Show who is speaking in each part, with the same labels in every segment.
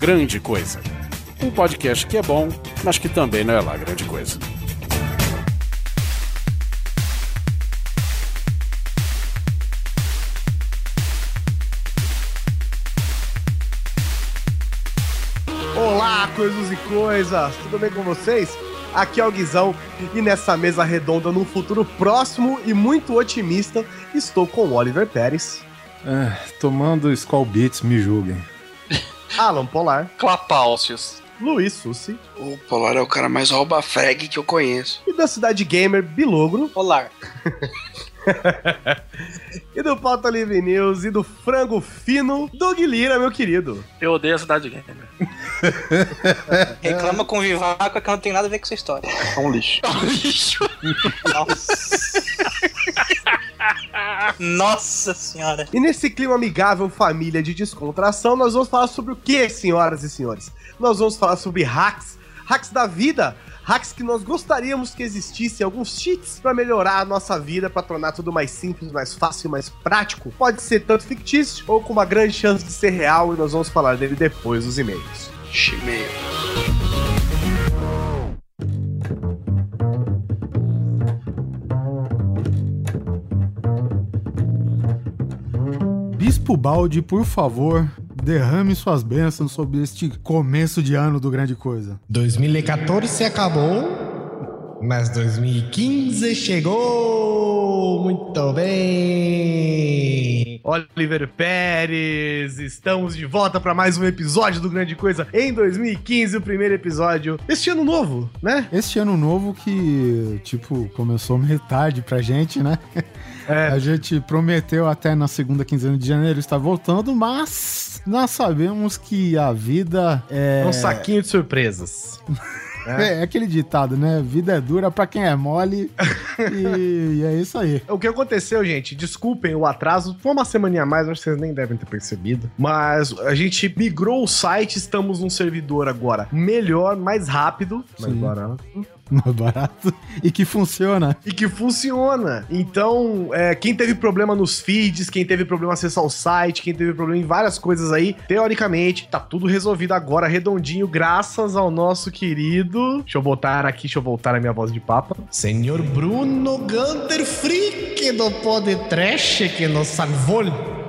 Speaker 1: Grande Coisa. Um podcast que é bom, mas que também não é lá grande coisa.
Speaker 2: Olá, coisas e coisas! Tudo bem com vocês? Aqui é o Guizão e nessa mesa redonda, num futuro próximo e muito otimista, estou com o Oliver Pérez.
Speaker 3: É, tomando Skull Beats, me julguem.
Speaker 2: Alan Polar.
Speaker 4: Clapalcios.
Speaker 2: Luiz Sussi.
Speaker 5: O Polar é o cara mais rouba frag que eu conheço.
Speaker 2: E da Cidade Gamer, Bilogro.
Speaker 4: Polar.
Speaker 2: e do Pauta Livre News e do Frango Fino, Doug Lira, meu querido.
Speaker 4: Eu odeio a Cidade Gamer.
Speaker 6: Reclama com o Vivaco que não tem nada a ver com essa história.
Speaker 5: É um lixo.
Speaker 4: É um lixo.
Speaker 6: Nossa. Nossa senhora.
Speaker 2: E nesse clima amigável, família de descontração, nós vamos falar sobre o que, senhoras e senhores? Nós vamos falar sobre hacks, hacks da vida, hacks que nós gostaríamos que existissem, alguns cheats para melhorar a nossa vida, para tornar tudo mais simples, mais fácil, mais prático. Pode ser tanto fictício ou com uma grande chance de ser real, e nós vamos falar dele depois dos e-mails.
Speaker 5: E-mail.
Speaker 3: Bispo Balde, por favor, derrame suas bênçãos sobre este começo de ano do Grande Coisa.
Speaker 7: 2014 acabou, mas 2015 chegou. Muito bem.
Speaker 2: Oliver Pérez, estamos de volta para mais um episódio do Grande Coisa em 2015, o primeiro episódio. Este ano novo, né?
Speaker 3: Este ano novo que, tipo, começou metade pra gente, né? É. A gente prometeu até na segunda quinzena de janeiro estar voltando, mas nós sabemos que a vida é.
Speaker 2: Um saquinho de surpresas.
Speaker 3: É. é. aquele ditado, né? Vida é dura pra quem é mole. e, e, é isso aí.
Speaker 2: O que aconteceu, gente? Desculpem o atraso. Foi uma semaninha a mais, acho que vocês nem devem ter percebido. Mas a gente migrou o site, estamos num servidor agora melhor, mais rápido. Mais barato
Speaker 3: mais barato e que funciona.
Speaker 2: E que funciona. Então, é, quem teve problema nos feeds, quem teve problema acessar o site, quem teve problema em várias coisas aí, teoricamente, tá tudo resolvido agora, redondinho, graças ao nosso querido. Deixa eu botar aqui, deixa eu voltar a minha voz de papa.
Speaker 7: Senhor Bruno Gunter Freak do Pod Trash que nos salvou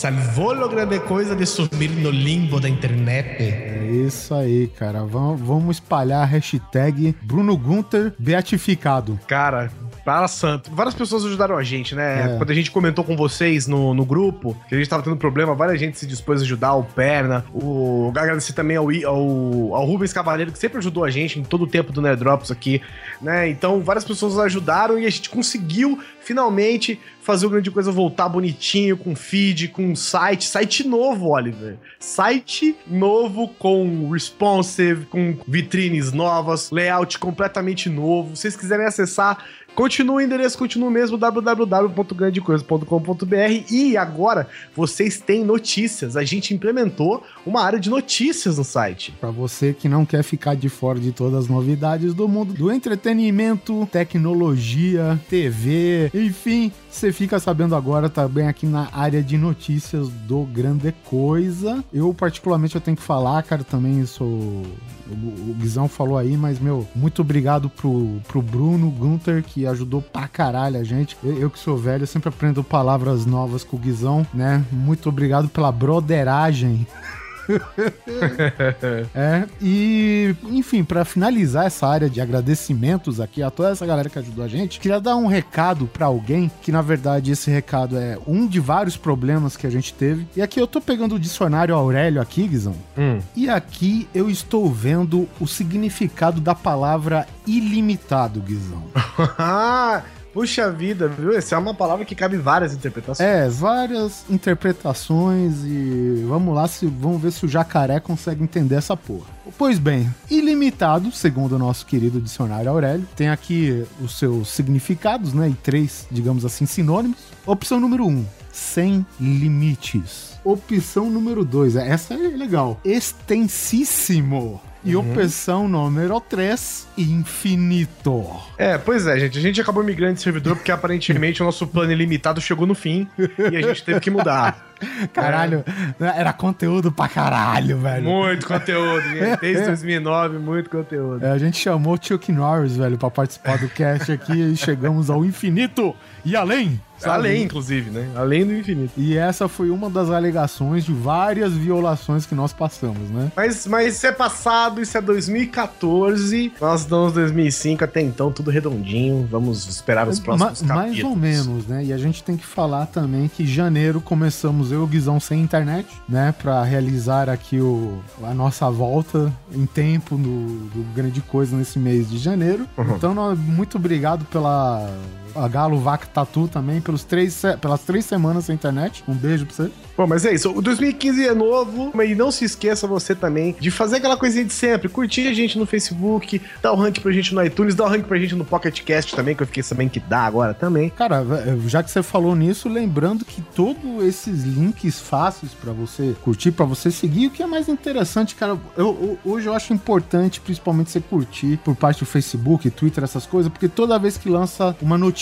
Speaker 7: salvou a grande coisa de sumir no limbo da internet.
Speaker 3: É isso aí, cara. Vamos, vamos espalhar a hashtag Bruno Gunter beatificado.
Speaker 2: Cara, para santo. Várias pessoas ajudaram a gente, né? É. Quando a gente comentou com vocês no, no grupo que a gente tava tendo problema, várias gente se dispôs a ajudar, o Perna, o agradecer também ao, ao, ao Rubens Cavaleiro, que sempre ajudou a gente em todo o tempo do Nerdrops aqui, né? Então, várias pessoas ajudaram e a gente conseguiu finalmente fazer o grande coisa voltar bonitinho, com feed, com site, site novo, Oliver. Site novo com responsive, com vitrines novas, layout completamente novo. Se vocês quiserem acessar Continua o endereço, continua o mesmo, www.grandecoisa.com.br e agora vocês têm notícias. A gente implementou uma área de notícias no site.
Speaker 3: Para você que não quer ficar de fora de todas as novidades do mundo do entretenimento, tecnologia, TV, enfim, você fica sabendo agora também aqui na área de notícias do Grande Coisa. Eu particularmente eu tenho que falar, cara, também sou o Guizão falou aí, mas, meu, muito obrigado pro, pro Bruno Gunter, que ajudou pra caralho a gente. Eu, eu, que sou velho, sempre aprendo palavras novas com o Guizão, né? Muito obrigado pela broderagem. é, e enfim, para finalizar essa área de agradecimentos aqui a toda essa galera que ajudou a gente, queria dar um recado para alguém, que na verdade esse recado é um de vários problemas que a gente teve. E aqui eu tô pegando o dicionário Aurélio aqui, Guizão, hum. e aqui eu estou vendo o significado da palavra ilimitado, Guizão.
Speaker 2: Puxa vida, viu? Essa é uma palavra que cabe várias interpretações.
Speaker 3: É, várias interpretações e vamos lá, se, vamos ver se o jacaré consegue entender essa porra. Pois bem, ilimitado, segundo o nosso querido dicionário Aurélio, tem aqui os seus significados, né? E três, digamos assim, sinônimos. Opção número um, sem limites. Opção número dois, essa é legal. Extensíssimo. E opção número 3, infinito.
Speaker 2: É, pois é, gente. A gente acabou migrando de servidor porque aparentemente o nosso plano ilimitado chegou no fim e a gente teve que mudar.
Speaker 3: Caralho, era conteúdo pra caralho, velho.
Speaker 2: Muito conteúdo, gente. Desde 2009, muito conteúdo.
Speaker 3: É, a gente chamou o Chuck Norris, velho, pra participar do cast aqui e chegamos ao infinito e além. Sabe?
Speaker 2: Além, inclusive, né? Além do infinito.
Speaker 3: E essa foi uma das alegações de várias violações que nós passamos, né?
Speaker 2: Mas, mas isso é passado, isso é 2014. Nós estamos em 2005, até então tudo redondinho. Vamos esperar os próximos
Speaker 3: Ma-
Speaker 2: capítulos.
Speaker 3: mais ou menos, né? E a gente tem que falar também que em janeiro começamos eu e o Guizão sem internet, né? Pra realizar aqui o, a nossa volta em tempo do, do Grande Coisa nesse mês de janeiro.
Speaker 2: Uhum.
Speaker 3: Então, nós- muito obrigado pela a Galo Vac Tatu também, pelos três, pelas três semanas sem internet. Um beijo pra você.
Speaker 2: Bom, mas é isso. O 2015 é novo, e não se esqueça você também de fazer aquela coisinha de sempre. Curtir a gente no Facebook, dar o rank pra gente no iTunes, dar o rank pra gente no Pocket Cast também, que eu fiquei sabendo que dá agora também.
Speaker 3: Cara, v- já que você falou nisso, lembrando que todos esses links fáceis pra você curtir, pra você seguir, o que é mais interessante, cara, eu- eu- hoje eu acho importante, principalmente você curtir por parte do Facebook, Twitter, essas coisas, porque toda vez que lança uma notícia,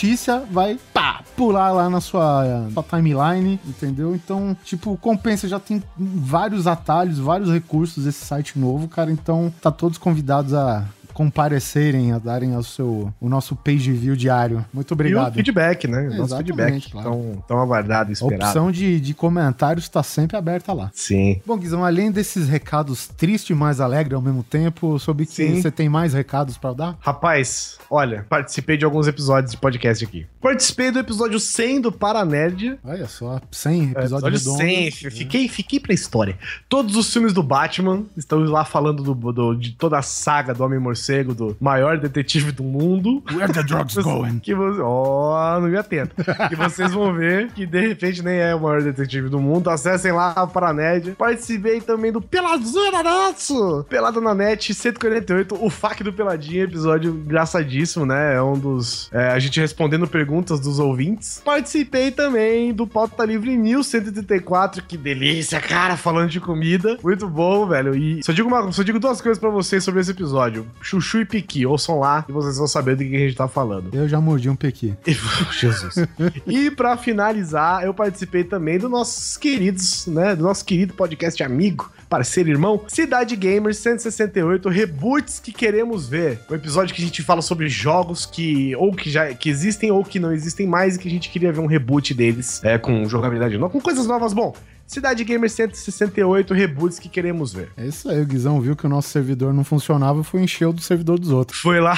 Speaker 3: vai pá, pular lá na sua, sua timeline, entendeu? Então, tipo, compensa, já tem vários atalhos, vários recursos esse site novo, cara, então tá todos convidados a comparecerem, a darem ao seu, o nosso page view diário. Muito
Speaker 2: E o
Speaker 3: obrigado.
Speaker 2: feedback, né? Nosso
Speaker 3: Exatamente,
Speaker 2: feedback.
Speaker 3: claro.
Speaker 2: Tão, tão aguardado e
Speaker 3: A
Speaker 2: esperado.
Speaker 3: opção de, de comentários está sempre aberta lá.
Speaker 2: Sim.
Speaker 3: Bom, Guizão, além desses recados tristes e mais alegres ao mesmo tempo, soube que você tem mais recados para dar?
Speaker 2: Rapaz, olha, participei de alguns episódios de podcast aqui. Participei do episódio 100 do Paranerd.
Speaker 3: Olha só, 100
Speaker 2: É,
Speaker 3: episódio
Speaker 2: Episódio
Speaker 3: redondo.
Speaker 2: 100, fi- fiquei, fiquei pra história. Todos os filmes do Batman, estamos lá falando do, do- de toda a saga do Homem-Morcego, do maior detetive do mundo.
Speaker 3: Where the drugs going?
Speaker 2: Que você. Ó, não me atento. que vocês vão ver que de repente nem é o maior detetive do mundo. Acessem lá a Paranédia. Participei também do Peladinha na Net! Pelada na Net 148, o FAQ do Peladinha, episódio engraçadíssimo, né? É um dos. é, a gente respondendo perguntas dos ouvintes. Participei também do Pauta Livre News 134. Que delícia, cara, falando de comida. Muito bom, velho. E só digo, uma, só digo duas coisas pra vocês sobre esse episódio: Chuchu e Piqui. Ouçam lá e vocês vão saber do que a gente tá falando.
Speaker 3: Eu já mordi um pequi.
Speaker 2: Jesus. e pra finalizar, eu participei também do nossos queridos, né, do nosso querido podcast amigo, parceiro irmão, Cidade Gamer 168, reboots que queremos ver. Um episódio que a gente fala sobre jogos que ou que já que existem ou que não existem mais e que a gente queria ver um reboot deles, é com jogabilidade nova, com coisas novas, bom. Cidade Gamer 168, reboots que queremos ver.
Speaker 3: É isso aí, o Guizão viu que o nosso servidor não funcionava e foi encher o do servidor dos outros.
Speaker 2: Foi lá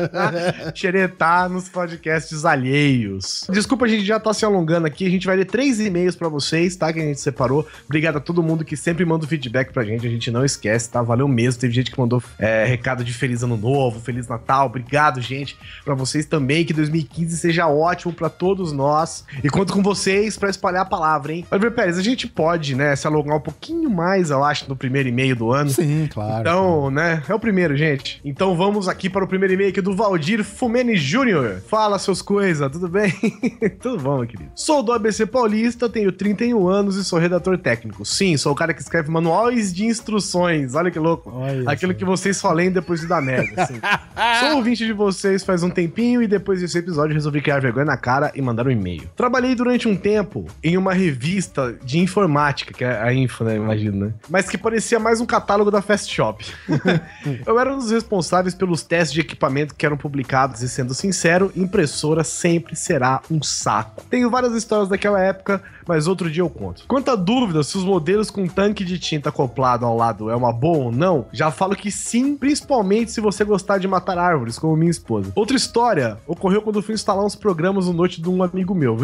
Speaker 2: xeretar nos podcasts alheios. Desculpa, a gente já tá se alongando aqui. A gente vai ler três e-mails pra vocês, tá? Que a gente separou. Obrigado a todo mundo que sempre manda o feedback pra gente. A gente não esquece, tá? Valeu mesmo. Teve gente que mandou é, recado de Feliz Ano Novo, Feliz Natal. Obrigado, gente. Pra vocês também. Que 2015 seja ótimo pra todos nós. E conto com vocês pra espalhar a palavra, hein? Oliver Pérez, a gente pode, né, se alongar um pouquinho mais, eu acho, no primeiro e-mail do ano.
Speaker 3: Sim, claro.
Speaker 2: Então, né? É o primeiro, gente. Então vamos aqui para o primeiro e-mail aqui do Valdir Fumene Júnior. Fala seus coisas, tudo bem? tudo bom, meu querido. Sou do ABC Paulista, tenho 31 anos e sou redator técnico. Sim, sou o cara que escreve manuais de instruções. Olha que louco.
Speaker 3: Olha
Speaker 2: Aquilo que vocês só leem depois de dar merda. assim. Sou ouvinte de vocês faz um tempinho e depois desse episódio resolvi criar vergonha na cara e mandar um e-mail. Trabalhei durante um tempo em uma revista de informática, que é a Info, né? Imagino, né? Mas que parecia mais um catálogo da Fast Shop. Eu era um dos responsáveis pelos testes de equipamento que eram publicados e, sendo sincero, impressora sempre será um saco. Tenho várias histórias daquela época, mas outro dia eu conto. Quanto à dúvida se os modelos com tanque de tinta acoplado ao lado é uma boa ou não, já falo que sim, principalmente se você gostar de matar árvores, como minha esposa. Outra história ocorreu quando fui instalar uns programas no noite de um amigo meu.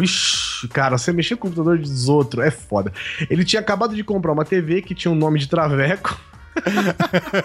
Speaker 2: Cara, você mexer com o computador dos outros é foda. Ele tinha acabado de comprar uma TV que tinha um nome de traveco.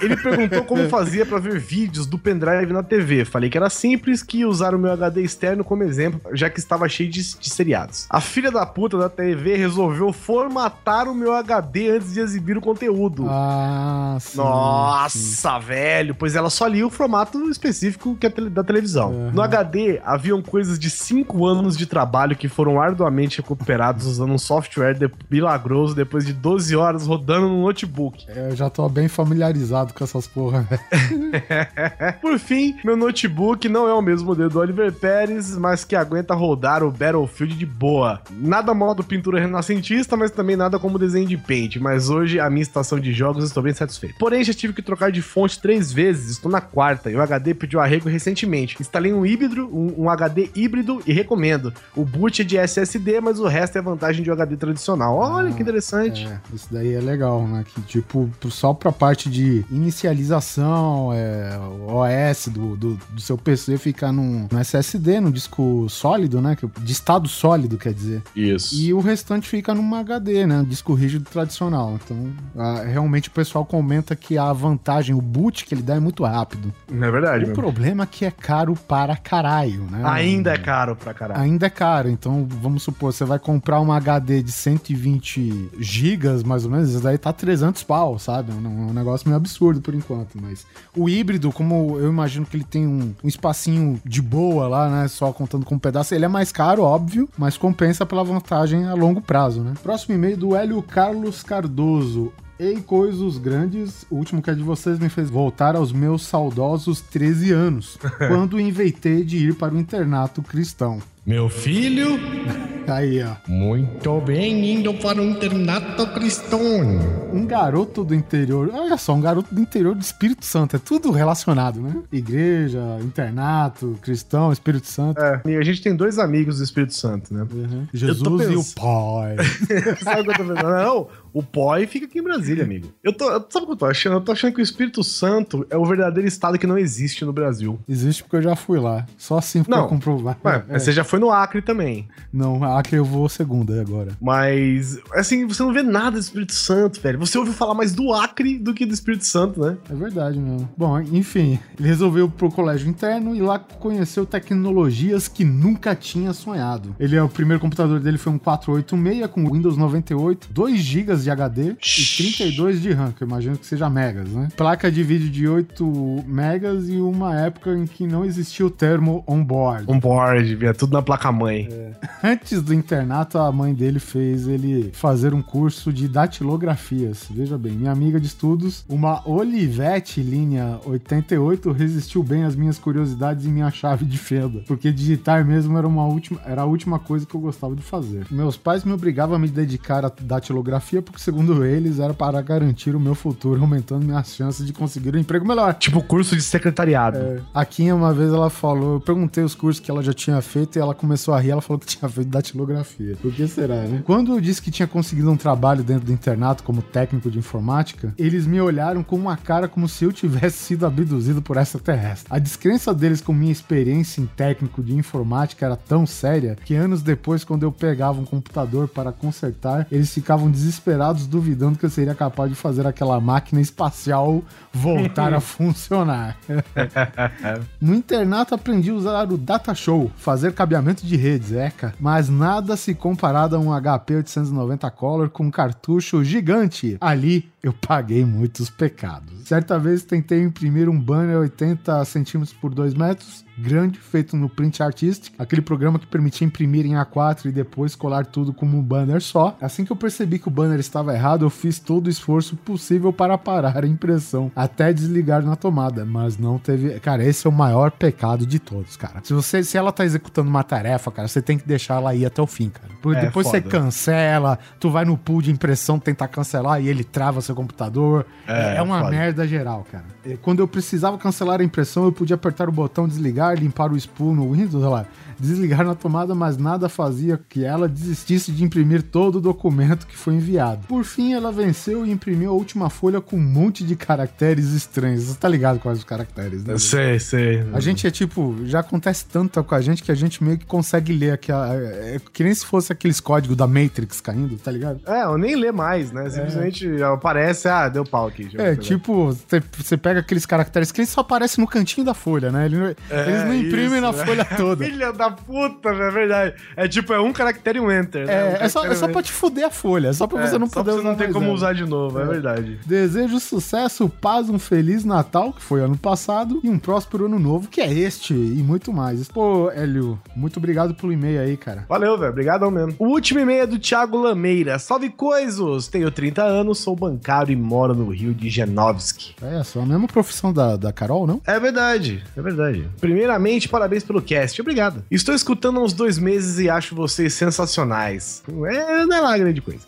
Speaker 2: Ele perguntou como fazia pra ver vídeos do pendrive na TV. Falei que era simples, que ia usar o meu HD externo como exemplo, já que estava cheio de, de seriados. A filha da puta da TV resolveu formatar o meu HD antes de exibir o conteúdo.
Speaker 3: Ah, sim. sim.
Speaker 2: Nossa, velho, pois ela só lia o formato específico que é tele- da televisão.
Speaker 3: Uhum.
Speaker 2: No HD, haviam coisas de 5 anos de trabalho que foram arduamente recuperados usando um software de- milagroso depois de 12 horas rodando no notebook.
Speaker 3: Eu já tô bem familiarizado com essas porra, velho.
Speaker 2: Por fim, meu notebook não é o mesmo modelo do Oliver Pérez, mas que aguenta rodar o Battlefield de boa. Nada modo pintura renascentista, mas também nada como desenho de paint. Mas hoje, a minha estação de jogos, estou bem satisfeito. Porém, já tive que trocar de fonte três vezes, estou na quarta, e o HD pediu arrego recentemente. Instalei um híbrido, um, um HD híbrido e recomendo. O boot é de SSD, mas o resto é vantagem de um HD tradicional. Olha que interessante.
Speaker 3: É, isso daí é legal, né? Que, tipo, só pra parte de inicialização, é, o OS do, do, do seu PC ficar num, no SSD, no disco sólido, né? De estado sólido, quer dizer.
Speaker 2: Isso.
Speaker 3: E o restante fica num HD, né? Disco rígido tradicional. Então, ah, realmente o pessoal comenta que a vantagem, o boot que ele dá é muito rápido.
Speaker 2: É verdade,
Speaker 3: O problema é que é caro para caralho, né?
Speaker 2: Ainda é caro pra caralho.
Speaker 3: Ainda é caro, então vamos supor, você vai comprar uma HD de 120 gigas, mais ou menos, isso daí tá 300 pau, sabe? É um, negócio meio absurdo por enquanto, mas o híbrido, como eu imagino que ele tem um, um espacinho de boa lá, né, só contando com um pedaço, ele é mais caro, óbvio, mas compensa pela vantagem a longo prazo, né? Próximo e-mail do Hélio Carlos Cardoso. Ei, coisas grandes, o último que é de vocês me fez voltar aos meus saudosos 13 anos, quando inventei de ir para o internato cristão.
Speaker 7: Meu filho,
Speaker 3: Aí, ó.
Speaker 7: muito bem indo para o internato cristão.
Speaker 3: Um garoto do interior. Olha só, um garoto do interior do Espírito Santo. É tudo relacionado, né? Igreja, internato, cristão, Espírito Santo.
Speaker 2: É, e a gente tem dois amigos do Espírito Santo, né?
Speaker 3: Uhum. Jesus e o Pai.
Speaker 2: Sabe o que eu tô pensando? Não, o POI fica aqui em Brasília, amigo. Eu tô, sabe o que eu tô achando? Eu tô achando que o Espírito Santo é o verdadeiro estado que não existe no Brasil.
Speaker 3: Existe porque eu já fui lá. Só assim pra
Speaker 2: Não.
Speaker 3: comprovar.
Speaker 2: Ué,
Speaker 3: É.
Speaker 2: você já foi no Acre também.
Speaker 3: Não, Acre eu vou segunda agora.
Speaker 2: Mas, assim, você não vê nada do Espírito Santo, velho. Você ouviu falar mais do Acre do que do Espírito Santo, né?
Speaker 3: É verdade mesmo. Bom, enfim, ele resolveu ir pro colégio interno e lá conheceu tecnologias que nunca tinha sonhado. Ele é o primeiro computador dele foi um 486 com Windows 98, 2 GB de HD e 32 de RAM, que eu imagino que seja megas, né? Placa de vídeo de 8 megas e uma época em que não existia o termo on-board.
Speaker 2: Um board, via tudo na placa-mãe.
Speaker 3: Antes do internato, a mãe dele fez ele fazer um curso de datilografias. Veja bem, minha amiga de estudos, uma Olivetti linha 88, resistiu bem às minhas curiosidades e minha chave de fenda, porque digitar mesmo era, uma última, era a última coisa que eu gostava de fazer. Meus pais me obrigavam a me dedicar à datilografia segundo eles, era para garantir o meu futuro, aumentando minhas chances de conseguir um emprego melhor.
Speaker 2: Tipo curso de secretariado.
Speaker 3: A Kinha, uma vez, ela falou, eu perguntei os cursos que ela já tinha feito e ela começou a rir, ela falou que tinha feito datilografia. Por que será, né? Quando eu disse que tinha conseguido um trabalho dentro do internato como técnico de informática, eles me olharam com uma cara como se eu tivesse sido abduzido por extraterrestre. A descrença deles com minha experiência em técnico de informática era tão séria que anos depois, quando eu pegava um computador para consertar, eles ficavam desesperados duvidando que eu seria capaz de fazer aquela máquina espacial voltar a funcionar. No internato aprendi a usar o Data Show, fazer cabeamento de redes, ECA, mas nada se comparado a um HP 890 Color com um cartucho gigante. Ali eu paguei muitos pecados. Certa vez tentei imprimir um banner 80 centímetros por 2 metros, grande, feito no Print Artistic, aquele programa que permitia imprimir em A4 e depois colar tudo como um banner só. Assim que eu percebi que o banner estava errado, eu fiz todo o esforço possível para parar a impressão, até desligar na tomada, mas não teve. Cara, esse é o maior pecado de todos, cara. Se você, se ela tá executando uma tarefa, cara, você tem que deixar ela ir até o fim, cara. Porque
Speaker 2: É,
Speaker 3: depois você
Speaker 2: foda.
Speaker 3: cancela, tu vai no pool de impressão tentar cancelar e ele trava seu computador. É,
Speaker 2: É,
Speaker 3: uma
Speaker 2: foda.
Speaker 3: merda geral, cara. Quando eu precisava cancelar a impressão, eu podia apertar o botão desligar, limpar o spool no Windows, olha lá, desligar na tomada, mas nada fazia que ela desistisse de imprimir todo o documento que foi enviado. Por fim, ela venceu e imprimiu a última folha com um monte de caracteres estranhos. Você tá ligado quais os caracteres, né?
Speaker 2: Sei, sei.
Speaker 3: A gente é tipo, já acontece tanto com a gente que a gente meio que consegue ler aqui. É que nem se fosse aqueles códigos da Matrix caindo, tá ligado?
Speaker 2: É, eu nem lê mais, né? Simplesmente aparece, ah, deu pau aqui.
Speaker 3: É, tipo, você- pega aqueles caracteres que eles só aparecem no cantinho da folha, né? Ele não-
Speaker 2: É,
Speaker 3: eles não imprimem
Speaker 2: isso,
Speaker 3: na
Speaker 2: né?
Speaker 3: folha toda.
Speaker 2: Filha da puta, velho, é verdade. É tipo, é um caractere e um enter. né?
Speaker 3: É,
Speaker 2: Um
Speaker 3: é só, é só pra te fuder a folha, é só pra
Speaker 2: É.
Speaker 3: você não poder
Speaker 2: pra você
Speaker 3: usar
Speaker 2: não ter como usar de novo, é,
Speaker 3: É.
Speaker 2: verdade.
Speaker 3: Desejo sucesso, paz, um feliz Natal, que foi ano passado, e um próspero ano novo, que é este, e muito mais. Pô, Hélio, muito obrigado pelo e-mail aí, cara.
Speaker 2: Valeu, velho. Obrigadão mesmo. O último e-mail é do Thiago Lameira. Salve coisos! Tenho 30 anos, sou bancário e moro no Rio de Genovski.
Speaker 3: É, só a mesma profissão da, da Carol, não?
Speaker 2: É verdade, é verdade. Primeiramente, parabéns pelo cast. Obrigado. Estou escutando há uns dois meses e acho vocês sensacionais. É, não é lá grande coisa.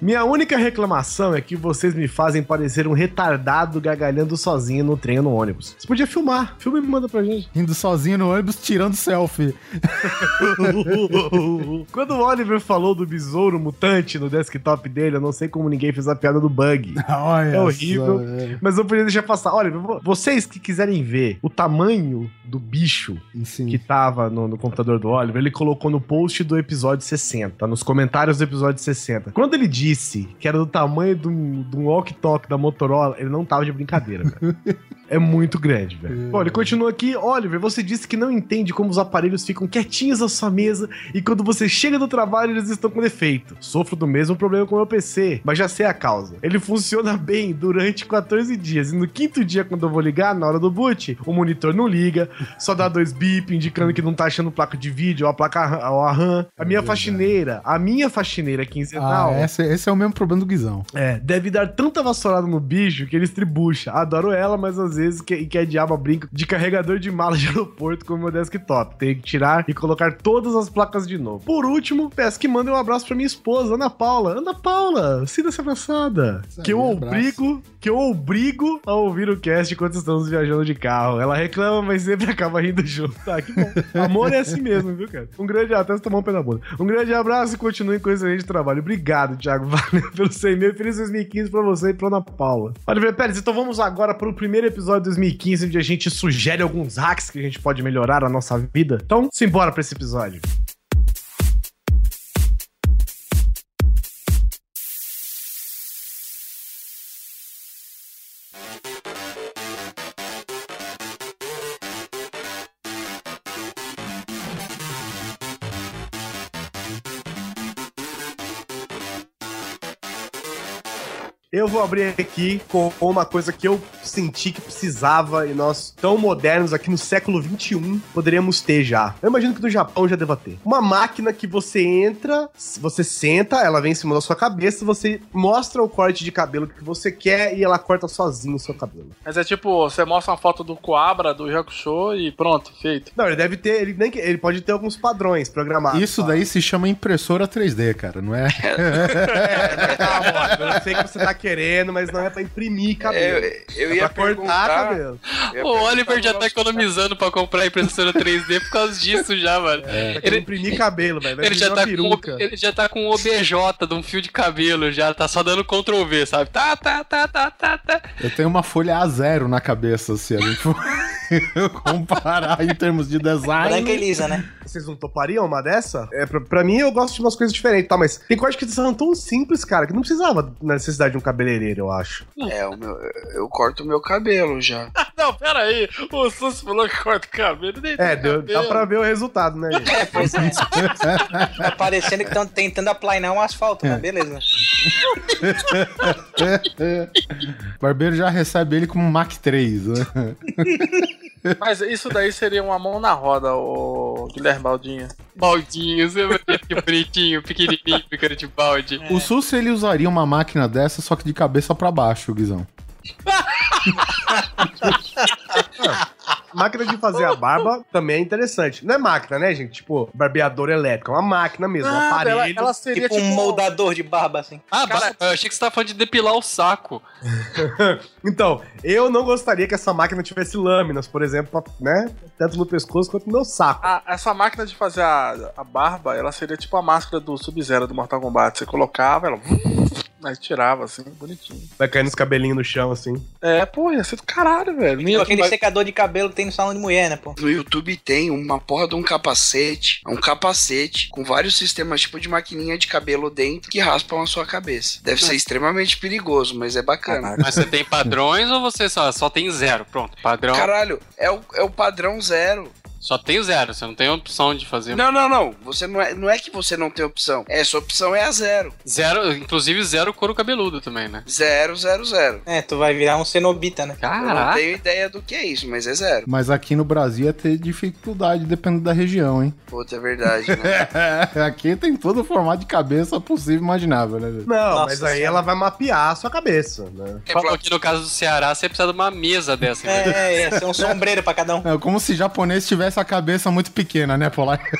Speaker 2: Minha única reclamação é que vocês me fazem parecer um retardado gargalhando sozinho no trem ou no ônibus. Você podia filmar. Filma e me manda pra gente.
Speaker 3: Indo sozinho no ônibus, tirando selfie.
Speaker 2: Quando o Oliver falou do besouro mutante no desktop dele, eu não sei como ninguém fez a piada do bug.
Speaker 3: Olha
Speaker 2: É horrível.
Speaker 3: só.
Speaker 2: Mas eu podia deixar passar. Olha, vo- vocês que quiserem ver o tamanho do bicho
Speaker 3: Sim.
Speaker 2: que tava no, no computador do Oliver, ele colocou no post do episódio 60, nos comentários do episódio 60. Quando ele disse que era do tamanho de um, de um walkie-talkie da Motorola, ele não tava de brincadeira, velho. É muito grande, velho. Bom, ele continua aqui. Oliver, você disse que não entende como os aparelhos ficam quietinhos à sua mesa e quando você chega do trabalho eles estão com defeito. Sofro do mesmo problema com o meu PC, mas já sei a causa. Ele funciona bem durante 14 dias e no quinto dia, quando eu vou ligar, na hora do boot, o monitor não liga, só dá dois bip indicando que não tá achando placa de vídeo ou a placa ou a RAM. A minha faxineira, a minha faxineira quinzenal.
Speaker 3: Ah, esse, esse é o mesmo problema do Guizão.
Speaker 2: É, deve dar tanta vassourada no bicho que ele estribucha. Adoro ela, mas às vezes que, que é diabo brinca de carregador de mala de aeroporto com o meu desktop. Tenho que tirar e colocar todas as placas de novo. Por último, peço que mandem um abraço pra minha esposa, Ana Paula. Ana Paula, sinta-se abraçada. Que eu
Speaker 3: abraço.
Speaker 2: obrigo, que eu obrigo a ouvir o cast enquanto estamos viajando de carro. Ela reclama, mas sempre acaba rindo junto. Tá, que bom. Amor é assim mesmo, viu, cara? Um grande até você tomar um pé na bunda. Um grande abraço e continue com esse excelente trabalho. Obrigado, Thiago. Valeu pelo seu e-mail. Feliz 2015 pra você e pra Ana Paula. Oliver Pérez, então vamos agora para o primeiro episódio de 2015, onde a gente sugere alguns hacks que a gente pode melhorar a nossa vida. Então, simbora pra esse episódio. Eu vou abrir aqui com uma coisa que eu senti que precisava e nós, tão modernos aqui no século 21, poderíamos ter já. Eu imagino que no Japão já deva ter. Uma máquina que você entra, você senta, ela vem em cima da sua cabeça, você mostra o corte de cabelo que você quer e ela corta sozinho o seu cabelo.
Speaker 4: Mas é tipo, você mostra uma foto do Coabra, do Hakusho e pronto, feito.
Speaker 2: Não, ele deve ter, ele, nem, ele pode ter alguns padrões programados.
Speaker 3: Isso daí se chama impressora 3D, cara, não é?
Speaker 2: Tá, amor, eu sei que você tá querendo, mas não é pra imprimir cabelo.
Speaker 5: Eu, eu
Speaker 2: é
Speaker 5: ia
Speaker 2: pra cortar
Speaker 5: perguntar.
Speaker 2: cabelo.
Speaker 5: ia
Speaker 4: O Oliver
Speaker 5: perguntar
Speaker 4: já tá economizando pra comprar impressora 3D por causa disso já, mano.
Speaker 2: Pra
Speaker 4: Ele-
Speaker 2: imprimir cabelo, velho. Vai
Speaker 4: Ele já, tá com, ele já tá com o OBJ de um fio de cabelo, já tá só dando Ctrl V, sabe? Tá, tá, tá, tá, tá, tá.
Speaker 3: Eu tenho uma folha A0 na cabeça, se a gente for comparar em termos de
Speaker 6: Branca e
Speaker 3: design.
Speaker 6: lisa, né?
Speaker 2: Vocês não topariam uma dessa? É, pra, pra mim, eu gosto de umas coisas diferentes, tá? Mas tem corte que são tão simples, cara, que não precisava na necessidade de um cabeleireiro, eu acho.
Speaker 5: É, o meu, eu corto o meu cabelo já.
Speaker 4: Não, pera aí. O Sus falou que corta o cabelo. nem
Speaker 2: É, deu, dá
Speaker 4: cabelo.
Speaker 2: pra ver o resultado, né, gente?
Speaker 6: É, pois é. Tá parecendo que estão tentando aplainar um asfalto, mas beleza.
Speaker 3: Barbeiro já recebe ele como Mac 3, né?
Speaker 4: Mas isso daí seria uma mão na roda, o Guilherme Baldinho. Baldinho, você vê que bonitinho, pequenininho, ficando de balde.
Speaker 3: O Sus, ele usaria uma máquina dessa, só que de cabeça pra baixo, Guizão.
Speaker 2: Máquina de fazer a barba também é interessante. Não é máquina, né, gente? Tipo, barbeador elétrico. É uma máquina mesmo, um
Speaker 4: Ah, ela,
Speaker 2: aparelho.
Speaker 4: ela seria
Speaker 6: Tipo um moldador de barba, assim.
Speaker 4: Ah, cara, eu achei que você tava falando de depilar o saco.
Speaker 2: Então, eu não gostaria que essa máquina tivesse lâminas, por exemplo, né? Tanto no pescoço quanto no meu saco.
Speaker 4: Ah, essa máquina de fazer a, a barba, ela seria tipo a máscara do Sub-Zero do Mortal Kombat. Você colocava, ela. Aí tirava, assim, bonitinho.
Speaker 2: Vai caindo os cabelinhos no chão, assim.
Speaker 4: É, pô, ia ser do caralho, velho. Nem ia-
Speaker 6: aquele secador de cabelo que tem no salão de mulher, né, pô?
Speaker 5: No YouTube tem uma porra de um capacete, um capacete com vários sistemas tipo de maquininha de cabelo dentro que raspam a sua cabeça. Deve ser extremamente perigoso, mas é bacana.
Speaker 4: Mas você tem padrões ou você só, só tem zero? Pronto, padrão.
Speaker 5: Caralho, é o, é o padrão zero.
Speaker 8: Só tem o zero, você não tem opção de fazer.
Speaker 5: Não, não, não. Você não é, não é que você não tem opção. É, sua opção é a zero.
Speaker 8: Zero, inclusive zero couro cabeludo também, né?
Speaker 5: Zero, zero, zero.
Speaker 6: É, tu vai virar um cenobita, né?
Speaker 5: Eu não
Speaker 8: Caraca.
Speaker 5: tenho ideia do que é isso, mas é zero.
Speaker 3: Mas aqui no Brasil ia ter dificuldade, dependendo da região, hein?
Speaker 5: Puta, é verdade, né?
Speaker 3: aqui tem todo o formato de cabeça possível e imaginável, né?
Speaker 2: Não,
Speaker 6: Nossa
Speaker 2: mas aí ela vai mapear a sua cabeça, né?
Speaker 5: É
Speaker 8: Falou que no caso do Ceará você precisa de uma mesa dessa. né?
Speaker 6: É, ia ser um sombreiro pra cada um.
Speaker 3: É como se japonês tivesse a cabeça muito pequena, né, Polar?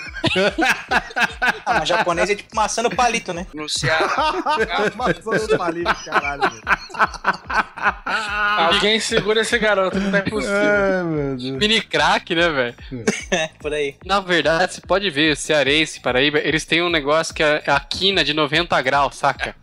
Speaker 6: Ah, mas japonês é tipo maçã no palito, né?
Speaker 5: No Ceará.
Speaker 2: Maçã do palito, caralho.
Speaker 8: Alguém segura esse garoto, não é possível.
Speaker 3: É, meu Deus.
Speaker 8: Mini crack, né, velho?
Speaker 6: É, por aí.
Speaker 8: Na verdade, você pode ver, cearense, Paraíba, eles têm um negócio que é a quina de 90 graus, saca?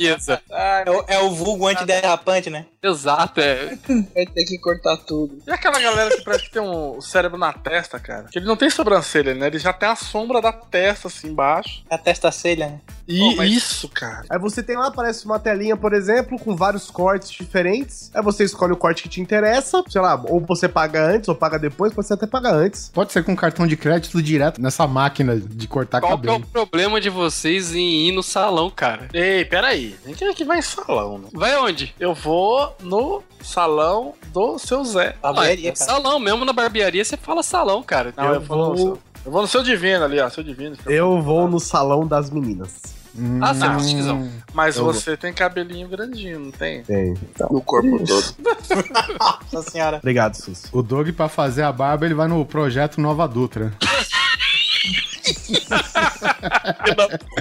Speaker 8: Essa.
Speaker 6: É o, é o vulgo antiderrapante, né?
Speaker 8: Exato, é.
Speaker 5: Vai ter que cortar tudo.
Speaker 8: E aquela galera que parece que tem um cérebro na testa, cara? Que ele não tem sobrancelha, né? Ele já tem a sombra da testa assim embaixo.
Speaker 6: A testa celha, né?
Speaker 8: E
Speaker 5: mas-
Speaker 8: isso, cara.
Speaker 2: Aí você tem lá, aparece uma telinha, por exemplo, com vários cortes diferentes. Aí você escolhe o corte que te interessa. Sei lá, ou você paga antes ou paga depois, pode ser até pagar antes.
Speaker 3: Pode ser com cartão de crédito direto nessa máquina de cortar
Speaker 8: Qual que é o
Speaker 3: cabelo.
Speaker 8: problema de vocês em ir no salão, cara?
Speaker 9: Ei, peraí. A gente aqui vai em salão, né?
Speaker 8: Vai onde?
Speaker 9: Eu vou no salão do seu Zé.
Speaker 6: Barbearia,
Speaker 8: Ah,
Speaker 6: cara.
Speaker 8: Salão, mesmo na barbearia você fala salão, cara.
Speaker 9: Não,
Speaker 2: Eu
Speaker 9: eu, vou no
Speaker 2: vou-
Speaker 9: seu, eu vou no seu divino ali, ó. Seu divino.
Speaker 2: Eu vou no salão das meninas.
Speaker 3: Hum,
Speaker 8: Ah, precisam.
Speaker 9: Mas
Speaker 2: Eu
Speaker 9: você tem cabelinho grandinho, não tem?
Speaker 2: Tem.
Speaker 5: No corpo todo.
Speaker 6: Nossa senhora.
Speaker 2: Obrigado, Sus.
Speaker 3: O Doug, pra fazer a barba, ele vai no projeto Nova Dutra.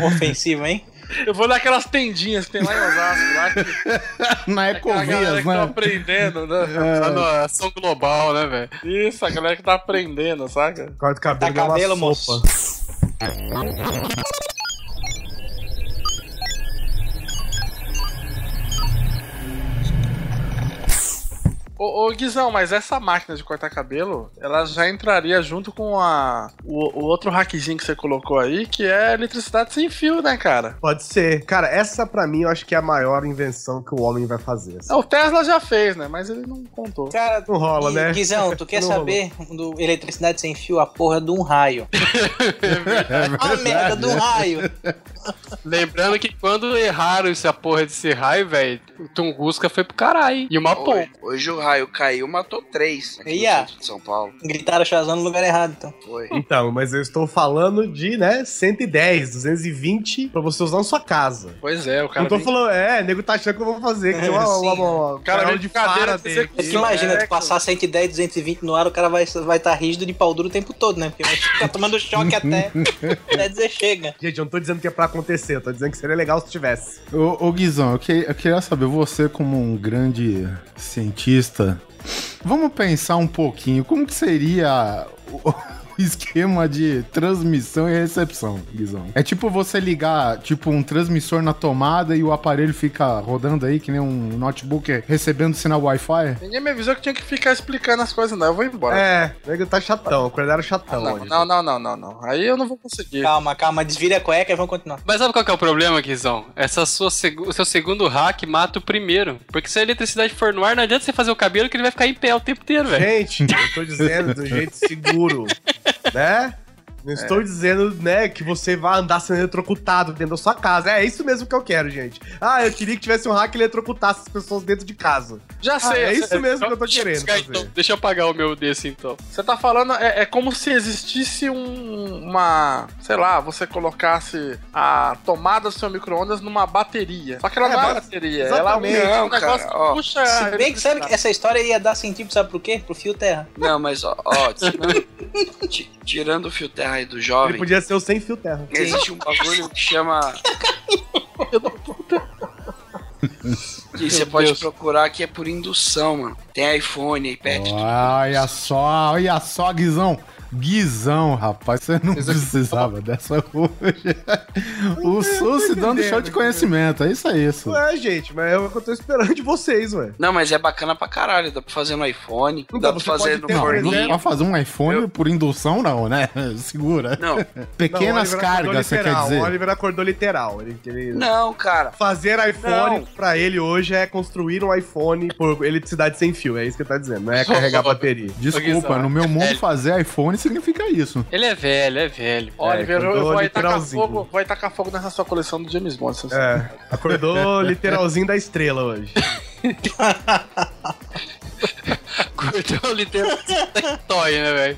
Speaker 6: Ofensivo, hein?
Speaker 9: Eu vou naquelas tendinhas que tem lá em Osasco, lá que
Speaker 3: Na Ecovias,
Speaker 9: que tá
Speaker 3: né?
Speaker 9: aprendendo, né?
Speaker 8: Tá na ação global, né, velho?
Speaker 9: Isso, a galera que tá aprendendo, saca?
Speaker 2: Corte cabelo,
Speaker 6: Tá
Speaker 2: é
Speaker 6: cabelo,
Speaker 2: sopa.
Speaker 6: moço.
Speaker 9: Ô, ô Guizão, mas essa máquina de cortar cabelo, ela já entraria junto com a o, o outro hackzinho que você colocou aí, que é eletricidade sem fio, né, cara?
Speaker 2: Pode ser. Cara, essa pra mim eu acho que é a maior invenção que o homem vai fazer. assim.
Speaker 9: É, O Tesla já fez, né? Mas ele não contou.
Speaker 6: Cara,
Speaker 2: Não rola,
Speaker 6: e,
Speaker 2: né?
Speaker 6: Guizão, tu quer
Speaker 2: Não
Speaker 6: saber do eletricidade sem fio? A porra de um raio. a merda de um raio.
Speaker 8: Lembrando que quando erraram essa porra desse raio, velho, o Tunguska foi pro caralho. E uma pompa.
Speaker 5: hoje o raio caiu, matou três aqui
Speaker 6: Ia.
Speaker 5: no centro de São Paulo.
Speaker 6: Gritaram Shazam no lugar errado, então.
Speaker 5: Foi.
Speaker 2: Então, mas eu estou falando de, né, 110, 220 pra você usar na sua casa.
Speaker 9: Pois é, o cara.
Speaker 2: não tô
Speaker 9: vem-
Speaker 2: falando, é, nego tá achando que eu vou fazer, que tem uma, uma, uma,
Speaker 9: O cara vem
Speaker 2: de
Speaker 9: de cadeira, você-
Speaker 2: dele.
Speaker 6: É que imagina,
Speaker 9: é,
Speaker 6: tu passar 110, 220 no ar, o cara vai estar vai tá rígido de pau duro o tempo todo, né? Porque vai ficar tomando choque até, até dizer chega.
Speaker 2: Gente, eu não tô dizendo que é pra acontecer, eu tô dizendo que seria legal se tivesse.
Speaker 3: Ô, ô Guizão, eu, que- eu queria saber, você como um grande cientista, vamos pensar um pouquinho, como que seria esquema de transmissão e recepção, Guizão? É tipo você ligar, tipo, um transmissor na tomada e o aparelho fica rodando aí, que nem um notebook recebendo sinal Wi-Fi?
Speaker 9: Ninguém me avisou que tinha que ficar explicando as coisas, não. Eu vou embora.
Speaker 2: É, o nego tá chatão, o Cordeiro chatão
Speaker 9: Não,
Speaker 2: hoje.
Speaker 9: não, não, não, não, não. Aí eu não vou conseguir.
Speaker 6: Calma, calma, desvira a cueca e vamos continuar.
Speaker 8: Mas sabe qual que é o problema, Guizão? Essa sua seg- o seu segundo hack mata o primeiro. Porque se a eletricidade for no ar, não adianta você fazer o cabelo que ele vai ficar em pé o tempo inteiro, velho.
Speaker 2: Gente, eu tô dizendo do jeito seguro, né? Não estou dizendo, né, que você vai andar sendo eletrocutado dentro da sua casa. É isso mesmo que eu quero, gente. Ah, eu queria que tivesse um hack que eletrocutasse as pessoas dentro de casa.
Speaker 9: Já sei.
Speaker 2: é
Speaker 9: eu
Speaker 2: isso mesmo que eu tô
Speaker 8: Deixa
Speaker 2: querendo fazer.
Speaker 8: então. Deixa eu apagar o meu desse então.
Speaker 9: Você tá falando, é, é como se existisse um, uma. Sei lá, você colocasse a tomada do seu micro-ondas numa bateria. Só que ela
Speaker 2: É,
Speaker 9: não é bateria.
Speaker 2: exatamente.
Speaker 9: Ela é um
Speaker 5: cara,
Speaker 9: negócio
Speaker 5: ó.
Speaker 9: que puxa.
Speaker 6: Se bem que sabe que essa história ia dar sentido, sabe por quê? Pro fio terra.
Speaker 5: Não, mas ó, ó tirando, ti- tirando o fio terra do
Speaker 2: Ele
Speaker 5: jovem,
Speaker 2: podia ser o sem fio terra.
Speaker 5: existe um bagulho que chama. que você pode procurar que é por indução, mano. Tem iPhone, iPad, tudo.
Speaker 3: Olha só, olha só, Guizão. Guizão, rapaz, você não precisava dessa hoje. o SUS dando show de conhecimento, é isso aí, isso.
Speaker 2: Ué, gente, mas é o que eu tô esperando de vocês, ué.
Speaker 5: Não, mas é bacana pra caralho. Dá pra fazer no iPhone,
Speaker 2: Então,
Speaker 5: dá pra fazer no forninho.
Speaker 2: exemplo,
Speaker 3: Pra fazer um iPhone por indução, não, né? Segura.
Speaker 5: Não,
Speaker 3: Pequenas
Speaker 2: Não,
Speaker 3: cargas, você quer
Speaker 2: literal,
Speaker 3: dizer?
Speaker 2: O Oliver acordou literal. Ele, ele-
Speaker 5: não, cara.
Speaker 2: Fazer iPhone
Speaker 5: Não.
Speaker 2: pra ele hoje é construir um iPhone por eletricidade sem fio. É isso que ele tá dizendo. Não é carregar bateria.
Speaker 3: Desculpa, no meu mundo fazer iPhone significa isso.
Speaker 8: Ele é velho, é velho.
Speaker 9: Oliver, eu
Speaker 2: acordou
Speaker 9: vou tacar fogo, vai tacar fogo nessa sua coleção do James Bond.
Speaker 2: É, acordou literalzinho da estrela hoje.
Speaker 8: Cortou literalmente toy, né, velho?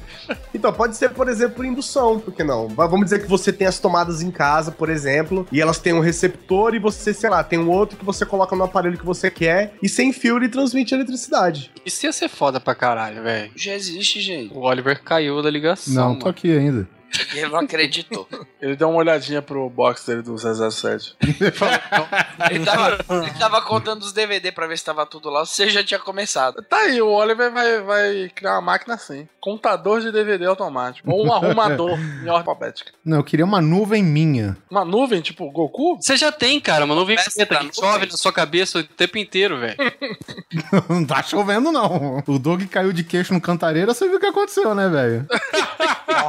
Speaker 2: Então, pode ser, por exemplo, indução, por que não? Va- Vamos dizer que você tem as tomadas em casa, por exemplo, e elas têm um receptor e você, sei lá, tem um outro que você coloca no aparelho que você quer e sem fio ele transmite eletricidade.
Speaker 8: Isso ia ser foda pra caralho, velho.
Speaker 5: Já existe, gente.
Speaker 8: O Oliver caiu da ligação.
Speaker 3: Não,
Speaker 8: mano.
Speaker 3: tô aqui ainda.
Speaker 5: Ele não acreditou.
Speaker 9: Ele deu uma olhadinha pro box dele do 007.
Speaker 5: Ele tava, ele tava contando os DVD pra ver se tava tudo lá. Você já tinha começado.
Speaker 9: Tá aí, o Oliver vai, vai criar uma máquina assim. Contador de DVD automático. Ou um arrumador em ordem alfabética.
Speaker 3: Não, eu queria uma nuvem minha.
Speaker 9: Uma nuvem, tipo Goku?
Speaker 8: Você já tem, cara, uma nuvem preta que chove na sua cabeça o tempo inteiro, velho.
Speaker 3: Não tá chovendo, não. O Doug caiu de queixo no cantareira, você viu o que aconteceu, né, velho?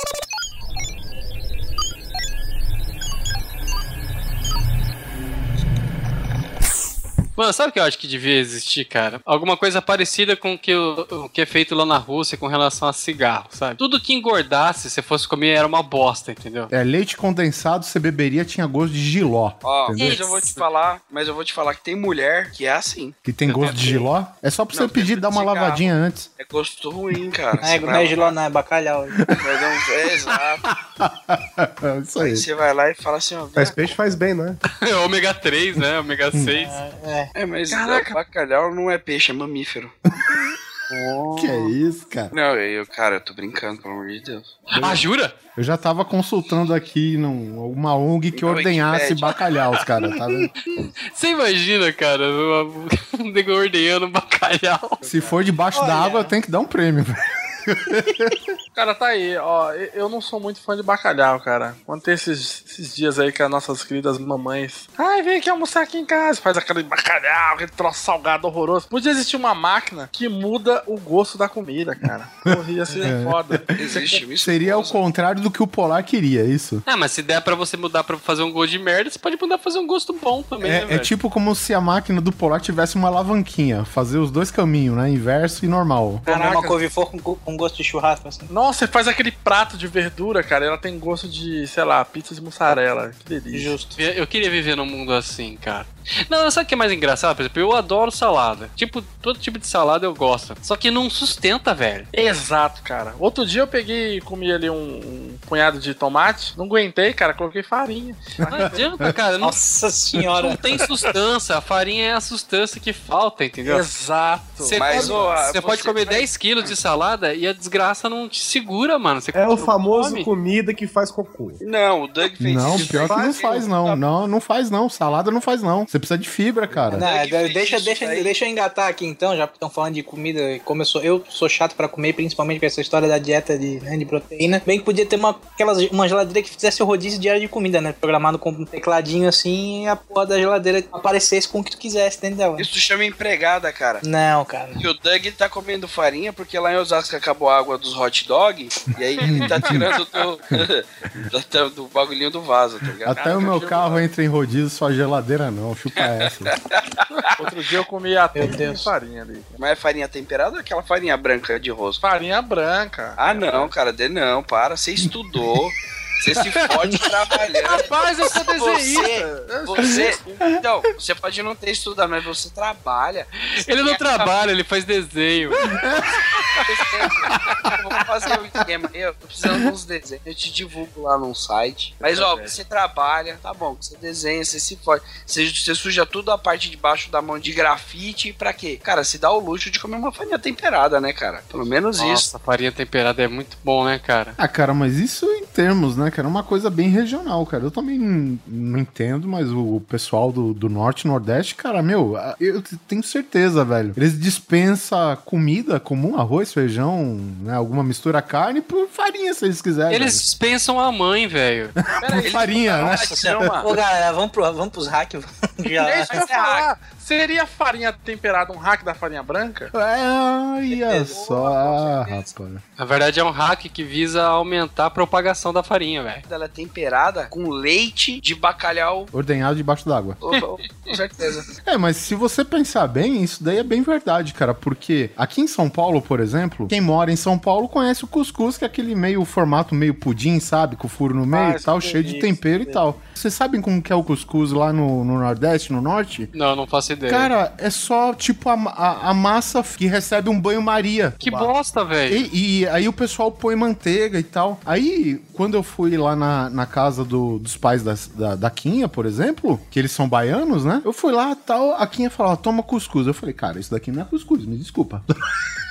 Speaker 8: Mano, sabe o que eu acho que devia existir, cara? Alguma coisa parecida com o que, o, o que é feito lá na Rússia com relação a cigarro, sabe? Tudo que engordasse, se fosse comer, era uma bosta, entendeu?
Speaker 3: É, leite condensado, você beberia, tinha gosto de giló.
Speaker 5: Ó,
Speaker 3: Entendeu?
Speaker 5: mas eu vou te falar, mas eu vou te falar que tem mulher que é assim.
Speaker 3: Que tem gosto de giló. É só pra você
Speaker 5: Não,
Speaker 3: pedir dar uma
Speaker 5: cigarro.
Speaker 3: lavadinha antes.
Speaker 5: É gosto ruim, cara.
Speaker 6: É, não é giló, não, é bacalhau.
Speaker 5: Um- É, exato.
Speaker 3: É isso aí.
Speaker 5: Aí você vai lá e fala assim, ó.
Speaker 2: Faz peixe, faz bem, não é?
Speaker 8: ômega 3, né? Ômega 6.
Speaker 6: É.
Speaker 5: É, mas bacalhau não é peixe, é mamífero.
Speaker 3: Que é isso, cara?
Speaker 5: Não, eu, cara, eu tô brincando, pelo amor de Deus.
Speaker 8: Ah, jura?
Speaker 3: Eu já tava consultando aqui num, uma ONG que
Speaker 5: Na
Speaker 3: ordenhasse
Speaker 5: Wikipedia.
Speaker 3: bacalhaus, cara, tá vendo?
Speaker 8: Você imagina, cara, um nego ordenhando bacalhau.
Speaker 3: Se for debaixo da água, tem que dar um prêmio.
Speaker 9: Cara, tá aí, ó. eu- não sou muito fã de bacalhau, cara. Quando tem esses, esses dias aí que as nossas queridas mamães. Ai, vem aqui almoçar aqui em casa. Faz aquele bacalhau, aquele troço salgado horroroso. Podia existir uma máquina que muda o gosto da comida, cara. Porra, ia ser
Speaker 3: É.
Speaker 9: foda.
Speaker 5: Existe isso.
Speaker 3: Seria o contrário do que o Polar queria, é isso?
Speaker 8: Ah, mas se der pra você mudar pra fazer um gosto de merda, você pode mudar pra fazer um gosto bom também, né,
Speaker 3: É, é
Speaker 8: velho?
Speaker 3: tipo como se a máquina do Polar tivesse uma alavanquinha, fazer os dois caminhos, né? Inverso e normal.
Speaker 6: Comer
Speaker 9: Caraca.
Speaker 6: uma couve-flor com, com gosto de churrasco, assim.
Speaker 9: Nossa, você faz aquele prato de verdura, cara. Ela tem gosto de, sei lá, pizza de mussarela. Que delícia.
Speaker 6: Justo.
Speaker 8: Eu queria viver num mundo assim, cara. Não, sabe o que é mais engraçado? Por exemplo, eu adoro salada. Tipo, todo tipo de salada eu gosto. Só que não sustenta, velho.
Speaker 9: Exato, cara. Outro dia eu peguei e comi ali um, um punhado de tomate. Não aguentei, cara. Coloquei farinha.
Speaker 8: Não adianta, cara. Não,
Speaker 6: Nossa
Speaker 8: não
Speaker 6: senhora.
Speaker 8: tem sustância. A farinha é a sustância que falta, entendeu?
Speaker 9: Exato.
Speaker 8: Você,
Speaker 5: Mas,
Speaker 8: come-
Speaker 5: ô, a-
Speaker 8: você pode
Speaker 5: você
Speaker 8: comer
Speaker 5: vai-
Speaker 8: 10 quilos de salada e a desgraça não te segura, mano. Você
Speaker 2: É o
Speaker 8: come-
Speaker 2: famoso comida que faz cocô.
Speaker 5: Não, o Doug fez
Speaker 3: Não,
Speaker 5: isso.
Speaker 3: pior que não faz, não. Não, não faz, não. Salada não faz, não. Você precisa de fibra, cara.
Speaker 6: Não, deixa, deixa, deixa eu engatar aqui então, já que estão falando de comida, como eu sou, eu sou chato pra comer, principalmente com essa história da dieta de, né, de proteína. Bem que podia ter uma, aquelas, uma geladeira que fizesse o rodízio diário de comida, né? Programado com um tecladinho assim e a porra da geladeira aparecesse com o que tu quisesse dentro dela.
Speaker 5: Isso chama empregada, cara.
Speaker 6: Não, cara.
Speaker 5: E o Doug tá comendo farinha porque lá em Osasco acabou a água dos hot dog. E aí ele tá tirando do, do, do bagulhinho do vaso, tá ligado?
Speaker 3: Até o meu carro entra em rodízio, sua geladeira não. Chupa essa.
Speaker 9: Outro dia eu comi
Speaker 6: Deus.
Speaker 9: farinha ali.
Speaker 5: Mas é farinha temperada ou aquela farinha branca de rosca?
Speaker 9: Farinha branca.
Speaker 5: Ah, não, cara, de não, para. Você estudou. Você se fode trabalhando.
Speaker 9: Rapaz, eu sou
Speaker 5: Você,
Speaker 9: desenhista.
Speaker 5: você, então, você pode não ter estudado, mas você trabalha.
Speaker 8: Ele não trabalha, ele faz desenho.
Speaker 5: Eu vou fazer um esquema aí, eu tô precisando de uns desenhos, eu te divulgo lá num site. Mas ó, você trabalha, tá bom, você desenha, você se fode. Você, você suja tudo a parte de baixo da mão de grafite, pra quê? Cara, se dá o luxo de comer uma farinha temperada, né, cara? Pelo menos isso.
Speaker 8: Nossa, a farinha temperada é muito bom, né, cara?
Speaker 3: Ah, cara, mas isso termos, né, cara? Uma coisa bem regional, cara. Eu também não, não entendo, mas o pessoal do, do norte e nordeste, cara, meu, eu tenho certeza, velho. Eles dispensam comida comum, arroz, feijão, né, alguma mistura carne por farinha, se eles quiserem.
Speaker 8: Eles
Speaker 3: velho.
Speaker 8: dispensam a mãe, velho.
Speaker 3: por farinha, né?
Speaker 6: Nossa senhora. Ô, galera, vamos, pro, vamos pros hacks. Já.
Speaker 9: É que eu falar. Seria farinha temperada um hack da farinha branca?
Speaker 3: É, olha só, rapaz.
Speaker 8: Na verdade, é um hack que visa aumentar a propagação da farinha, velho.
Speaker 5: Ela é temperada com leite de bacalhau.
Speaker 3: Ordenhado debaixo d'água.
Speaker 5: Com certeza.
Speaker 3: É, mas se você pensar bem, isso daí é bem verdade, cara, porque aqui em São Paulo, por exemplo, quem mora em São Paulo conhece o cuscuz, que é aquele meio formato meio pudim, sabe? Com furo no meio
Speaker 9: Ah,
Speaker 3: e tal,
Speaker 9: isso
Speaker 3: cheio de tempero e tal. Vocês sabem como que é o cuscuz lá no, no Nordeste, no Norte?
Speaker 8: Não, não faço ideia.
Speaker 3: Cara, é só tipo a, a, a massa que recebe um banho-maria.
Speaker 8: que bosta, velho.
Speaker 3: E, e aí o pessoal põe manteiga e tal. Aí, quando eu fui lá na, na casa do- dos pais das- da, da Quinha, por exemplo, que eles são baianos, né? Eu fui lá tal, a Quinha falou, toma cuscuz. Eu falei, cara, isso daqui não é cuscuz, me desculpa.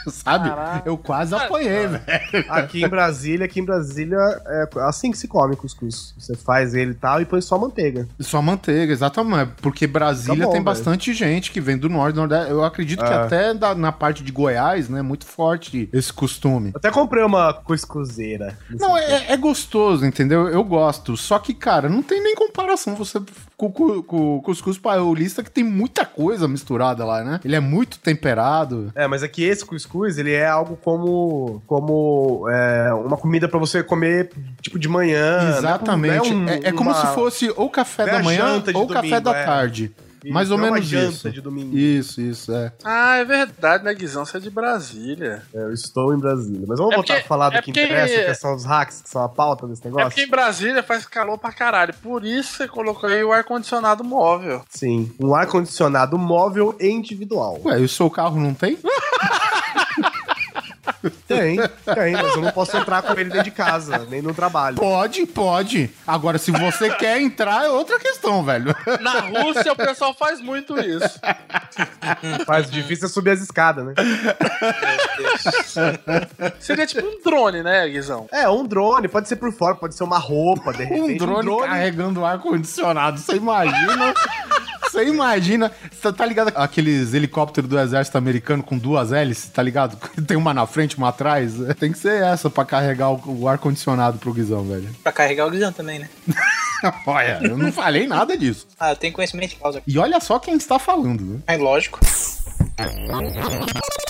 Speaker 3: Sabe?
Speaker 9: Caraca.
Speaker 3: Eu quase apanhei, velho.
Speaker 2: Aqui em Brasília, aqui em Brasília, é assim que se come cuscuz. Você faz ele e tal e põe só manteiga.
Speaker 3: Só manteiga, exatamente. Porque Brasília
Speaker 2: Tá bom,
Speaker 3: tem
Speaker 2: velho.
Speaker 3: bastante gente que vem do norte, do nordeste. Eu acredito que
Speaker 2: É.
Speaker 3: até da- na parte de Goiás, né, muito forte esse costume.
Speaker 2: Até comprei uma cuscuzeira.
Speaker 3: Não, é, é gostoso, entendeu? Eu gosto. Só que, cara, não tem nem comparação você com, com, com o cuscuz paulista, que tem muita coisa misturada lá, né? Ele é muito temperado.
Speaker 2: É, mas aqui esse cuscuz, ele é algo como como é, uma comida pra você comer, tipo, de manhã.
Speaker 3: Exatamente.
Speaker 2: Não
Speaker 3: É,
Speaker 2: um-
Speaker 3: é como
Speaker 2: uma-
Speaker 3: se fosse ou café
Speaker 2: é
Speaker 3: da manhã ou café
Speaker 2: domingo,
Speaker 3: da
Speaker 2: é.
Speaker 3: tarde.
Speaker 2: Isso,
Speaker 3: Mais ou
Speaker 2: é uma
Speaker 3: menos isso.
Speaker 2: de domingo.
Speaker 3: Isso, isso, é.
Speaker 9: Ah, é verdade, né, Guizão? Você é de Brasília.
Speaker 2: É, Eu estou em Brasília. Mas vamos
Speaker 9: É
Speaker 2: voltar
Speaker 9: porque-
Speaker 2: a falar do
Speaker 9: é
Speaker 2: que
Speaker 9: porque-
Speaker 2: interessa, que são os hacks, que são a pauta desse
Speaker 9: É
Speaker 2: negócio?
Speaker 9: porque em Brasília faz calor pra caralho. Por isso você colocou aí o ar-condicionado móvel.
Speaker 2: Sim. Um ar-condicionado móvel e individual.
Speaker 3: Ué, e o seu carro não tem?
Speaker 2: Tem, tem, mas eu não posso entrar com ele dentro de casa, nem no trabalho.
Speaker 3: Pode, pode. Agora, se você quer entrar, é outra questão, velho.
Speaker 9: Na Rússia o pessoal faz muito isso.
Speaker 2: Faz difícil é subir as escadas, né?
Speaker 9: Seria tipo um drone, né, Guizão?
Speaker 2: É, um drone, pode ser por fora, pode ser uma roupa, de
Speaker 3: Um
Speaker 2: repente.
Speaker 3: drone, carregando ar-condicionado. Você imagina? Você imagina? Você tá ligado aqueles helicópteros do exército americano com duas hélices, tá ligado? Tem uma na frente, uma atrás. Tem que ser essa pra carregar o, o ar-condicionado pro Guizão, velho.
Speaker 6: Pra carregar o Guizão também, né?
Speaker 3: Olha, eu não falei nada disso.
Speaker 6: Ah, eu tenho conhecimento de causa.
Speaker 3: E olha só quem está falando, né?
Speaker 6: É lógico.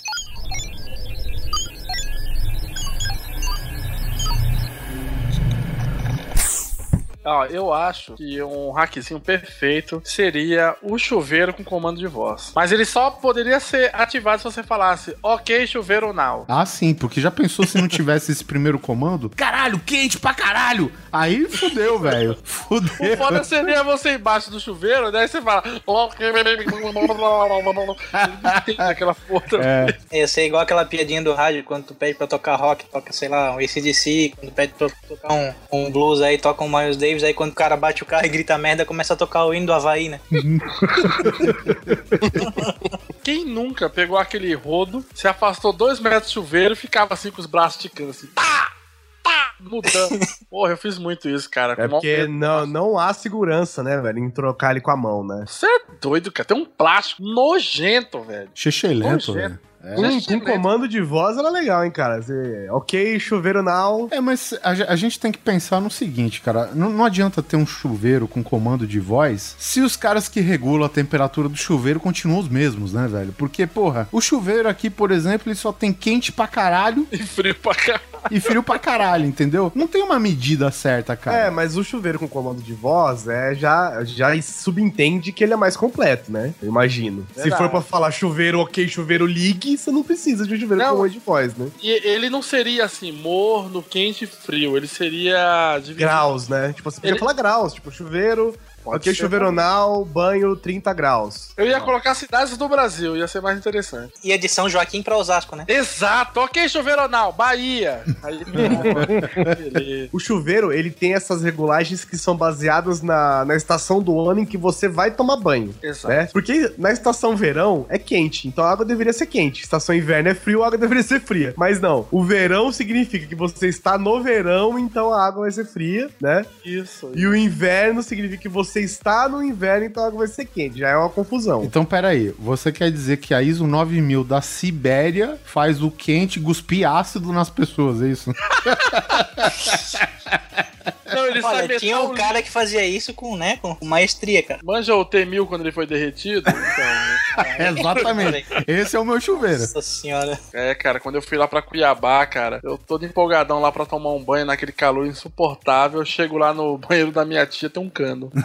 Speaker 9: Ó, eu acho que um hackzinho perfeito seria o chuveiro com comando de voz. Mas ele só poderia ser ativado se você falasse, ok, chuveiro now.
Speaker 3: Ah, sim, porque já pensou se não tivesse esse primeiro comando? Caralho, quente pra caralho! Aí fudeu, velho.
Speaker 9: O
Speaker 3: Fudeu.
Speaker 9: foda seria você embaixo do chuveiro, daí você fala. ok, aquela porra.
Speaker 3: É,
Speaker 6: Ia ser igual aquela piadinha do rádio, quando tu pede pra tocar rock, toca, sei lá, um ACDC, quando tu pede pra tocar um, um blues aí, toca um Miles Davis, aí quando o cara bate o carro e grita merda, começa a tocar o hino do Havaí, né?
Speaker 9: Quem nunca pegou aquele rodo, se afastou dois metros do chuveiro e ficava assim com os braços esticando assim. Tá! Tá! Mudando. Porra, eu fiz muito isso, cara.
Speaker 2: É porque
Speaker 9: medo.
Speaker 2: não, não há segurança, né, velho, em trocar ele com a mão, né?
Speaker 9: Você é doido, cara. Tem um plástico nojento, velho.
Speaker 3: Xexelento,
Speaker 9: Nojento.
Speaker 3: velho. É.
Speaker 2: Com,
Speaker 9: Já
Speaker 2: com comando de voz era legal, hein, cara? Você, ok, chuveiro now.
Speaker 3: É, mas a, a gente tem que pensar no seguinte, cara. Não, não adianta ter um chuveiro com comando de voz se os caras que regulam a temperatura do chuveiro continuam os mesmos, né, velho? Porque, porra, o chuveiro aqui, por exemplo, ele só tem quente pra caralho
Speaker 9: E frio pra caralho.
Speaker 3: E frio pra caralho, entendeu? Não tem uma medida certa, cara.
Speaker 2: É, mas o chuveiro com comando de voz é, já, já subentende que ele é mais completo, né? Eu imagino. Se
Speaker 9: Verdade.
Speaker 2: for pra falar chuveiro ok, chuveiro ligue, você não precisa de um chuveiro
Speaker 9: Não.
Speaker 2: com comando de voz, né?
Speaker 9: E ele não seria assim, morno, quente e frio. Ele seria. dividido-
Speaker 2: Graus, né? Tipo, você podia
Speaker 9: Ele-
Speaker 2: falar graus, tipo, chuveiro
Speaker 9: Pode
Speaker 2: ok, chuveironal, banho 30 graus.
Speaker 9: Eu ia colocar cidades do Brasil, ia ser mais interessante.
Speaker 6: Ia de São Joaquim pra Osasco, né?
Speaker 9: Exato, ok, chuveironal, Bahia. Aí, beleza.
Speaker 2: O chuveiro, ele tem essas regulagens que são baseadas na, na estação do ano em que você vai tomar banho.
Speaker 9: Exato.
Speaker 2: Né? Porque na estação verão é quente, então a água deveria ser quente. Estação inverno é frio, a água deveria ser fria. Mas não, o verão significa que você está no verão, então a água vai ser fria, né?
Speaker 9: Isso.
Speaker 2: E o inverno significa que você está no inverno, então a água vai ser quente. Já é uma confusão.
Speaker 3: Então, peraí, você quer dizer que a ISO 9000 da Sibéria faz o quente cuspir ácido nas pessoas, é isso?
Speaker 9: Não, ele
Speaker 6: Olha,
Speaker 9: sabe
Speaker 6: tinha um cara que fazia isso com, né, com maestria, cara.
Speaker 9: Manja o T-1000 quando ele foi derretido? Então.
Speaker 3: Exatamente. Esse é o meu chuveiro.
Speaker 6: Nossa senhora.
Speaker 9: é, cara, quando eu fui lá pra Cuiabá, cara, eu todo empolgadão lá pra tomar um banho naquele calor insuportável. Eu chego lá no banheiro da minha tia, tem um cano.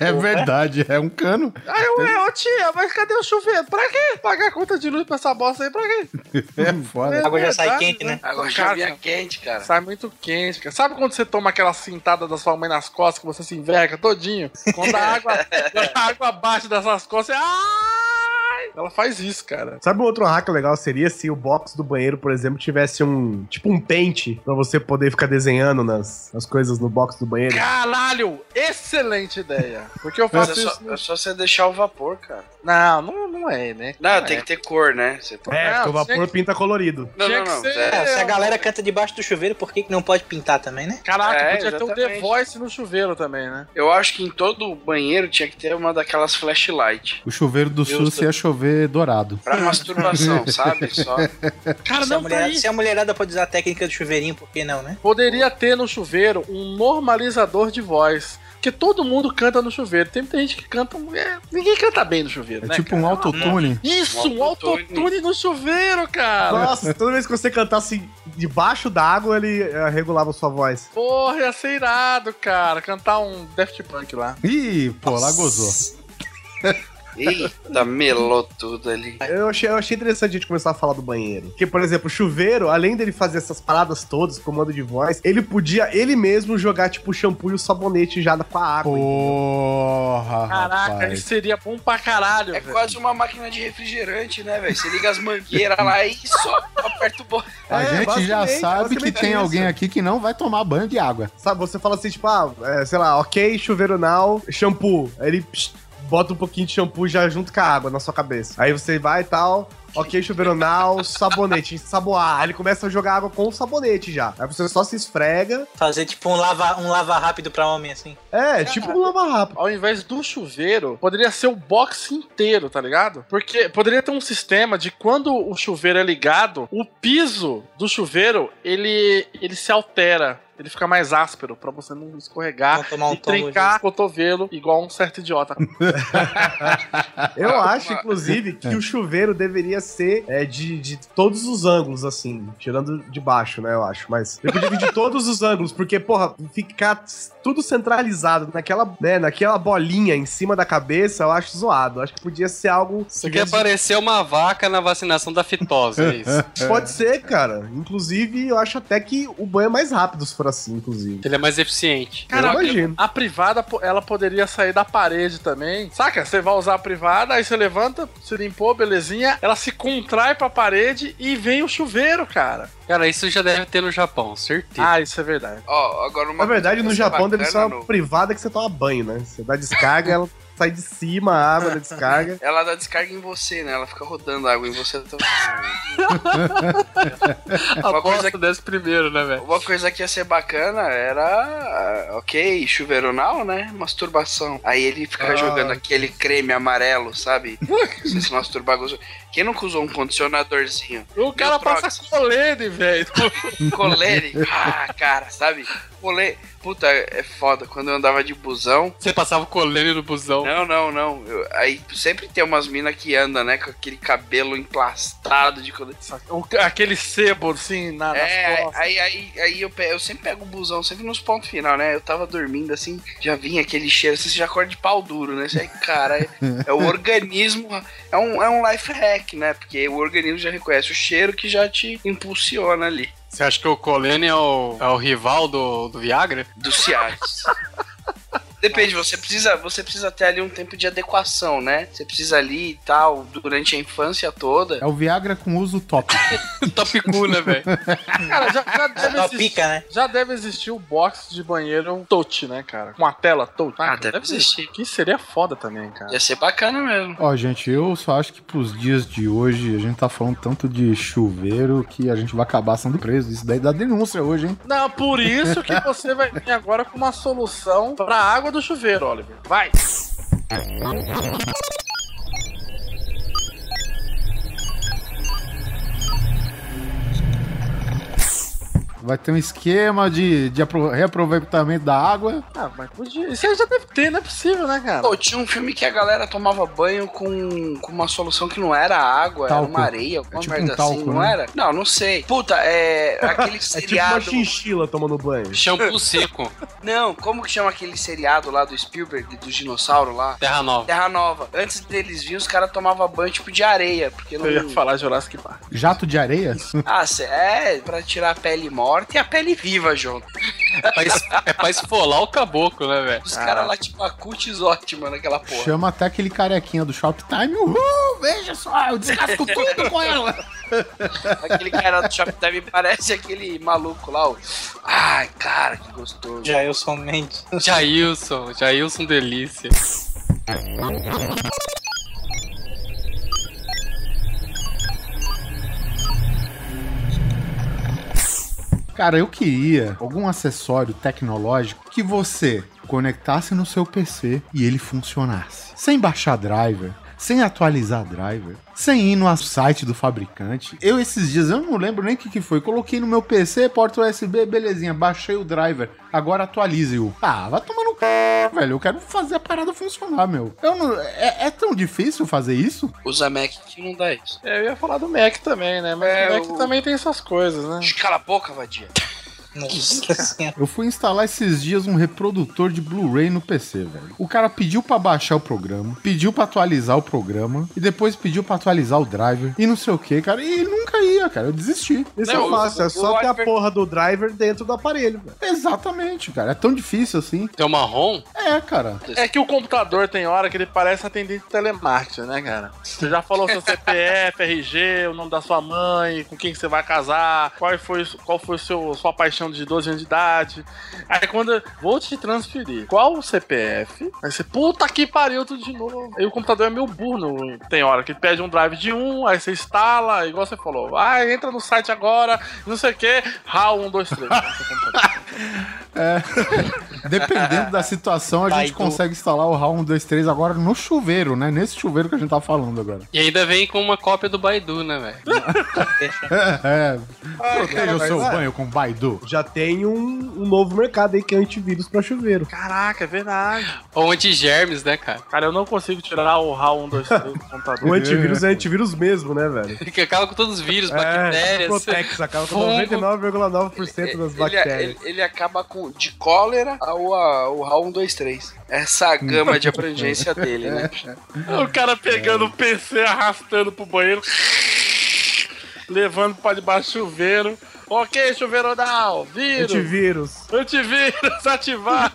Speaker 3: É verdade, é um cano.
Speaker 9: Aí eu, é, ô tia, mas cadê o chuveiro? Pra quê? Pagar a conta de luz pra essa bosta aí, pra quê?
Speaker 3: É foda.
Speaker 6: A água já sai quente, né?
Speaker 5: Agora já
Speaker 9: Cara,
Speaker 5: vinha quente, cara.
Speaker 9: Sai muito quente, cara. Sabe quando você toma aquela cintada da sua mãe nas costas, que você se enverga todinho? Quando a água, a água bate dessas costas, você... Ai! Ela faz isso, cara.
Speaker 2: Sabe um outro hack legal seria se o box do banheiro, por exemplo, tivesse um tipo um pente pra você poder ficar desenhando nas, nas coisas no box do banheiro?
Speaker 9: Caralho! Excelente ideia. Porque eu faço
Speaker 5: é só,
Speaker 9: isso...
Speaker 5: é só você deixar o vapor, cara.
Speaker 9: Não, não, não é, né?
Speaker 5: Não,
Speaker 9: é.
Speaker 5: tem que ter cor, né? Você pode-
Speaker 2: É,
Speaker 9: Não,
Speaker 2: porque o vapor
Speaker 9: que-
Speaker 2: pinta colorido.
Speaker 5: Não,
Speaker 9: Tinha
Speaker 5: não,
Speaker 9: que
Speaker 5: não.
Speaker 9: ser-
Speaker 5: é-
Speaker 6: É, se a galera canta debaixo do chuveiro, por que, que não pode pintar também, né?
Speaker 9: Caraca,
Speaker 5: É,
Speaker 9: podia ter um The
Speaker 5: exatamente.
Speaker 9: Voice no chuveiro também, né?
Speaker 5: Eu acho que em todo banheiro tinha que ter uma daquelas flashlight.
Speaker 3: O chuveiro do sul
Speaker 5: Justo.
Speaker 3: ia chover dourado.
Speaker 5: Pra masturbação, sabe? Só.
Speaker 9: Cara,
Speaker 6: se, a
Speaker 9: não tá
Speaker 6: mulherada,
Speaker 9: aí.
Speaker 6: se a mulherada pode usar a técnica do chuveirinho, por que não, né?
Speaker 9: Poderia ter no chuveiro um normalizador de voz. Porque todo mundo canta no chuveiro. Tem muita gente que canta. é, ninguém canta bem no chuveiro,
Speaker 3: É
Speaker 9: né?
Speaker 3: tipo
Speaker 9: cara?
Speaker 3: um autotune.
Speaker 9: Isso, um
Speaker 5: autotune.
Speaker 9: autotune no chuveiro, cara.
Speaker 2: Nossa, toda vez que você cantasse debaixo d'água, ele eh, regulava a sua voz.
Speaker 9: Porra, ia ser irado, cara. Cantar um Daft Punk lá.
Speaker 3: Ih, pô, lá gozou.
Speaker 5: Eita, melou tudo ali.
Speaker 2: Eu achei, eu achei interessante a gente começar a falar do banheiro. Porque, por exemplo, o chuveiro, além dele fazer essas paradas todas, comando de voz, ele podia ele mesmo jogar, tipo, o shampoo e o sabonete já com a água.
Speaker 3: Porra,
Speaker 9: Caraca,
Speaker 3: rapaz.
Speaker 9: isso seria bom pra caralho,
Speaker 5: É
Speaker 9: velho.
Speaker 5: quase uma máquina de refrigerante, né, velho? Você liga as mangueiras lá e só aperta o botão.
Speaker 3: A
Speaker 2: É,
Speaker 3: gente já sabe que tem
Speaker 2: isso.
Speaker 3: alguém aqui que não vai tomar banho de água.
Speaker 2: Sabe, você fala assim, tipo, ah, é, sei lá, ok, chuveiro now, shampoo. Aí ele psh, bota um pouquinho de shampoo já junto com a água na sua cabeça. Aí você vai e tal, ok, chuveiro now, sabonete, ensaboar. Aí ele começa a jogar água com o sabonete já. Aí você só se esfrega.
Speaker 6: Fazer tipo um lava, um lava rápido pra homem, assim.
Speaker 2: É, tipo um lava rápido.
Speaker 9: Ao invés do chuveiro, poderia ser o box inteiro, tá ligado? Porque poderia ter um sistema de quando o chuveiro é ligado, o piso do chuveiro, ele, ele se altera. Ele fica mais áspero pra você não escorregar
Speaker 6: Não um
Speaker 9: e trincar o cotovelo igual um certo idiota.
Speaker 2: Eu acho, inclusive, que o chuveiro deveria ser é, de, de todos os ângulos, assim. Tirando de baixo, né, eu acho. Mas eu podia de todos os ângulos, porque, porra, ficar tudo centralizado naquela, né, naquela bolinha em cima da cabeça, eu acho zoado. Eu acho que podia ser algo.
Speaker 8: Isso quer parecer uma vaca na vacinação da fitose, é isso.
Speaker 2: Pode ser, cara. Inclusive, eu acho até que o banho é mais rápido se for assim, inclusive.
Speaker 8: Ele é mais eficiente.
Speaker 2: eu imagino.
Speaker 9: A privada, ela poderia sair da parede também. Saca? Você vai usar a privada, aí você levanta, se limpou, belezinha. Ela se contrai pra parede e vem o chuveiro, cara.
Speaker 8: Cara, isso já deve ter no Japão, certeza.
Speaker 9: Ah, isso é verdade.
Speaker 5: Ó, agora uma
Speaker 2: Na verdade, no Japão deve ser uma
Speaker 5: no-
Speaker 2: privada que você toma banho, né? Você dá descarga, ela sai de cima, a água da descarga.
Speaker 5: Ela dá descarga em você, né? Ela fica rodando água em você. também. uma, coisa,
Speaker 8: Aposto desse primeiro, né, velho?
Speaker 5: uma coisa que ia ser bacana era, ah, ok, chuveironal, né? Masturbação. Aí ele fica
Speaker 2: Ah.
Speaker 5: jogando aquele creme amarelo, sabe? Você se masturbar gostoso. Quem nunca usou um condicionadorzinho?
Speaker 9: O cara passa colene, velho.
Speaker 5: Colene? Ah, cara, sabe? Colene. Puta, é foda. Quando eu andava de busão.
Speaker 8: Você passava o colene no busão.
Speaker 5: Não, não, não. Eu- aí sempre tem umas minas que andam, né? Com aquele cabelo emplastado de colene.
Speaker 9: O- Aquele sebo, assim, na,
Speaker 5: É, aí, aí, aí eu, pe- eu sempre pego o busão, sempre nos pontos final, né? Eu tava dormindo assim, já vinha aquele cheiro, assim, você já acorda de pau duro, né? Você aí, cara, é, é o organismo, é um, é um life hack, né? Porque o organismo já reconhece o cheiro que já te impulsiona ali,
Speaker 8: Você acha que o colene é o, é o rival do, do Viagra?
Speaker 5: do Cialis. Depende, você precisa, você precisa ter ali um tempo de adequação, né? Você precisa ali e tal, durante a infância toda.
Speaker 3: É o Viagra com uso top.
Speaker 8: Top cool, né, velho?
Speaker 9: Cara, já, já deve existir,
Speaker 6: pica, né?
Speaker 9: já deve existir o box de banheiro touch, né, cara? Com a tela touch.
Speaker 5: Ah, deve existir.
Speaker 9: Que seria foda também, cara.
Speaker 5: Ia ser bacana mesmo.
Speaker 3: Ó, gente, eu só acho que pros dias de hoje a gente tá falando tanto de chuveiro que a gente vai acabar sendo preso. Isso daí dá denúncia hoje, hein?
Speaker 9: Não, por isso que você vai vir agora com uma solução pra água do chuveiro, Oliver. Vai!
Speaker 3: Vai ter um esquema de, de apro- reaproveitamento da água.
Speaker 9: Ah, mas podia. Isso aí já deve ter, não é possível, né, cara?
Speaker 5: Pô, tinha um filme que a galera tomava banho com, com uma solução que não era água,
Speaker 3: Talco.
Speaker 5: era uma areia, alguma
Speaker 3: É tipo
Speaker 5: merda
Speaker 3: um talco,
Speaker 5: assim, não
Speaker 3: né?
Speaker 5: era? Não, não sei. Puta, é aquele
Speaker 2: É tipo uma
Speaker 5: seriado.
Speaker 2: chinchila tomando banho.
Speaker 8: Shampoo seco.
Speaker 5: não, como que chama aquele seriado lá do Spielberg, do dinossauro lá?
Speaker 8: Terra Nova.
Speaker 5: Terra Nova. Antes deles virem, os caras tomavam banho tipo de areia, porque não.
Speaker 9: Eu ia falar Jurassic Park.
Speaker 3: Jato de areia?
Speaker 5: Ah, é, pra tirar a pele morta e a pele viva, junto.
Speaker 8: É pra, es- é pra esfolar o caboclo, né, velho?
Speaker 5: Os caras lá, tipo, a cutis ótima naquela porra.
Speaker 3: Chama até aquele carequinha do Shoptime. Uhul, veja só, eu descasco tudo com ela.
Speaker 5: Aquele cara do Shoptime parece aquele maluco lá, o... Ai, cara, que gostoso.
Speaker 6: Jailson Mendes.
Speaker 8: Jailson, Jailson delícia.
Speaker 3: Cara, eu queria algum acessório tecnológico que você conectasse no seu PC e ele funcionasse. Sem baixar driver, sem atualizar driver, sem ir no site do fabricante. Eu esses dias, eu não lembro nem o que, que foi, coloquei no meu PC, porta USB, belezinha, baixei o driver, agora atualize-o. Ah, vai tomar no c... velho, eu quero fazer a parada funcionar, meu. Eu não, é, é tão difícil fazer isso?
Speaker 5: Usa Mac que não dá isso.
Speaker 9: É, eu ia falar do Mac também, né? Mas
Speaker 5: É,
Speaker 9: o Mac
Speaker 5: o-
Speaker 9: também tem essas coisas, né?
Speaker 5: Cala a boca, vadia.
Speaker 6: Nossa senhora.
Speaker 3: Eu fui instalar esses dias um reprodutor de Blu-ray no PC, velho. O cara pediu pra baixar o programa, pediu pra atualizar o programa e depois pediu pra atualizar o driver e não sei o que, cara. E nunca ia, cara. Eu desisti.
Speaker 2: Isso
Speaker 5: Não,
Speaker 2: é fácil, é
Speaker 5: o-
Speaker 2: só
Speaker 5: o
Speaker 2: ter a porra do driver dentro do aparelho. velho.
Speaker 3: Exatamente, cara. É tão difícil assim.
Speaker 8: Tem uma ROM?
Speaker 3: É, cara.
Speaker 9: É que o computador tem hora que ele parece atendente de telemarketing, né, cara? Você já falou seu CPF, RG, o nome da sua mãe, com quem que você vai casar, qual foi, qual foi seu, sua paixão de 12 anos de idade. Aí quando eu vou te transferir, qual o CPF? Aí você, puta que pariu, tudo de novo. Aí o computador é meio burro. Tem hora que ele pede um drive de um, aí você instala, igual você falou. Ah, entra no site agora, não sei o que, RAW 1, 2, 3.
Speaker 3: Dependendo da situação, a gente
Speaker 6: Baidu.
Speaker 3: consegue instalar o RAW 123 agora no chuveiro, né? Nesse chuveiro que a gente tá falando agora.
Speaker 8: E ainda vem com uma cópia do Baidu, né, velho?
Speaker 3: É. Proteja o seu
Speaker 2: vai.
Speaker 3: banho com Baidu.
Speaker 2: Já tem um, um novo mercado aí que é antivírus pra chuveiro.
Speaker 9: Caraca, é verdade.
Speaker 8: Ou antigermes, né, cara?
Speaker 9: Cara, eu não consigo tirar o RAW 1, 2, 3 do computador.
Speaker 2: O antivírus é antivírus mesmo, né, velho?
Speaker 8: Que acaba com todos os vírus,
Speaker 2: É,
Speaker 8: bactérias.
Speaker 2: Protex acaba com
Speaker 8: fungo.
Speaker 2: 99,9% das
Speaker 5: Ele,
Speaker 2: bactérias.
Speaker 5: ele, ele acaba com de cólera ao, ao RAW 123. Essa a gama de abrangência dele, né?
Speaker 9: O cara pegando o PC, arrastando pro banheiro, levando pra debaixo do chuveiro. Ok, chuveiro não, vírus,
Speaker 2: Antivírus.
Speaker 9: antivírus ativado.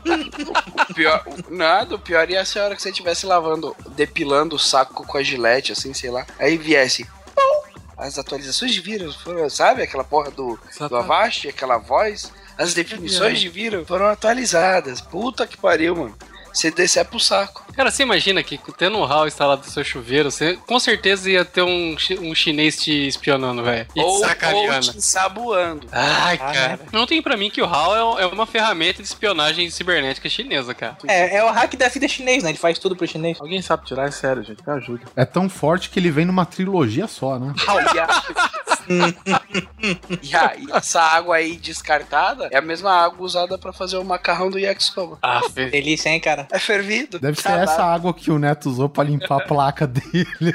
Speaker 5: O pior, nada, o pior ia ser a hora que você estivesse lavando, depilando o saco com a gilete, assim, sei lá. Aí viesse. pum, As atualizações de vírus foram, sabe? Aquela porra do, do Avast, aquela voz. As definições de vírus foram atualizadas. Puta que pariu, mano. Você descer pro saco.
Speaker 8: Cara, você imagina que tendo um RAW instalado no seu chuveiro, você com certeza ia ter um, um chinês te espionando, velho. E
Speaker 5: Ou, ou te ensaboando.
Speaker 8: Ai,
Speaker 6: Ah,
Speaker 8: cara. Não tem pra mim que o HAL é, é uma ferramenta de espionagem cibernética chinesa, cara.
Speaker 6: É, é o hack da vida chinês, né? Ele faz tudo pro chinês.
Speaker 9: Alguém sabe tirar? É sério, gente, me ajuda.
Speaker 3: É tão forte que ele vem numa trilogia só, né?
Speaker 5: E, a... a- e essa água aí descartada é a mesma água usada pra fazer o macarrão do yakisoba.
Speaker 8: Ah,
Speaker 6: Delícia, hein, cara?
Speaker 5: É fervido.
Speaker 3: Deve ser
Speaker 5: Caralho.
Speaker 3: essa água que o Neto usou pra limpar a placa dele.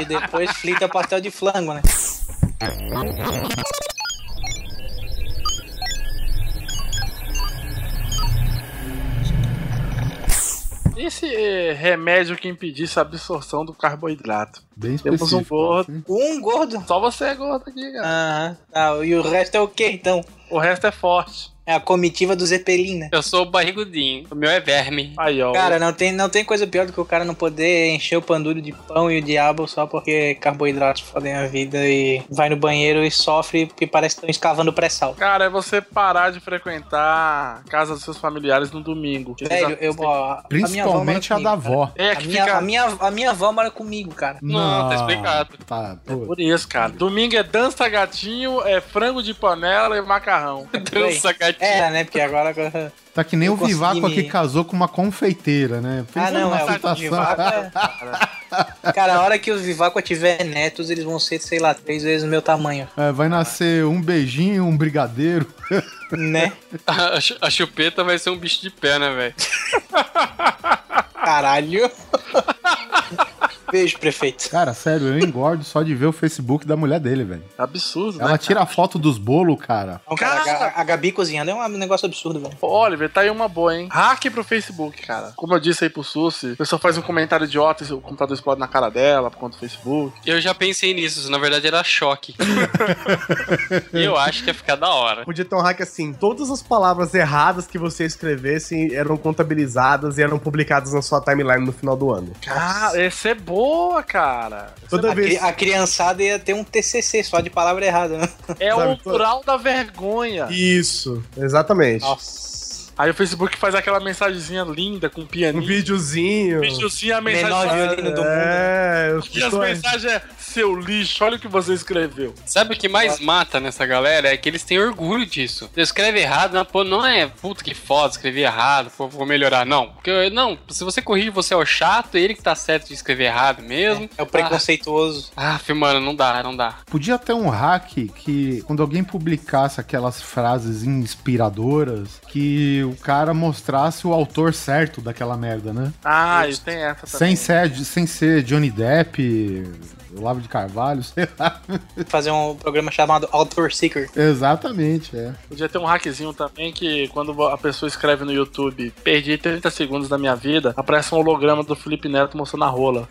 Speaker 6: E depois frita pastel de flango, né?
Speaker 9: Esse eh, remédio que impedisse a absorção do carboidrato.
Speaker 3: Bem
Speaker 9: Temos um
Speaker 3: específico.
Speaker 9: gordo.
Speaker 6: Um gordo.
Speaker 9: Só você é gordo aqui, cara.
Speaker 6: Aham. Ah, e o resto é o quê, então?
Speaker 9: O resto é forte.
Speaker 6: É a comitiva do Zeppelin, né?
Speaker 8: Eu sou o barrigudinho. O meu é verme.
Speaker 9: Aí, ó.
Speaker 6: Cara, não tem, não tem coisa pior do que o cara não poder encher o pandulho de pão e o diabo só porque carboidratos fodem a vida e vai no banheiro e sofre porque parece que estão escavando pré-sal.
Speaker 9: Cara, é você parar de frequentar a casa dos seus familiares no domingo.
Speaker 6: Velho, eu, ó, a minha avó mora
Speaker 3: Principalmente a
Speaker 6: comigo,
Speaker 3: da
Speaker 6: cara.
Speaker 3: avó.
Speaker 9: É,
Speaker 6: A minha,
Speaker 9: fica...
Speaker 6: a, minha, a minha avó mora comigo, cara.
Speaker 8: Não, tá explicado.
Speaker 3: Tá, pô.
Speaker 9: Por isso, cara. Domingo é dança gatinho, é frango de panela e macarrão.
Speaker 8: Dança gatinho.
Speaker 6: É, né? Porque agora.
Speaker 3: Tá que nem o Vivaco
Speaker 6: me-
Speaker 3: casou com uma confeiteira, né?
Speaker 6: Ah, não,
Speaker 3: numa
Speaker 6: é o
Speaker 3: situação-
Speaker 6: Vivaco. é- Cara, a hora que o Vivaco tiver netos, eles vão ser, sei lá, três vezes o meu tamanho,
Speaker 3: É, vai nascer um beijinho, um brigadeiro.
Speaker 6: né?
Speaker 8: A, a chupeta vai ser um bicho de pé, né, velho?
Speaker 6: Caralho. Beijo, prefeito.
Speaker 3: Cara, sério, eu engordo só de ver o Facebook da mulher dele, velho.
Speaker 9: Absurdo,
Speaker 3: Ela
Speaker 9: né?
Speaker 3: tira a foto dos bolos, cara.
Speaker 6: Não, cara,
Speaker 9: Cara!
Speaker 6: a, a Gabi cozinhando é um negócio absurdo, velho.
Speaker 9: Oliver, tá aí uma boa, hein? Hack pro Facebook, cara. Como eu disse aí pro Susi, a pessoa faz um comentário idiota e o computador explode na cara dela por conta do Facebook.
Speaker 8: Eu já pensei nisso, na verdade era choque. e eu acho que ia ficar da hora.
Speaker 2: Podia ter um hack assim: todas as palavras erradas que você escrevesse eram contabilizadas e eram publicadas na sua timeline no final do ano.
Speaker 9: Cara, essa é boa, cara.
Speaker 2: Toda
Speaker 6: A,
Speaker 2: vez.
Speaker 6: a criançada ia ter um TCC só de palavra errada, né?
Speaker 9: É
Speaker 2: Sabe,
Speaker 9: o plural da vergonha.
Speaker 2: Isso, exatamente.
Speaker 6: Nossa.
Speaker 9: Aí o Facebook faz aquela mensagenzinha linda com
Speaker 2: Um
Speaker 9: pianinho.
Speaker 2: videozinho.
Speaker 9: videozinho, a
Speaker 6: Menor
Speaker 9: mensagem.
Speaker 6: violino do mundo.
Speaker 2: É, eu
Speaker 9: E as mensagens é seu lixo, olha o que você escreveu.
Speaker 8: Sabe o que mais mata nessa galera? É que eles têm orgulho disso. Você escreve errado, não, pô, não é puta que foda, escrevi errado, pô, vou melhorar. Não. Porque, não, se você corrige, você é o chato, ele que tá certo de escrever errado mesmo.
Speaker 6: É o preconceituoso.
Speaker 8: Ah, ah, mano, não dá, não dá.
Speaker 3: Podia ter um hack que, quando alguém publicasse aquelas frases inspiradoras, que o cara mostrasse o autor certo daquela merda, né?
Speaker 9: Ah, e tem essa
Speaker 3: Sem
Speaker 9: também.
Speaker 3: ser, sem ser Johnny Depp, Olavo de Carvalho, sei lá.
Speaker 6: Fazer um programa chamado Author Seeker.
Speaker 3: Exatamente, é.
Speaker 9: Podia ter um hackzinho também que quando a pessoa escreve no YouTube, perdi 30 segundos da minha vida, aparece um holograma do Felipe Neto mostrando a rola.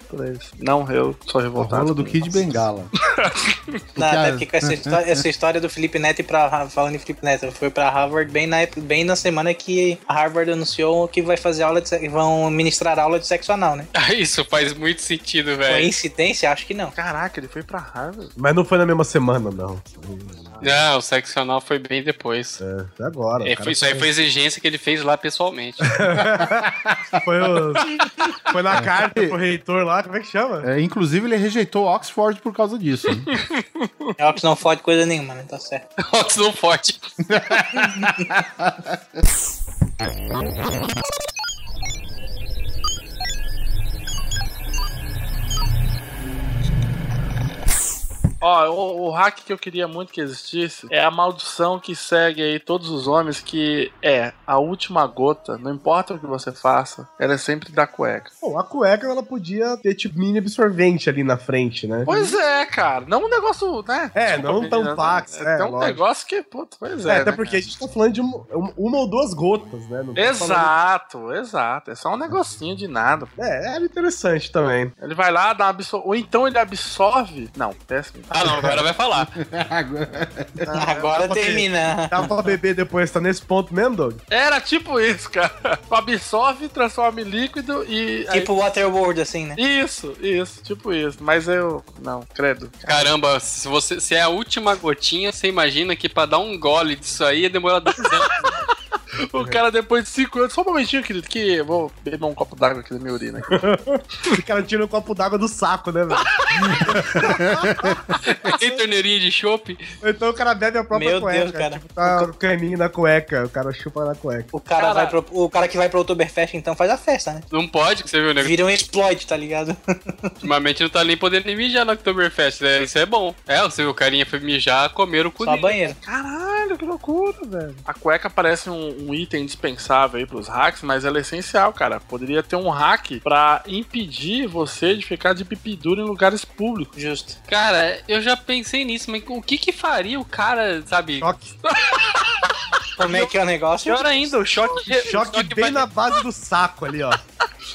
Speaker 9: Não, eu sou
Speaker 3: A
Speaker 9: revoltado.
Speaker 3: rola do Kid Bengala.
Speaker 6: Nada,
Speaker 3: as-
Speaker 6: porque com essa história, essa história do Felipe Neto pra. Falando em Felipe Neto, foi pra Harvard bem na, bem na semana que a Harvard anunciou que vai fazer aula de vão ministrar aula de sexo anal, né?
Speaker 8: Isso faz muito sentido, velho.
Speaker 6: Coincidência? Acho que não.
Speaker 9: Caraca, ele foi pra Harvard.
Speaker 2: Mas não foi na mesma semana, não.
Speaker 8: Não, o sexo anal foi bem depois.
Speaker 2: É, foi agora.
Speaker 8: É, foi, isso aí foi exigência que ele fez lá pessoalmente.
Speaker 2: Foi, o- foi na carta pro reitor lá, como é que chama?
Speaker 3: É, inclusive, ele rejeitou Oxford por causa disso.
Speaker 6: É o que não fode coisa nenhuma, né? Tá certo.
Speaker 8: Oxidão forte.
Speaker 9: Ó, o, o hack que eu queria muito que existisse é a maldição que segue aí todos os homens, que é a última gota, não importa o que você faça, ela é sempre da cueca.
Speaker 2: Bom, a cueca ela podia ter tipo mini absorvente ali na frente, né?
Speaker 9: Pois é, cara. Não um negócio, né?
Speaker 2: É, não tão
Speaker 9: menina,
Speaker 2: pax,
Speaker 9: É,
Speaker 2: é,
Speaker 9: tem um
Speaker 2: lógico.
Speaker 9: negócio que, puta, pois
Speaker 2: É,
Speaker 9: é.
Speaker 2: até
Speaker 9: né,
Speaker 2: porque a gente tá falando de uma, uma ou duas gotas, né? Não tô falando-
Speaker 9: Exato, exato. É só um negocinho de nada.
Speaker 2: É, era interessante também.
Speaker 9: Ele vai lá, dá uma absor... Ou então ele absorve. Não, péssimo.
Speaker 8: Ah, não, agora vai falar.
Speaker 6: Agora
Speaker 2: ok.
Speaker 6: termina.
Speaker 2: Dá pra beber depois, tá nesse ponto mesmo, Doug?
Speaker 9: Era tipo isso, cara. Absorve, transforma em líquido e. aí-
Speaker 6: Tipo Waterworld, assim, né?
Speaker 9: Isso, isso, tipo isso. Mas eu. Não, credo.
Speaker 8: Caramba, se, você, se é a última gotinha, você imagina que pra dar um gole disso aí ia demorar dois anos.
Speaker 9: O cara, depois de 5 anos. Só um momentinho, querido, que eu vou beber um copo d'água aqui da minha urina.
Speaker 2: O cara tira um copo d'água do saco, né, velho?
Speaker 8: Tem torneirinha de chopp?
Speaker 2: Ou então o cara bebe a própria
Speaker 6: Meu
Speaker 2: cueca.
Speaker 6: Deus, cara.
Speaker 2: Tipo, tá o caninho na cueca, o cara chupa na cueca.
Speaker 6: O cara,
Speaker 9: Cara-
Speaker 6: vai pro, o cara que vai pro Oktoberfest, então, faz a festa, né?
Speaker 8: Não pode, que você viu, né?
Speaker 6: Vira um exploit, tá ligado?
Speaker 8: Ultimamente não tá nem podendo nem mijar no Oktoberfest, né? Isso é bom. É, você viu, o carinha foi mijar, comeram o cu
Speaker 6: Só
Speaker 8: dele.
Speaker 6: banheiro.
Speaker 9: Caralho, que loucura, velho. A cueca parece um, um item indispensável aí pros hacks, mas ela é essencial, cara. Poderia ter um hack pra impedir você de ficar de pipi duro em lugares públicos.
Speaker 6: Justo.
Speaker 8: Cara, eu já pensei nisso, mas o que que faria o cara, sabe?
Speaker 2: Choque.
Speaker 6: Como é que é o negócio?
Speaker 8: Pior ainda, o choque...
Speaker 2: Choque
Speaker 8: o
Speaker 2: bem
Speaker 8: vai-
Speaker 2: na base do saco ali, ó.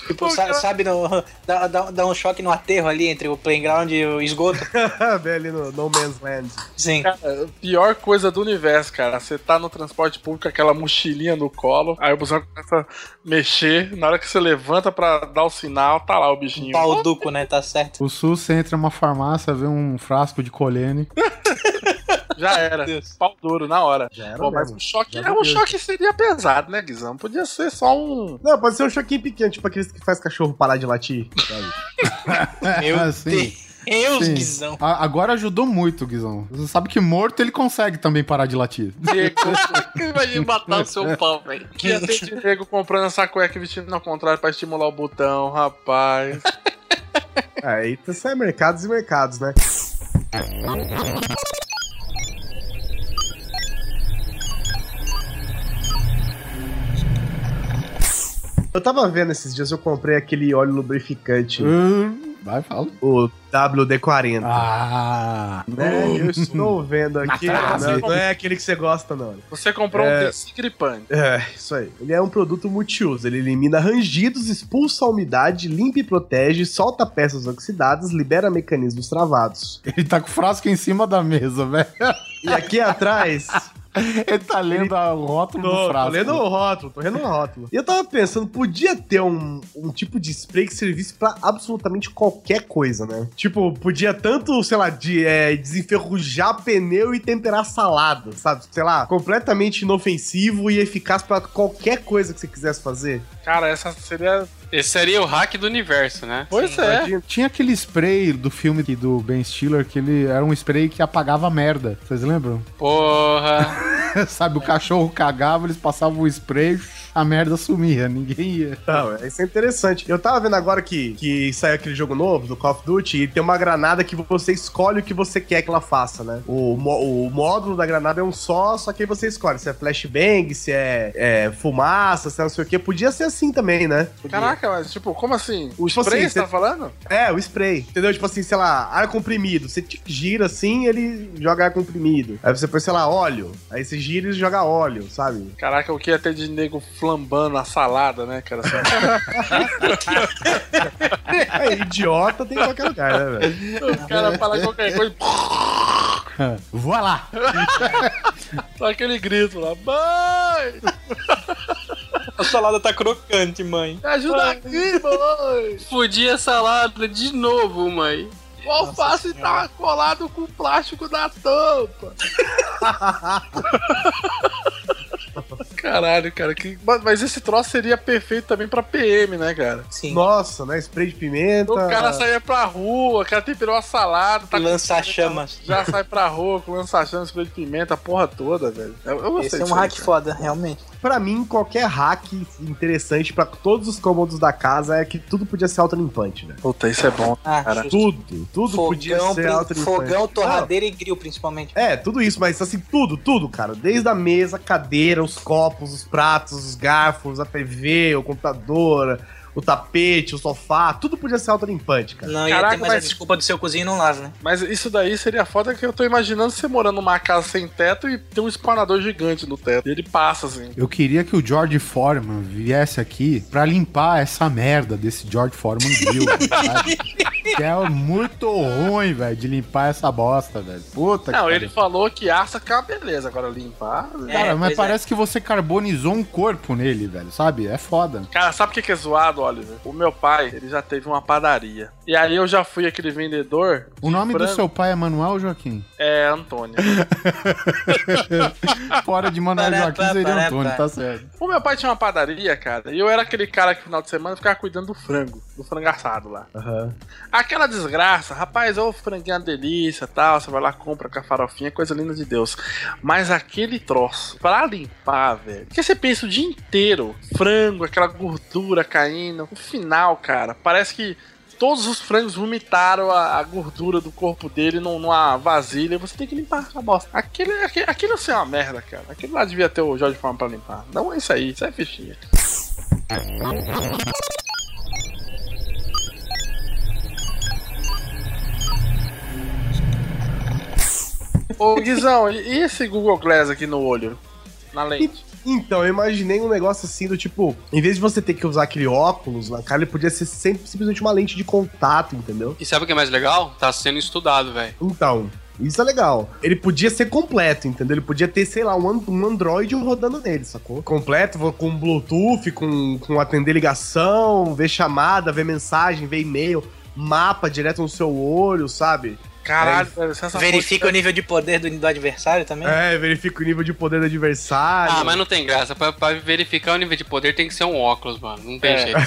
Speaker 6: Tipo, sa- sabe, no- dá, dá, dá um choque no aterro ali entre o playground e o esgoto.
Speaker 2: Bem ali no No Man's Land.
Speaker 6: Sim.
Speaker 9: Cara, pior coisa do universo, cara. Você tá no transporte público, aquela mochilinha no colo, aí o busão começa a mexer. Na hora que você levanta pra dar o sinal, tá lá o bichinho.
Speaker 6: Pau duco, né? Tá certo.
Speaker 3: O SUS, entra numa farmácia, vê um frasco de colene.
Speaker 9: Já era. Pau duro na hora.
Speaker 2: Já era
Speaker 9: Pô, mas o choque, é,
Speaker 2: deu.
Speaker 9: choque seria pesado, né, Guizão? Podia ser só um.
Speaker 2: Não, pode ser um choquinho pequeno, tipo aqueles que faz cachorro parar de latir.
Speaker 6: Meu
Speaker 3: Ah, sim.
Speaker 6: Deus,
Speaker 3: Sim.
Speaker 6: Guizão.
Speaker 3: A- agora ajudou muito, Guizão. Você sabe que morto ele consegue também parar de latir.
Speaker 8: Imagina matar o seu pau, velho.
Speaker 9: Que ia ter de nego comprando essa cueca e vestindo ao contrário pra estimular o botão, rapaz.
Speaker 2: É, aí sai mercados e mercados, né? Eu tava vendo esses dias, eu comprei aquele óleo lubrificante,
Speaker 3: Hum, Vai, fala.
Speaker 2: o WD-40.
Speaker 3: Ah!
Speaker 2: né? Eu estou vendo aqui. Não, não é aquele que você gosta, não.
Speaker 9: Você comprou
Speaker 2: É.
Speaker 9: um desengripante.
Speaker 2: É, isso aí. Ele é um produto multiuso. Ele elimina rangidos, expulsa a umidade, limpa e protege, solta peças oxidadas, libera mecanismos travados.
Speaker 3: Ele tá com o frasco em cima da mesa, velho.
Speaker 2: E aqui atrás.
Speaker 3: Ele tá lendo o rótulo
Speaker 2: Tô,
Speaker 3: do
Speaker 2: tô
Speaker 3: frasco.
Speaker 2: lendo o rótulo, tô lendo o rótulo. E eu tava pensando, podia ter um, um tipo de spray que servisse pra absolutamente qualquer coisa, né? Tipo, podia tanto, sei lá, de, é, desenferrujar pneu e temperar salada, sabe? Sei lá, completamente inofensivo e eficaz pra qualquer coisa que você quisesse fazer.
Speaker 9: Cara, essa seria.
Speaker 8: Esse seria o hack do universo, né?
Speaker 9: Pois é.
Speaker 2: Imagina.
Speaker 3: Tinha aquele spray do filme do Ben Stiller que ele era um spray que apagava a merda. Vocês lembram?
Speaker 8: Porra.
Speaker 3: Sabe, o cachorro cagava, eles passavam o spray, a merda sumia, ninguém ia.
Speaker 2: Não, isso é interessante. Eu tava vendo agora que, que saiu aquele jogo novo do Call of Duty e tem uma granada que você escolhe o que você quer que ela faça, né? O, o módulo da granada é um só, só que aí você escolhe se é flashbang, se é, é fumaça, se é não sei o que. Podia ser assim também, né? Podia.
Speaker 9: Caraca, mas tipo, como assim? O
Speaker 2: Tipo
Speaker 9: spray
Speaker 2: assim,
Speaker 9: você tá falando?
Speaker 2: É, o spray. Entendeu? Tipo assim, sei lá, ar comprimido. Você tipo, gira assim, ele joga ar comprimido. Aí você põe, sei lá, óleo. Aí você gira e joga óleo, sabe?
Speaker 9: Caraca, o que ia ter de nego flambando a salada, né, cara?
Speaker 2: É, idiota tem em qualquer lugar, né, velho?
Speaker 9: o cara fala qualquer coisa,
Speaker 3: Voa lá!
Speaker 9: só aquele grito lá, mãe!
Speaker 6: A salada tá crocante, mãe.
Speaker 9: Me ajuda aqui, mãe!
Speaker 8: Fudi a salada de novo, mãe.
Speaker 9: O alface tá colado com o plástico da tampa. Caralho, cara, que... mas- esse troço seria perfeito também pra PM, né, cara?
Speaker 6: Sim.
Speaker 2: Nossa, né? Spray de pimenta.
Speaker 9: O cara saía pra rua, o cara temperou a salada, tá
Speaker 6: Lançar chamas.
Speaker 9: Já sai pra rua com lança-chamas, spray de pimenta, a porra toda, velho. Eu, eu gostei
Speaker 6: Esse é um hack
Speaker 9: cara.
Speaker 6: foda, realmente.
Speaker 2: Pra mim, qualquer hack interessante pra todos os cômodos da casa é que tudo podia ser autolimpante, né?
Speaker 9: Puta, isso é bom.
Speaker 6: Ah,
Speaker 9: Cara,
Speaker 6: justo.
Speaker 2: Tudo, tudo podia
Speaker 6: fogão,
Speaker 2: ser
Speaker 6: prin-
Speaker 2: autolimpante.
Speaker 6: fogão, torradeira e grill, principalmente.
Speaker 2: Não, É, tudo isso, mas assim, tudo, tudo, cara. Desde a mesa, cadeira, os copos, os pratos, os garfos, a TV, o computador, o tapete, o sofá, tudo podia ser autolimpante, cara.
Speaker 6: Não, ia
Speaker 9: Caraca,
Speaker 6: ter mais
Speaker 9: mas-
Speaker 6: a desculpa do seu cozinho e não lava, né?
Speaker 9: Mas isso daí seria foda que eu tô imaginando você morando numa casa sem teto e tem um espanador gigante no teto. E ele passa assim.
Speaker 3: Eu queria que o George Foreman viesse aqui pra limpar essa merda desse George Foreman Grill, sabe? Que é muito ruim, velho, de limpar essa bosta, velho. Puta
Speaker 9: Não,
Speaker 3: que
Speaker 9: ele falou que assa que é uma beleza, agora limpar.
Speaker 3: Cara,
Speaker 6: É,
Speaker 3: mas
Speaker 6: pois é.
Speaker 3: parece que você carbonizou um corpo nele, velho, sabe? É foda.
Speaker 9: Cara, sabe o que que é zoado, Oliver? O meu pai, ele já teve uma padaria. E aí eu já fui aquele vendedor.
Speaker 3: O nome do
Speaker 9: frango.
Speaker 3: seu pai é Manuel Joaquim?
Speaker 9: É Antônio.
Speaker 3: Fora de Manuel Joaquim seria Antônio, tá certo.
Speaker 9: o meu pai tinha uma padaria, cara. E eu era aquele cara que no final de semana ficava cuidando do frango, do frango assado lá.
Speaker 2: Aham.
Speaker 9: Aquela desgraça, rapaz, ô franguinho é uma delícia tal. Você vai lá, compra com a farofinha, coisa linda de Deus. Mas aquele troço, pra limpar, velho. Porque você pensa o dia inteiro, frango, aquela gordura caindo. No final, cara, parece que. Todos os frangos vomitaram a, a gordura do corpo dele num- numa vasilha você tem que limpar a bosta. Aquele, aquele, aquilo assim é uma merda, cara. Aquilo lá devia ter o Jorge Forma pra limpar. Não é isso aí, isso é fichinha. Ô Guizão, e esse Google Glass aqui no olho? Na lente?
Speaker 2: Então, eu imaginei um negócio assim do tipo, em vez de você ter que usar aquele óculos na cara, ele podia ser sempre, simplesmente uma lente de contato, entendeu?
Speaker 8: E sabe o que é mais legal? Tá sendo estudado, velho.
Speaker 2: Então, isso é legal. Ele podia ser completo, entendeu? Ele podia ter, sei lá, um, um Android rodando nele, sacou? Completo, com Bluetooth, com, com atender ligação, ver chamada, ver mensagem, ver e-mail, mapa direto no seu olho, sabe?
Speaker 9: Caralho, velho, se essa
Speaker 6: Verifica o nível de poder do, do adversário também.
Speaker 2: É, verifica o nível de poder do adversário.
Speaker 8: Ah, mas não tem graça. Pra, pra verificar o nível de poder tem que ser um óculos, mano. Não tem
Speaker 9: É.
Speaker 8: jeito.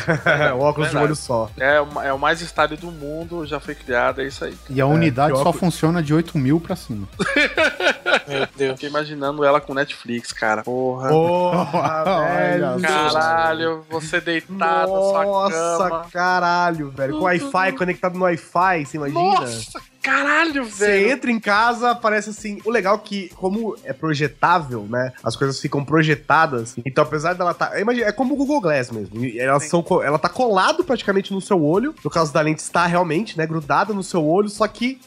Speaker 2: o óculos de
Speaker 9: Verdade.
Speaker 2: olho só.
Speaker 9: É, o- é o mais estádio do mundo, já foi criado, é isso aí.
Speaker 3: E a unidade
Speaker 2: que
Speaker 3: só
Speaker 2: óculos-
Speaker 3: funciona de 8 mil pra cima.
Speaker 6: Meu Deus.
Speaker 9: Fiquei imaginando ela com Netflix, cara. Porra.
Speaker 2: Porra, velho.
Speaker 9: Caralho, você deitado na sua
Speaker 2: Nossa,
Speaker 9: cama.
Speaker 2: caralho, velho. Com Wi-Fi, conectado no Wi-Fi, você imagina?
Speaker 9: Nossa, caralho,
Speaker 2: Você
Speaker 9: velho.
Speaker 2: entra em casa, parece assim. O legal é que, como é projetável, né? As coisas ficam projetadas. Então, apesar dela tá. Imagina, é como o Google Glass mesmo. Elas são, ela tá colado praticamente no seu olho. No caso da lente, está realmente, né? Grudada no seu olho, só que.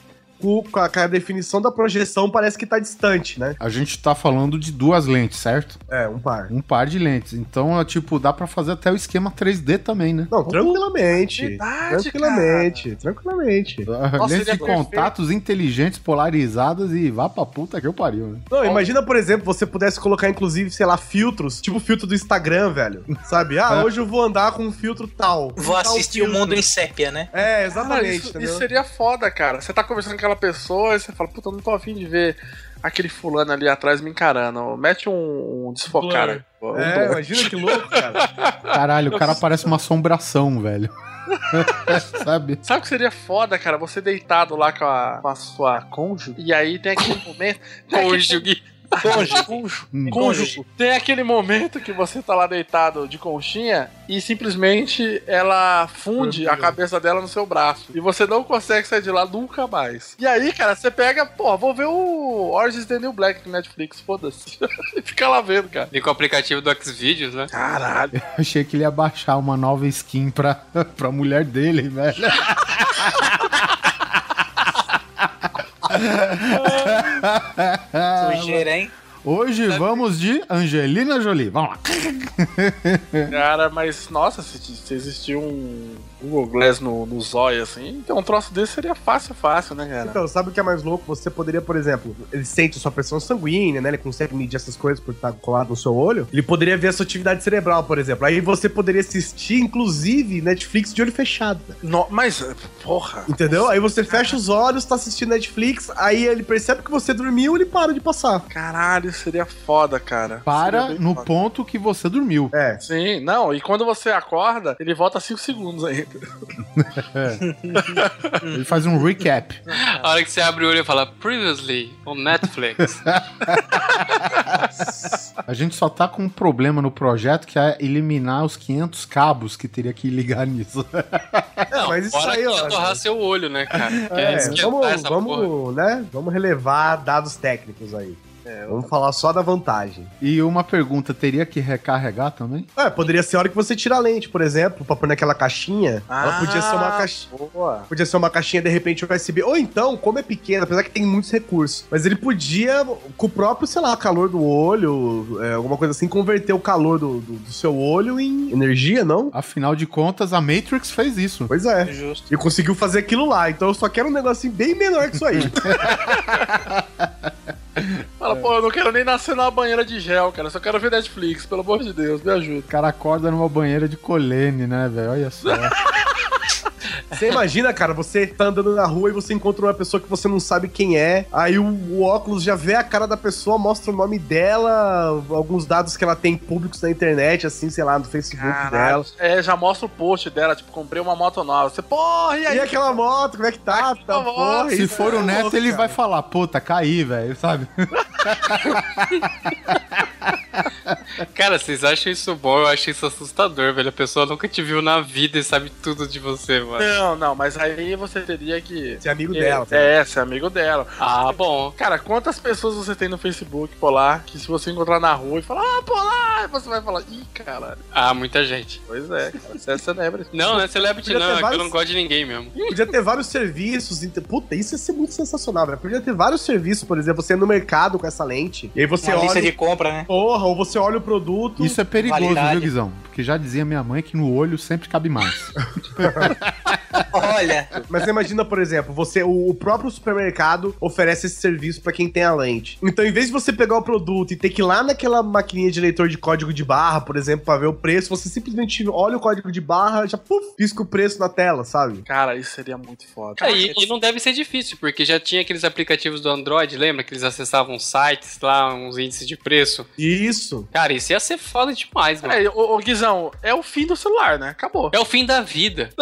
Speaker 2: Com com a, com a definição da projeção parece que tá distante, né?
Speaker 3: A gente tá falando de duas lentes, certo?
Speaker 2: É, um par.
Speaker 3: Um par de lentes. Então, é, tipo, dá pra fazer até o esquema 3D também, né?
Speaker 2: Não, tranquilamente.
Speaker 9: Verdade,
Speaker 2: tranquilamente, tranquilamente.
Speaker 3: Lentes
Speaker 9: seria
Speaker 3: de
Speaker 9: perfeito.
Speaker 3: contatos inteligentes polarizadas e vá pra puta que eu pariu, né?
Speaker 2: Não, imagina, por exemplo, você pudesse colocar, inclusive, sei lá, filtros, tipo o filtro do Instagram, velho. Sabe? Ah, hoje eu vou andar com um filtro tal.
Speaker 6: Vou
Speaker 2: Tal
Speaker 6: assistir o
Speaker 2: filtro.
Speaker 6: mundo em sépia, né?
Speaker 2: É,
Speaker 9: Cara,
Speaker 2: exatamente.
Speaker 9: isso, isso seria foda, cara. Você tá conversando com aquela pessoa e você fala, puta, eu não tô afim de ver aquele fulano ali atrás me encarando. Mete um, um desfocar. Um
Speaker 2: É,
Speaker 9: blur.
Speaker 2: imagina que louco, cara.
Speaker 3: Caralho, o cara parece uma assombração, velho. Sabe?
Speaker 9: Sabe o que seria foda, cara? Você deitado lá com a, com a sua cônjuge, e aí tem aquele momento.
Speaker 8: Cônjuge.
Speaker 9: Cônjuge. Cônjuge.
Speaker 3: Hum.
Speaker 9: Cônjuge. Tem aquele momento que você tá lá deitado de conchinha e simplesmente ela funde a cabeça dela no seu braço. E você não consegue sair de lá nunca mais. E aí, cara, você pega, pô, vou ver o Orange is the New Black no Netflix, foda-se. e fica lá vendo, cara.
Speaker 8: E com o aplicativo do Xvideos, né?
Speaker 9: Caralho.
Speaker 3: Eu achei que ele ia baixar uma nova skin pra, pra mulher dele, velho.
Speaker 6: Sujeira, hein?
Speaker 3: Hoje vamos de Angelina Jolie. Vamos lá.
Speaker 9: Cara, mas nossa, se, se existir um Google Glass no, no zóio assim, então um troço desse seria fácil, fácil, né, cara?
Speaker 2: Então, sabe o que é mais louco? Você poderia, por exemplo, ele sente sua pressão sanguínea, né? Ele consegue medir essas coisas por estar colado no seu olho. Ele poderia ver a sua atividade cerebral, por exemplo. Aí você poderia assistir, inclusive, Netflix de olho fechado.
Speaker 9: No- mas, porra.
Speaker 2: Entendeu? Aí você fecha os olhos, tá assistindo Netflix, aí ele percebe que você dormiu e ele para de passar.
Speaker 9: Caralho, seria foda, cara.
Speaker 3: Para no
Speaker 9: foda.
Speaker 3: ponto que você dormiu.
Speaker 2: É.
Speaker 9: Sim, não, e quando você acorda, ele volta 5 segundos ainda.
Speaker 3: Ele faz um recap.
Speaker 8: A hora que você abre o olho e fala, previously, on Netflix.
Speaker 3: A gente só tá com um problema no projeto que é eliminar os 500 cabos que teria que ligar nisso.
Speaker 2: Não, mas isso aí,
Speaker 8: que
Speaker 2: ó.
Speaker 8: torrar seu olho, né, cara?
Speaker 2: É,
Speaker 8: esquentar
Speaker 2: vamos,
Speaker 8: porra.
Speaker 2: vamos, né? Vamos relevar dados técnicos aí. Vamos falar só da vantagem.
Speaker 3: E uma pergunta, teria que recarregar também?
Speaker 2: É, poderia ser a hora que você tira a lente, por exemplo, pra pôr naquela caixinha. ela podia ser uma caixinha.
Speaker 9: Boa.
Speaker 2: Podia ser uma caixinha, de repente, USB. Ou então, como é pequena, apesar que tem muitos recursos. Mas ele podia, com o próprio, sei lá, calor do olho, é, alguma coisa assim, converter o calor do, do, do seu olho em energia, não?
Speaker 3: Afinal de contas, a Matrix fez isso.
Speaker 2: Pois é.
Speaker 6: Justo.
Speaker 2: E conseguiu fazer aquilo lá. Então eu só quero um negocinho bem menor que isso aí.
Speaker 9: Fala, pô, eu não quero nem nascer numa banheira de gel, cara. Só quero ver Netflix, pelo amor de Deus, me ajuda.
Speaker 3: O cara acorda numa banheira de colene, né, velho? Olha só.
Speaker 2: Você imagina, cara, você tá andando na rua e você encontra uma pessoa que você não sabe quem é, aí o, o óculos já vê a cara da pessoa, mostra o nome dela, alguns dados que ela tem públicos na internet, assim, sei lá, no Facebook dela.
Speaker 9: Caralho. É, já mostra o post dela, tipo, comprei uma moto nova. Você, porra, e aí?
Speaker 2: E aquela moto, como é que tá? tá
Speaker 9: moto?
Speaker 2: porra,
Speaker 3: Se for
Speaker 2: é
Speaker 3: o Neto,
Speaker 2: louco,
Speaker 3: ele
Speaker 2: cara.
Speaker 3: vai falar, puta, caí, velho, sabe?
Speaker 8: Cara, vocês acham isso bom? Eu acho isso assustador, velho. A pessoa nunca te viu na vida e sabe tudo de você, mano.
Speaker 9: Não, não, mas aí você teria que.
Speaker 2: Ser amigo
Speaker 9: É,
Speaker 2: dela. tá?
Speaker 9: É, ser amigo dela.
Speaker 8: Ah, bom.
Speaker 9: Cara, quantas pessoas você tem no Facebook, lá, que se você encontrar na rua e falar, ah, pô, lá, você vai falar, ih, caralho.
Speaker 8: Ah, muita gente.
Speaker 9: Pois é, cara, você é celebrity.
Speaker 8: Não, não é celebrity não, é que eu não gosto de ninguém mesmo.
Speaker 2: Podia ter vários serviços. Puta, isso ia ser muito sensacional, velho. Podia ter vários serviços, por exemplo, você ir no mercado com essa lente. E aí você
Speaker 6: Uma
Speaker 2: olha.
Speaker 6: lista de compra, né?
Speaker 2: Porra, ou você olha o produto.
Speaker 3: Isso é perigoso,
Speaker 6: Validade.
Speaker 3: viu, Guizão? Porque já dizia minha mãe que no olho sempre cabe mais.
Speaker 6: Olha,
Speaker 2: Mas imagina, por exemplo, você, o, o próprio supermercado oferece esse serviço pra quem tem a lente. Então, em vez de você pegar o produto e ter que ir lá naquela maquininha de leitor de código de barra, por exemplo, pra ver o preço, você simplesmente olha o código de barra, já puf, pisca o preço na tela, sabe?
Speaker 9: Cara, isso seria muito foda.
Speaker 8: É, e, e não deve ser difícil, porque já tinha aqueles aplicativos do Android, lembra? Que eles acessavam sites lá, uns índices de preço.
Speaker 2: Isso.
Speaker 8: Cara, isso ia ser foda demais, mano.
Speaker 9: É, ô, ô, Guizão, é o fim do celular, né? Acabou.
Speaker 8: É o fim da vida.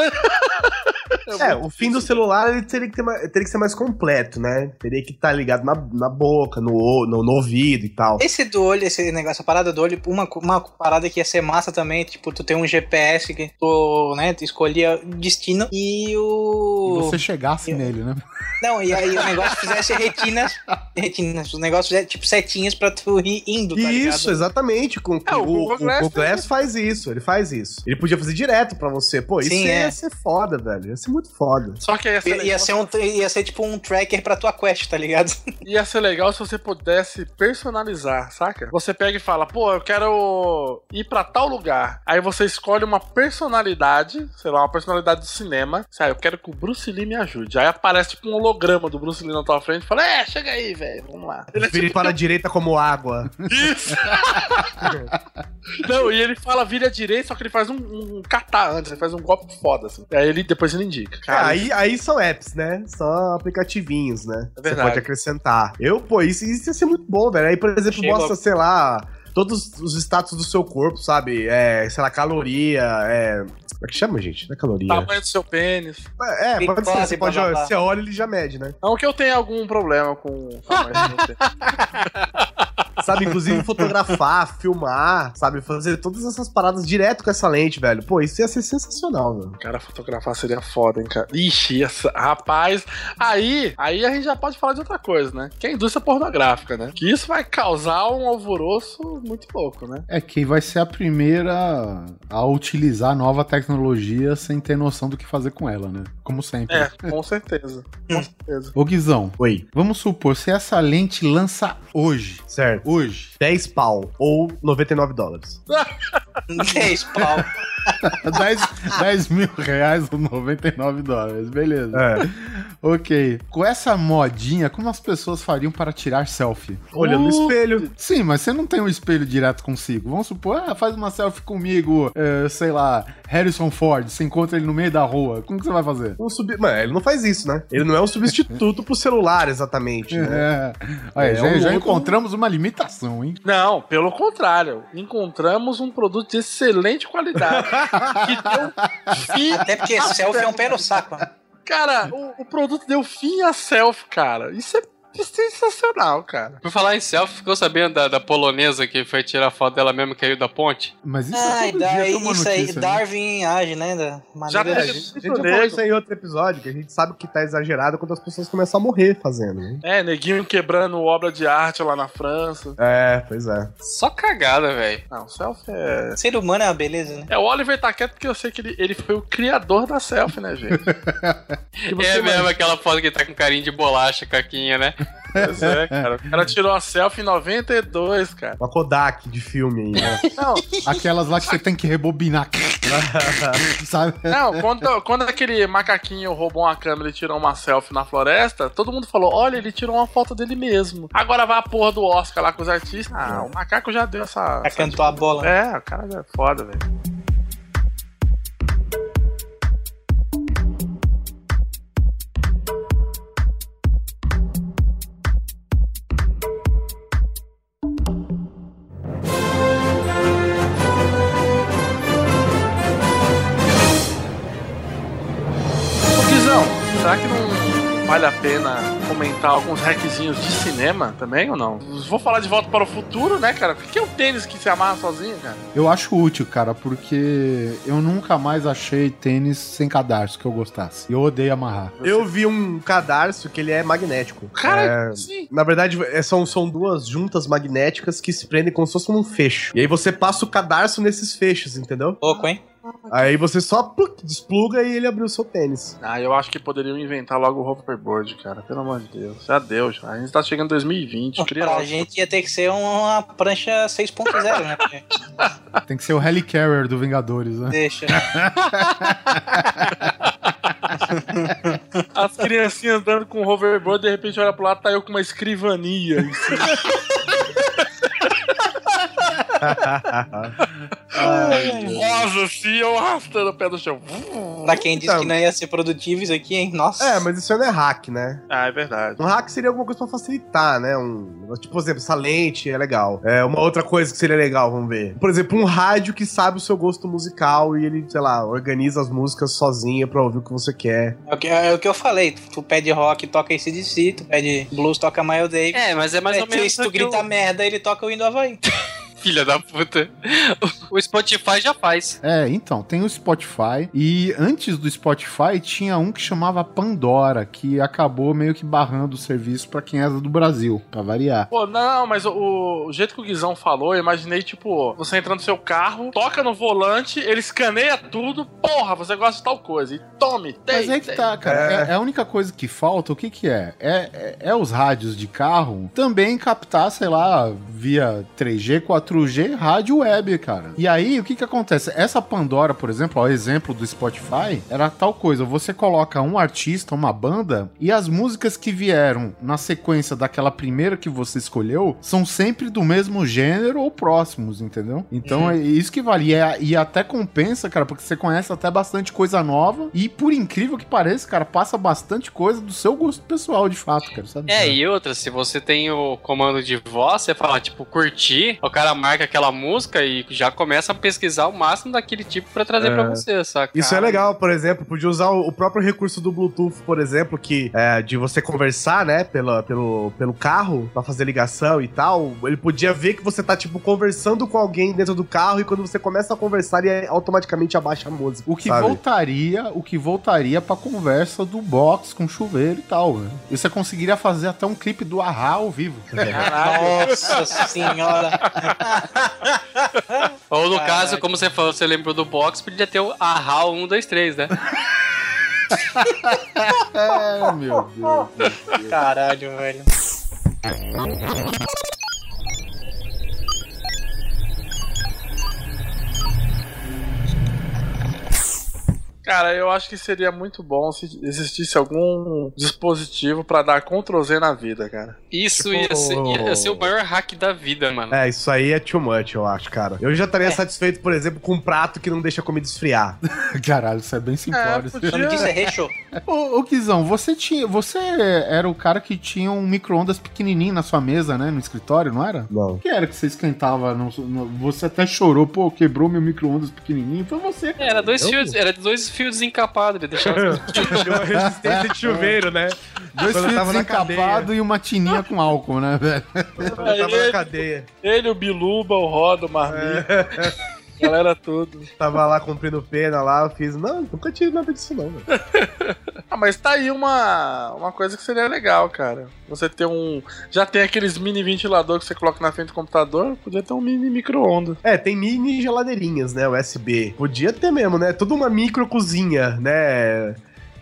Speaker 2: É, o fim do celular ele teria que, ter mais- teria que ser mais completo, né? Teria que estar ligado na, na boca, no, no, no ouvido e tal.
Speaker 6: esse do olho, esse negócio, essa parada do olho, uma, uma parada que ia ser massa também, tipo, tu tem um GPS que tu, né, tu escolhia o destino e
Speaker 3: E
Speaker 6: o...
Speaker 3: você chegasse nele, né?
Speaker 6: Não, e aí o negócio fizesse retinas, retinas, o negócio fizesse tipo setinhas pra tu ir indo, tá ligado?
Speaker 2: Isso, exatamente. Com,
Speaker 9: É, o
Speaker 2: o,
Speaker 9: Google
Speaker 2: o
Speaker 9: Glass
Speaker 2: Google Glass faz isso, ele faz isso. Ele podia fazer direto pra você. Pô, isso
Speaker 6: Sim,
Speaker 2: ia
Speaker 6: é.
Speaker 2: ser foda, velho. Ia ser muito foda.
Speaker 9: Só que ia ser,
Speaker 6: Ia,
Speaker 9: legal,
Speaker 6: ia ser um, ia ser tipo um tracker pra tua quest, tá ligado?
Speaker 9: ia ser legal se você pudesse personalizar, saca? Você pega e fala, pô, eu quero ir pra tal lugar. Aí você escolhe uma personalidade, sei lá, uma personalidade do cinema. Sabe, eu quero que o Bruce Lee me ajude. Aí aparece tipo um holograma do Bruce Lee na tua frente e fala, é, chega aí, velho, vamos lá. Ele é
Speaker 2: Vire para a direita como água.
Speaker 9: Isso! Não, e ele fala vira à direita, só que ele faz um, um catar antes, ele faz um golpe foda, assim. Aí ele depois ele indica.
Speaker 2: É,
Speaker 9: Cara,
Speaker 2: aí, aí são apps, né? São aplicativinhos, né?
Speaker 9: É
Speaker 2: Você pode acrescentar. Eu, pô, isso, isso ia ser muito bom, velho. Aí, por exemplo,
Speaker 6: Chega-
Speaker 2: mostra, sei lá, todos os status do seu corpo, sabe? É, sei lá, caloria, é. Como é que chama, gente? Não é caloria.
Speaker 9: tamanho do seu pênis.
Speaker 2: É, pode ser. Você, pode, você olha ele já mede, né?
Speaker 9: Não que eu tenha algum problema com o tamanho do meu pênis.
Speaker 2: Sabe, inclusive fotografar, filmar, sabe? Fazer todas essas paradas direto com essa lente, velho. Pô, isso ia ser sensacional, velho.
Speaker 9: Cara, fotografar seria foda, hein, cara. Ixi, essa, rapaz. Aí, aí a gente já pode falar de outra coisa, né? Que é a indústria pornográfica, né? Que isso vai causar um alvoroço muito louco, né?
Speaker 3: É que vai ser a primeira a utilizar nova tecnologia sem ter noção do que fazer com ela, né? Como sempre.
Speaker 9: É, com certeza. Com certeza.
Speaker 3: Ô Guizão,
Speaker 2: Oi.
Speaker 3: vamos supor, se essa lente lança hoje,
Speaker 2: Certo.
Speaker 3: Hoje,
Speaker 2: 10 pau ou 99 dólares.
Speaker 6: 10 pau.
Speaker 3: 10, 10 mil reais ou 99 dólares, beleza.
Speaker 2: É.
Speaker 3: Ok. Com essa modinha, como as pessoas fariam para tirar selfie?
Speaker 2: Olhando no espelho.
Speaker 3: Sim, mas você não tem um espelho direto consigo. Vamos supor, ah, faz uma selfie comigo, é, sei lá, Harrison Ford, você encontra ele no meio da rua. Como que você vai fazer?
Speaker 2: Um sub... Mano, ele não faz isso, né? Ele não é um substituto pro celular, exatamente. Né?
Speaker 3: É. Olha,
Speaker 2: É
Speaker 3: já,
Speaker 2: um
Speaker 3: já
Speaker 2: outro-
Speaker 3: encontramos uma limitação, hein?
Speaker 9: Não, pelo contrário. Encontramos um produto de excelente qualidade. que deu fim.
Speaker 6: Até porque selfie é um pé no saco. né?
Speaker 9: Cara, o, o produto deu fim a selfie, cara. Isso é sensacional, cara.
Speaker 8: Por falar em selfie, ficou sabendo da, da polonesa que foi tirar foto dela mesmo que caiu da ponte?
Speaker 3: Mas isso
Speaker 6: Ah,
Speaker 3: é todo dia
Speaker 6: daí,
Speaker 3: tem uma
Speaker 6: isso aí,
Speaker 3: notícia, né?
Speaker 6: Darwin age, né? Da
Speaker 9: Já
Speaker 2: É, a
Speaker 9: teve-
Speaker 2: gente, a gente já falou isso aí em outro episódio, que a gente sabe que tá exagerado quando as pessoas começam a morrer fazendo, né?
Speaker 9: É, neguinho quebrando obra de arte lá na França.
Speaker 2: É, pois é.
Speaker 8: Só cagada, velho.
Speaker 9: Não, selfie é.
Speaker 6: Ser humano é uma beleza, né?
Speaker 9: É, o Oliver tá quieto porque eu sei que ele, ele foi o criador da selfie, né, gente?
Speaker 8: É mesmo aquela foto que tá com carinho de bolacha, caquinha, né?
Speaker 9: Pois é, cara. O cara tirou a selfie em 92, cara.
Speaker 2: Uma Kodak de filme aí, né?
Speaker 9: Não,
Speaker 3: Aquelas lá que você tem que rebobinar. Sabe?
Speaker 9: não quando, quando aquele macaquinho roubou uma câmera e tirou uma selfie na floresta, todo mundo falou: olha, ele tirou uma foto dele mesmo. Agora vai a porra do Oscar lá com os artistas. Ah, o macaco já deu essa.
Speaker 6: Já
Speaker 9: essa
Speaker 6: cantou a bola.
Speaker 9: É, o cara já é foda, velho. Comentar alguns hackzinhos de cinema também ou não? Vou falar de volta para o futuro, né, cara? O que é o tênis que se amarra sozinho, cara?
Speaker 3: Eu acho útil, cara, porque eu nunca mais achei tênis sem cadarço que eu gostasse. Eu odeio amarrar.
Speaker 2: Eu vi um cadarço que ele é magnético.
Speaker 9: Cara,
Speaker 2: É,
Speaker 9: sim.
Speaker 2: Na verdade, é- são, são duas juntas magnéticas que se prendem como se fosse um fecho. E aí você passa o cadarço nesses fechos, entendeu?
Speaker 6: Louco, hein?
Speaker 2: Aí você só pluc, despluga e ele abriu o seu tênis.
Speaker 9: Ah, eu acho que poderiam inventar logo o hoverboard, cara. Pelo amor de Deus. Já deu, já. A gente tá chegando em 2020. Cria
Speaker 6: Pra gente ia ter que ser uma prancha 6.0, né?
Speaker 3: Tem que ser o Helicarrier do Vingadores, né?
Speaker 6: Deixa.
Speaker 9: As criancinhas andando com o hoverboard, de repente olha pro lado, tá eu com uma escrivania. em cima. Rosa, assim, eu arrastando o pé do chão.
Speaker 6: Pra quem disse
Speaker 2: Então.
Speaker 6: que não ia ser produtivo isso aqui, hein? Nossa.
Speaker 2: É, mas isso não é hack, né?
Speaker 9: Ah, é verdade.
Speaker 2: Um hack seria alguma coisa pra facilitar, né? Um, tipo, por exemplo, essa lente é legal. É uma outra coisa que seria legal, vamos ver. Por exemplo, um rádio que sabe o seu gosto musical e ele, sei lá, organiza as músicas sozinha pra ouvir o que você quer.
Speaker 6: É o que, é o que eu falei. Tu, tu pede rock, toca ACDC. Tu pede blues, toca Miles Davis.
Speaker 8: É, mas é mais ou
Speaker 6: É,
Speaker 8: menos.
Speaker 6: Se tu grita
Speaker 8: o-
Speaker 6: merda, ele toca o Indo Havaí.
Speaker 8: Filha da puta. O Spotify já faz.
Speaker 3: É, então, tem o Spotify. E antes do Spotify tinha um que chamava Pandora, que acabou meio que barrando o serviço pra quem era do Brasil, pra variar.
Speaker 9: Pô, não, mas o, o jeito que o Guizão falou, eu imaginei, tipo, você entra no seu carro, toca no volante, ele escaneia tudo, porra, você gosta de tal coisa, e tome, tem,
Speaker 3: Mas aí que tá, cara. É. é a única coisa que falta, o que que é? É, é? é os rádios de carro também captar, sei lá, via 3G, 4G, rádio web, cara. E aí, o que que acontece? Essa Pandora, por exemplo, ó, exemplo do Spotify, era tal coisa. Você coloca um artista, uma banda, e as músicas que vieram na sequência daquela primeira que você escolheu são sempre do mesmo gênero ou próximos, entendeu? Então é isso que vale. E, é- e até compensa, cara, porque você conhece até bastante coisa nova. E por incrível que pareça, cara, passa bastante coisa do seu gosto pessoal, de fato, cara, sabe?
Speaker 8: É, e outra, se você tem o comando de voz, você fala, tipo, curtir, o cara marca aquela música e já começa a pesquisar o máximo daquele tipo pra trazer
Speaker 2: É.
Speaker 8: pra você, saca?
Speaker 2: Isso é legal, por exemplo, podia usar o próprio recurso do Bluetooth, por exemplo, que é de você conversar, né, pela, pelo, pelo carro, pra fazer ligação e tal. Ele podia ver que você tá, tipo, conversando com alguém dentro do carro e quando você começa a conversar, ele automaticamente abaixa a música.
Speaker 3: O que
Speaker 2: sabe?
Speaker 3: voltaria, o que voltaria pra conversa do box com chuveiro e tal, né? E você conseguiria fazer até um clipe do Ahá ao vivo.
Speaker 6: Nossa senhora.
Speaker 8: Ou no
Speaker 6: Caraca.
Speaker 8: caso, como você falou, você lembrou do box, podia ter o Ahá 1, 2, 3, né?
Speaker 3: é, meu Deus.
Speaker 6: Caralho, velho.
Speaker 9: Cara, eu acho que seria muito bom se existisse algum dispositivo pra dar Ctrl Z na vida, cara.
Speaker 8: Isso
Speaker 2: Tipo-
Speaker 8: ia, ser, ia ser o maior hack da vida, mano.
Speaker 2: É, isso aí é too much, eu acho, cara. Eu já estaria satisfeito, por exemplo, com um prato que não deixa a comida esfriar.
Speaker 3: Caralho, isso é bem simplório.
Speaker 9: É, podia-
Speaker 6: nome disso é recho.
Speaker 3: Ô, ô Kizão, você tinha. Você era o cara que tinha um micro-ondas pequenininho na sua mesa, né? No escritório, não era?
Speaker 2: Não.
Speaker 3: O que era que você esquentava? no- no- você até chorou, pô, quebrou meu micro-ondas pequenininho. Foi você, cara.
Speaker 8: Era dois fios, era dois fios desencapados, ele deixava.
Speaker 2: Deu uma resistência de chuveiro, né?
Speaker 3: Dois
Speaker 2: Quando
Speaker 3: fios desencapados e uma tininha com álcool, né, velho?
Speaker 2: Quando eu tava na cadeia.
Speaker 9: Ele, o Biluba, o Roda, o Marmita, galera tudo.
Speaker 2: Tava lá cumprindo pena lá, eu fiz. Não, nunca tive nada disso, não, velho.
Speaker 9: Ah, mas tá aí uma, uma coisa que seria legal, cara. Você ter um. Já tem aqueles mini ventilador que você coloca na frente do computador, podia ter um mini micro-ondas.
Speaker 2: É, tem mini geladeirinhas, né? USB. Podia ter mesmo, né? Toda uma micro cozinha, né?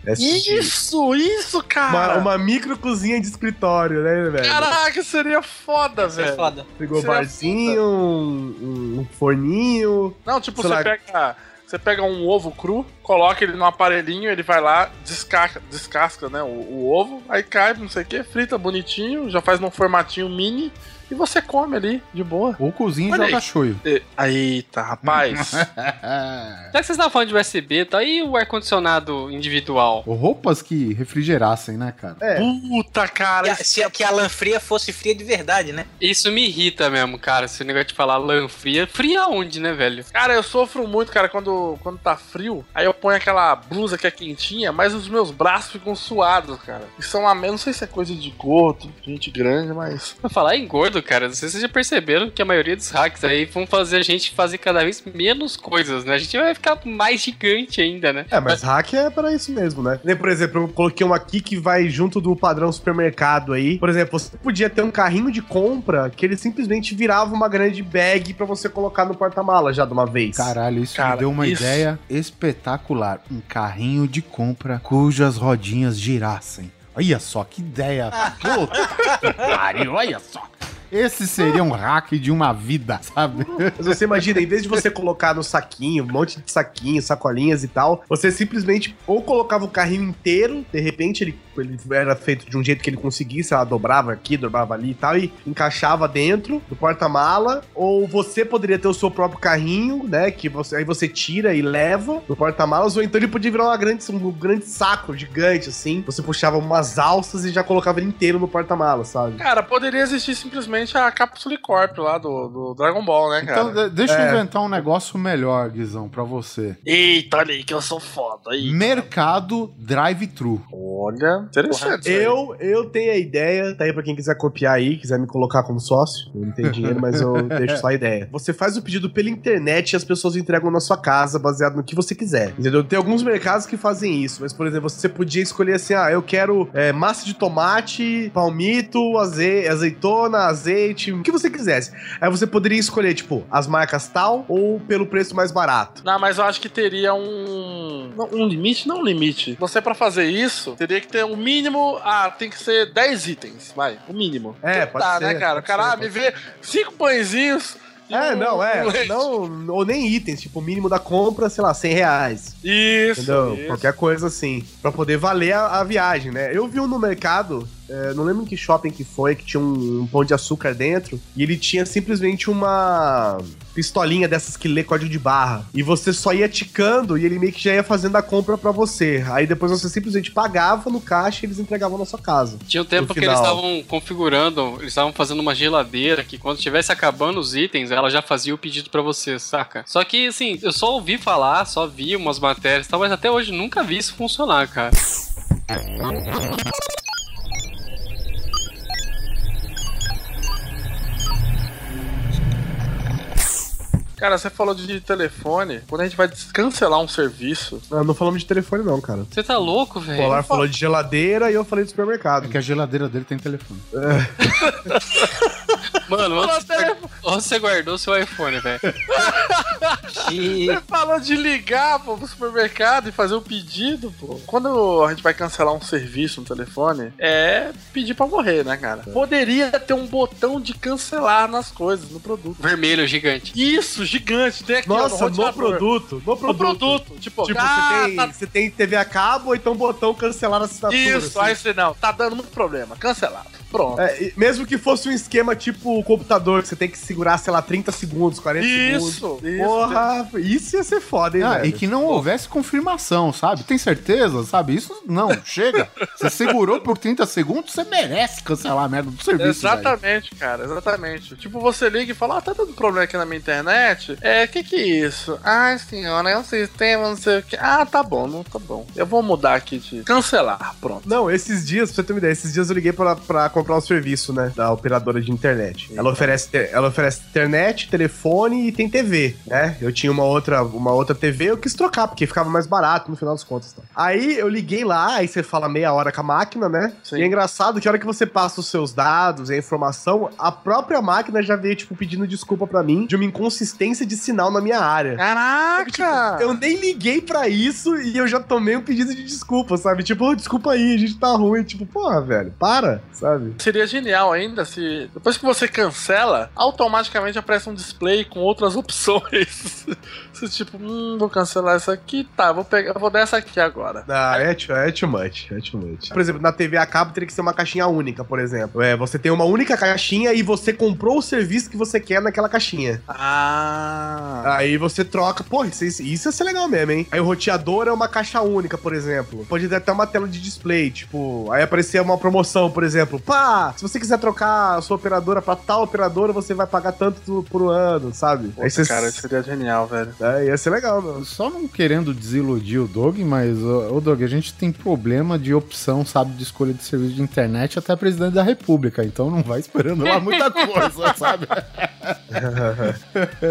Speaker 2: Esse-
Speaker 9: Isso, isso,
Speaker 2: Uma,
Speaker 9: cara!
Speaker 2: uma micro cozinha de escritório, né, velho?
Speaker 9: Caraca, seria foda,
Speaker 6: Isso é
Speaker 9: velho.
Speaker 6: foda.
Speaker 2: Frigobarzinho, um, um forninho.
Speaker 9: Não, tipo, você
Speaker 2: lá.
Speaker 9: pega. Você pega um ovo cru, coloca ele no aparelhinho, ele vai lá, descasca, descasca né, o, o ovo, aí cai, não sei o que, frita bonitinho, já faz num formatinho mini e você come ali, de boa.
Speaker 3: Ou cozinha e
Speaker 9: Olha
Speaker 3: joga
Speaker 9: aí.
Speaker 3: choio.
Speaker 9: E- Eita, rapaz.
Speaker 8: Já que vocês estavam falando de USB, tá aí o ar-condicionado individual.
Speaker 3: Ou roupas que refrigerassem, né, cara?
Speaker 2: É.
Speaker 9: Puta, cara.
Speaker 6: Que a- se a- que a lã fria fosse fria de verdade, né?
Speaker 8: Isso me irrita mesmo, cara. Esse negócio de falar lã fria. Fria onde, né, velho?
Speaker 9: Cara, eu sofro muito, cara, quando, quando tá frio. Aí eu põe aquela blusa que é quentinha, mas os meus braços ficam suados, cara. Isso é uma. Não sei se é coisa de gordo, gente grande, mas.
Speaker 8: Pra falar em gordo, cara, não sei se vocês já perceberam que a maioria dos hacks aí vão fazer a gente fazer cada vez menos coisas, né? A gente vai ficar mais gigante ainda, né?
Speaker 2: É, mas hack é para isso mesmo, né? Por exemplo, eu coloquei uma aqui que vai junto do padrão supermercado aí. Por exemplo, você podia ter um carrinho de compra que ele simplesmente virava uma grande bag pra você colocar no porta-mala já de uma vez.
Speaker 3: Caralho, isso
Speaker 9: Cara,
Speaker 3: me deu uma
Speaker 9: isso-
Speaker 3: ideia espetacular. Um carrinho de compra cujas rodinhas girassem. Olha só que ideia. Puta que pariu, olha só. Esse seria um hack de uma vida, sabe?
Speaker 2: Mas você imagina, em vez de você colocar no saquinho, um monte de saquinhos, sacolinhas e tal, você simplesmente ou colocava o carrinho inteiro, de repente ele, ele era feito de um jeito que ele conseguisse, ela dobrava aqui, dobrava ali e tal, e encaixava dentro do porta-mala, ou você poderia ter o seu próprio carrinho, né, que você, aí você tira e leva no porta-malas, ou então ele podia virar uma grande, um grande saco gigante, assim, você puxava umas alças e já colocava ele inteiro no porta-malas, sabe?
Speaker 9: Cara, poderia existir simplesmente a Capsule Corp lá do, do Dragon Ball, né, cara?
Speaker 3: Então, de- deixa eu
Speaker 2: É.
Speaker 3: inventar um negócio melhor, Guizão, pra você.
Speaker 9: Eita, olha aí que eu sou foda aí.
Speaker 3: Mercado drive-thru.
Speaker 9: Olha, interessante.
Speaker 2: Eu, eu tenho a ideia, tá aí pra quem quiser copiar aí, quiser me colocar como sócio. Eu não tenho dinheiro, mas eu deixo só a ideia. Você faz o pedido pela internet e as pessoas entregam na sua casa, baseado no que você quiser. Entendeu? Tem alguns mercados que fazem isso, mas, por exemplo, você podia escolher assim: ah, eu quero é, massa de tomate, palmito, aze azeitona, azeite, o que você quisesse. Aí você poderia escolher, tipo, as marcas tal ou pelo preço mais barato.
Speaker 9: Não, mas eu acho que teria um. Um limite, não um limite. Você, pra fazer isso, teria que ter um mínimo. Ah, tem que ser 10 itens, vai. O mínimo.
Speaker 2: É,
Speaker 9: Porque
Speaker 2: pode
Speaker 9: tá,
Speaker 2: ser,
Speaker 9: né, cara? O cara,
Speaker 2: ser,
Speaker 9: me vê cinco pãezinhos.
Speaker 2: É,
Speaker 9: um-
Speaker 2: não, é. Não, ou nem itens, tipo, o mínimo da compra, sei lá, 100 reais.
Speaker 9: Isso.
Speaker 2: Entendeu?
Speaker 9: isso.
Speaker 2: Qualquer coisa assim. Pra poder valer a, a viagem, né? Eu vi um no mercado, é, não lembro em que shopping que foi, que tinha um, um pão de açúcar dentro, e ele tinha simplesmente uma pistolinha dessas que lê código de barra. E você só ia ticando e ele meio que já ia fazendo a compra pra você. Aí depois você simplesmente pagava no caixa e eles entregavam na sua casa.
Speaker 8: Tinha um tempo que eles estavam configurando, eles estavam fazendo uma geladeira que quando estivesse acabando os itens, ela já fazia o pedido pra você, saca? Só que, assim, eu só ouvi falar, só vi umas matérias e tal, mas até hoje nunca vi isso funcionar, cara.
Speaker 9: Cara, você falou de telefone. Quando a gente vai cancelar um serviço.
Speaker 2: Não, não falamos de telefone, não, cara.
Speaker 8: Você tá louco,
Speaker 2: O
Speaker 8: velho?
Speaker 2: Polar falou de geladeira e eu falei de supermercado.
Speaker 3: É que a geladeira dele tem telefone.
Speaker 8: Mano, onde você, guardou- onde você guardou seu iPhone, velho?
Speaker 6: E
Speaker 9: Você falou de ligar pô, pro supermercado e fazer um pedido, pô. Quando a gente vai cancelar um serviço no telefone, é pedir pra morrer, né, cara? Poderia ter um botão de cancelar nas coisas, no produto.
Speaker 8: Vermelho, gigante.
Speaker 9: Isso, gigante. Tem aqui ó,
Speaker 2: Nossa, no
Speaker 9: roteador.
Speaker 2: produto. No
Speaker 9: No
Speaker 2: produto.
Speaker 9: produto. Tipo,
Speaker 2: Tipo,
Speaker 9: ah,
Speaker 2: você, tem,
Speaker 9: tá-
Speaker 2: você tem TV a cabo ou então botão cancelar a assinatura.
Speaker 9: Isso,
Speaker 2: assim.
Speaker 9: aí você não, tá dando muito problema. Cancelado. Pronto.
Speaker 2: É, mesmo que fosse um esquema tipo o computador, que você tem que segurar, sei lá, 30 segundos, 40 segundos.
Speaker 9: Isso, isso.
Speaker 2: Porra, isso ia ser foda, hein,
Speaker 3: Ah,
Speaker 2: velho?
Speaker 3: e que não houvesse confirmação, sabe? Tem certeza, sabe? Isso não, chega. Você segurou por 30 segundos, você merece cancelar a merda do serviço. velho.
Speaker 9: Exatamente, cara, exatamente. Tipo, você liga e fala, ah, tá dando problema aqui na minha internet. É, que que é isso? Ah, senhora, é um sistema, não sei o que. Ah, tá bom, não tá bom. Eu vou mudar aqui de cancelar, pronto.
Speaker 2: Não, esses dias, pra você ter uma ideia, esses dias eu liguei pra, pra comprar um serviço, né, da operadora de internet. Ela oferece, ela oferece internet, telefone e tem TV, né? Eu tinha uma outra, uma outra TV, eu quis trocar, porque ficava mais barato no final das contas. Tá? Aí eu liguei lá, aí você fala meia hora com a máquina, né?
Speaker 9: Sim.
Speaker 2: E é engraçado que a hora que você passa os seus dados e a informação, a própria máquina já veio, tipo, pedindo desculpa pra mim de uma inconsistência de sinal na minha área.
Speaker 9: Caraca!
Speaker 2: Eu nem liguei pra isso e eu já tomei um pedido de desculpa, sabe? Tipo, "Oh, desculpa aí, a gente tá ruim. Tipo, porra, velho, para, sabe?
Speaker 9: Seria genial ainda se depois que você cancela, automaticamente aparece um display com outras opções. Você tipo, hum, vou cancelar essa aqui, tá, vou pegar, vou dar essa aqui agora.
Speaker 2: Ah, é too, é too much, é too much. Por exemplo, na TV a cabo teria que ser uma caixinha única, por exemplo. É, você tem uma única caixinha e você comprou o serviço que você quer naquela caixinha.
Speaker 9: Ah.
Speaker 2: Aí você troca, pô, isso, isso ia ser legal mesmo, hein? Aí o roteador é uma caixa única, por exemplo. Pode ter até uma tela de display, tipo, aí aparecer uma promoção, por exemplo. Pá, se você quiser trocar a sua operadora pra tal operadora, você vai pagar tanto por ano, sabe? aí você
Speaker 9: Cara, isso seria genial. genial, velho.
Speaker 2: É, ia ser legal, meu.
Speaker 3: Só não querendo desiludir o Doug, mas, ô Doug, a gente tem problema de opção, sabe, de escolha de serviço de internet até presidente da república, então não vai esperando lá muita coisa, sabe?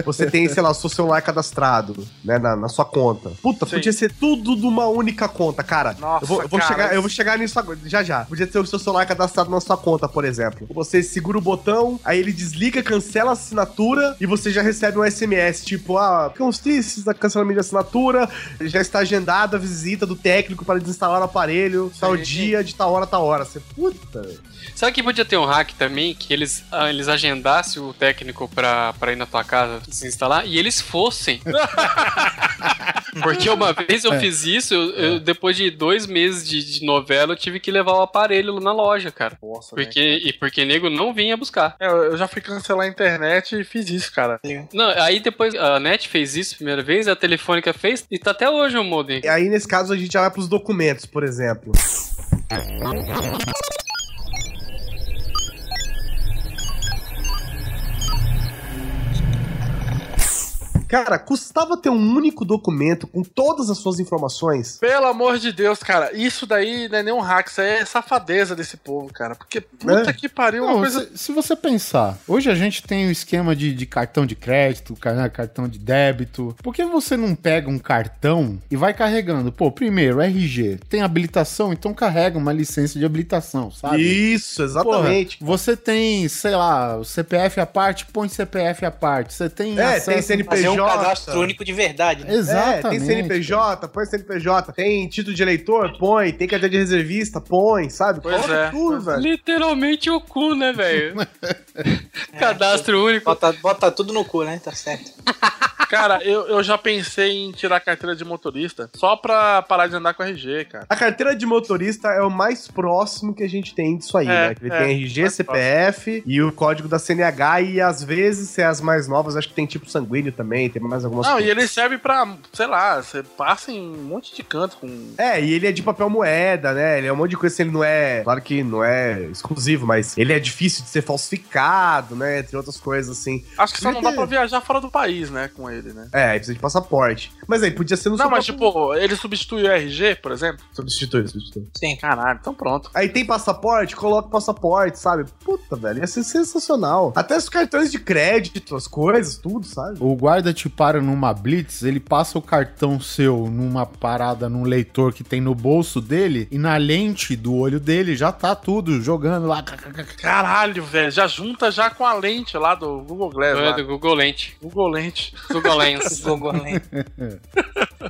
Speaker 2: Você tem, sei lá, o seu celular cadastrado, né, na, na sua conta. Puta,
Speaker 9: Sim.
Speaker 2: podia ser tudo numa única conta, cara.
Speaker 9: Nossa,
Speaker 2: eu vou, eu vou
Speaker 9: cara.
Speaker 2: chegar, eu vou chegar nisso agora, já já. Podia ter o seu celular cadastrado na sua conta, por exemplo. Você segura o botão, aí ele desliga, cancela a assinatura e você já recebe um SMS, tipo, ah, da cancelamento de assinatura, já está agendada a visita do técnico para desinstalar o aparelho, tal dia, de tal hora, tal hora. Você, puta.
Speaker 8: Sabe que podia ter um hack também, que eles, ah, eles agendassem o técnico pra, pra ir na tua casa desinstalar e eles fossem. Porque uma vez eu
Speaker 3: É.
Speaker 8: fiz isso, eu, eu- depois de dois meses de, de novela, eu tive que levar o aparelho lá na loja, cara.
Speaker 9: Nossa,
Speaker 8: Porque, e porque nego não vinha buscar.
Speaker 9: É, eu já fui cancelar a internet e fiz isso, cara.
Speaker 8: Não, aí depois a NET fez isso a primeira vez, a Telefônica fez, e tá até hoje o modem.
Speaker 2: E aí, nesse caso, a gente já vai pros documentos, por exemplo. Cara, custava ter um único documento com todas as suas informações?
Speaker 9: Pelo amor de Deus, cara, isso daí não é nem um hack, isso aí é safadeza desse povo, cara. Porque puta
Speaker 2: É.
Speaker 9: que pariu, uma
Speaker 3: Não,
Speaker 9: coisa.
Speaker 3: se, se você pensar, hoje a gente tem o esquema de, de cartão de crédito, né, cartão de débito. Por que você não pega um cartão e vai carregando? Pô, primeiro, RG, tem habilitação, então carrega uma licença de habilitação, sabe?
Speaker 2: Isso, exatamente.
Speaker 3: Porra, você tem, sei lá, o CPF à parte, põe CPF à parte. Você tem
Speaker 2: É, tem CNPJ.
Speaker 6: Um cadastro único de verdade, né?
Speaker 2: É,
Speaker 3: Exatamente.
Speaker 2: tem CNPJ, põe CNPJ. Tem título de eleitor, põe. Tem carteira de reservista, põe, sabe?
Speaker 9: Pois
Speaker 2: Coloca
Speaker 9: é.
Speaker 2: tudo, velho.
Speaker 8: Literalmente o cu, né, velho? Cadastro único.
Speaker 6: Bota, bota tudo no cu, né? Tá certo.
Speaker 9: Cara, eu, eu já pensei em tirar a carteira de motorista só pra parar de andar com RG, cara.
Speaker 2: A carteira de motorista é o mais próximo que a gente tem disso aí,
Speaker 9: É,
Speaker 2: né? Ele
Speaker 9: é,
Speaker 2: tem RG,
Speaker 9: mais
Speaker 2: CPF e o código da CNH e às vezes, se é as mais novas, acho que tem tipo sanguíneo também, tem mais algumas
Speaker 9: Não, e
Speaker 2: coisas.
Speaker 9: ele serve pra, sei lá, você passa em um monte de canto com.
Speaker 2: É, e ele é de papel moeda, né? Ele é um monte de coisa, assim, ele não é. Claro que não é exclusivo, mas ele é difícil de ser falsificado, né? Entre outras coisas, assim.
Speaker 9: Acho que só não dá pra viajar fora do país, né, com ele, né?
Speaker 2: É, aí precisa de passaporte. Mas aí podia ser no
Speaker 9: Não,
Speaker 2: seu
Speaker 9: mas
Speaker 2: próprio-
Speaker 9: tipo, ele substitui o RG, por exemplo?
Speaker 2: Substitui, substitui.
Speaker 6: Sim.
Speaker 9: Caralho, então pronto.
Speaker 2: Aí tem passaporte, coloca o passaporte, sabe? Puta, velho, ia ser sensacional. Até os cartões de crédito, as coisas, tudo, sabe?
Speaker 3: O guarda te para numa blitz, ele passa o cartão seu numa parada, num leitor que tem no bolso dele, e na lente do olho dele já tá tudo jogando lá.
Speaker 9: Caralho, velho, já junta já com a lente lá do Google Glass.
Speaker 8: É,
Speaker 9: Lá.
Speaker 8: do Google Lente.
Speaker 9: Google Lente.
Speaker 8: Google Lens.
Speaker 6: Google, né?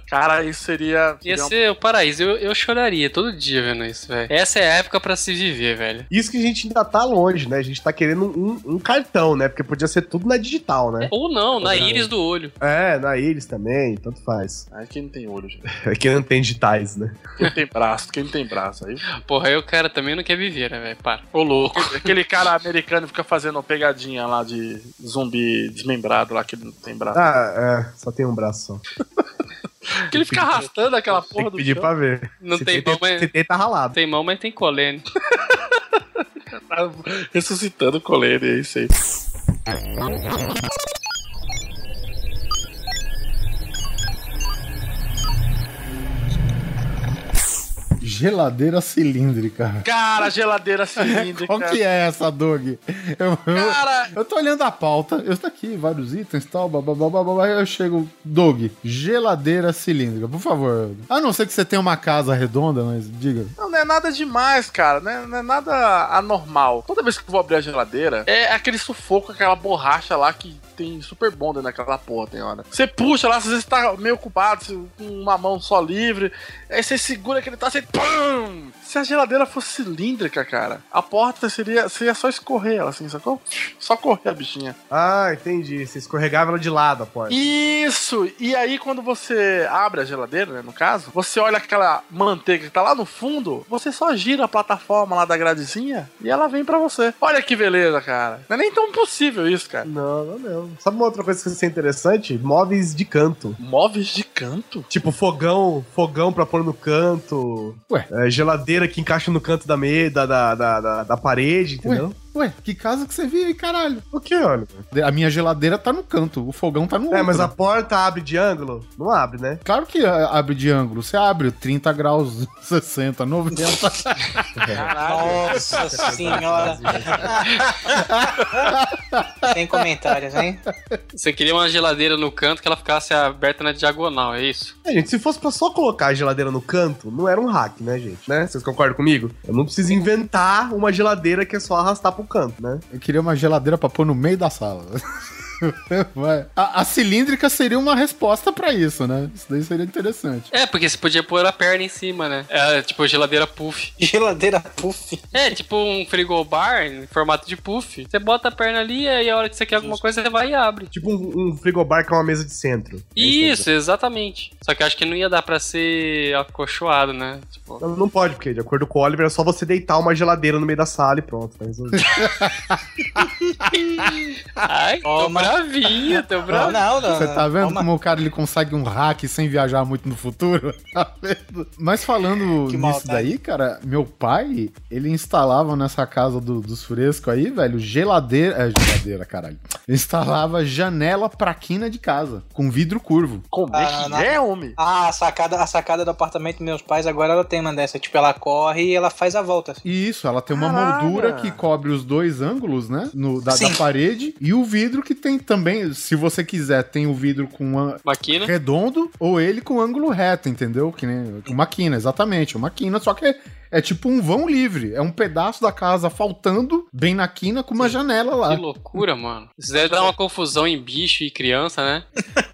Speaker 9: Cara, isso seria.
Speaker 8: Ia
Speaker 9: seria um-
Speaker 8: ser o paraíso. Eu, eu choraria todo dia vendo isso, velho. Essa é a época pra se viver, velho.
Speaker 2: Isso que a gente ainda tá longe, né? A gente tá querendo um, um cartão, né? Porque podia ser tudo na digital, né?
Speaker 8: Ou não, na íris do olho.
Speaker 2: É, na Iris também, tanto faz.
Speaker 9: Aí quem não tem olho, gente.
Speaker 2: É que não tem digitais, né?
Speaker 9: Quem tem braço, quem não tem braço. Aí,
Speaker 8: Porra, aí o cara também não quer viver, né, velho? Para. Ô, louco.
Speaker 9: aquele cara americano fica fazendo pegadinha lá de zumbi desmembrado lá, que ele não tem braço.
Speaker 2: Ah, é, só tem um braço só.
Speaker 9: que ele fica arrastando aquela
Speaker 2: Tem
Speaker 9: porra
Speaker 2: que
Speaker 9: do
Speaker 2: pedir
Speaker 9: chão.
Speaker 2: pra ver.
Speaker 8: Não
Speaker 2: Se
Speaker 8: tem mão, mas-
Speaker 2: tem, tá ralado.
Speaker 8: Tem mão, mas tem colene.
Speaker 9: Tá ressuscitando o colene, é isso aí.
Speaker 3: Geladeira cilíndrica.
Speaker 9: Cara, geladeira cilíndrica.
Speaker 3: Qual que é essa, Doug? Eu, eu-
Speaker 9: Cara,
Speaker 3: eu tô olhando a pauta, eu tô aqui, vários itens e tal, bababá, babá, eu chego, Doug, geladeira cilíndrica, por favor. A não ser que você tenha uma casa redonda, mas diga.
Speaker 9: Não, não é nada demais, cara. Não é, não é nada anormal. Toda vez que eu vou abrir a geladeira, é aquele sufoco, aquela borracha lá que tem super bonda naquela porra, tem hora. Você puxa lá, às vezes tá meio ocupado, você- com uma mão só livre. Aí você segura aquele tá assim, pum! Se a geladeira fosse cilíndrica, cara, a porta seria, seria só escorrer ela, assim, sacou? Só correr a bichinha.
Speaker 2: Ah, entendi. Você escorregava ela de lado a porta.
Speaker 9: Isso! E aí, quando você abre a geladeira, né, no caso, você olha aquela manteiga que tá lá no fundo, você só gira a plataforma lá da gradezinha e ela vem pra você. Olha que beleza, cara. Não é nem tão possível isso, cara.
Speaker 2: Não, não, não. Sabe uma outra coisa que ser interessante? Móveis de canto.
Speaker 9: Móveis de canto?
Speaker 2: Tipo fogão, fogão pra pôr no canto.
Speaker 3: Ué.
Speaker 2: É, geladeira que encaixa no canto da, me, da, da, da, da, da parede, entendeu?
Speaker 3: Ué, Ué, que casa que você vive aí, caralho?
Speaker 2: O que, Oliver?
Speaker 3: A minha geladeira tá no canto, o fogão tá no
Speaker 2: É,
Speaker 3: outro.
Speaker 2: mas a porta abre de ângulo? Não abre, né?
Speaker 3: Claro que abre de ângulo. Você abre 30 graus, 60, 90.
Speaker 6: Nossa senhora. Sem comentários, hein?
Speaker 8: Você queria uma geladeira no canto que ela ficasse aberta na diagonal, é isso?
Speaker 2: É, gente, se fosse pra só colocar a geladeira no canto, não era um hack, né, gente? Né? Vocês concordam comigo? Eu não preciso inventar uma geladeira que é só arrastar pro canto, né?
Speaker 3: Eu queria uma geladeira pra pôr no meio da sala. Vai. A, a cilíndrica seria uma resposta pra isso, né? Isso daí seria interessante.
Speaker 8: É, porque você podia pôr a perna em cima, né? É tipo geladeira puff.
Speaker 6: Geladeira puff.
Speaker 8: É, tipo um frigobar em formato de puff. Você bota a perna ali e aí a hora que você quer alguma coisa, você vai e abre.
Speaker 2: Tipo um, um frigobar que é uma mesa de centro.
Speaker 8: Isso, exatamente. Só que eu acho que não ia dar pra ser acolchoado, né? Tipo,
Speaker 2: Não, não pode, porque de acordo com o Oliver é só você deitar uma geladeira no meio da sala e pronto. Tá
Speaker 8: ai,
Speaker 6: Toma.
Speaker 8: Bravinho, tô
Speaker 6: Não,
Speaker 8: bravinho.
Speaker 6: não, não.
Speaker 3: Você tá vendo
Speaker 6: Calma.
Speaker 3: como o cara ele consegue um hack sem viajar muito no futuro? Tá vendo? Mas falando
Speaker 6: Que
Speaker 3: nisso daí, cara, meu pai, ele instalava nessa casa do- dos frescos aí, velho, geladeira. É, geladeira, caralho. Instalava janela pra quina de casa, com vidro curvo.
Speaker 9: Como é
Speaker 6: Ah,
Speaker 9: que
Speaker 6: não.
Speaker 9: é, homem?
Speaker 6: Ah, a sacada, a sacada do apartamento dos meus pais agora ela tem uma dessa. Tipo, ela corre e ela faz a volta.
Speaker 3: E isso, ela tem uma
Speaker 9: Caraca.
Speaker 3: moldura que cobre os dois ângulos, né? No, da, da parede. E o vidro que tem também, se você quiser, tem o vidro com a-
Speaker 8: Maquina.
Speaker 3: redondo ou ele com ângulo reto, entendeu? Que nem uma quina, exatamente. Uma quina, só que é, tipo um vão livre. É um pedaço da casa faltando bem na quina com uma janela lá.
Speaker 8: Que loucura, mano. Isso deve dar uma confusão em bicho e criança, né?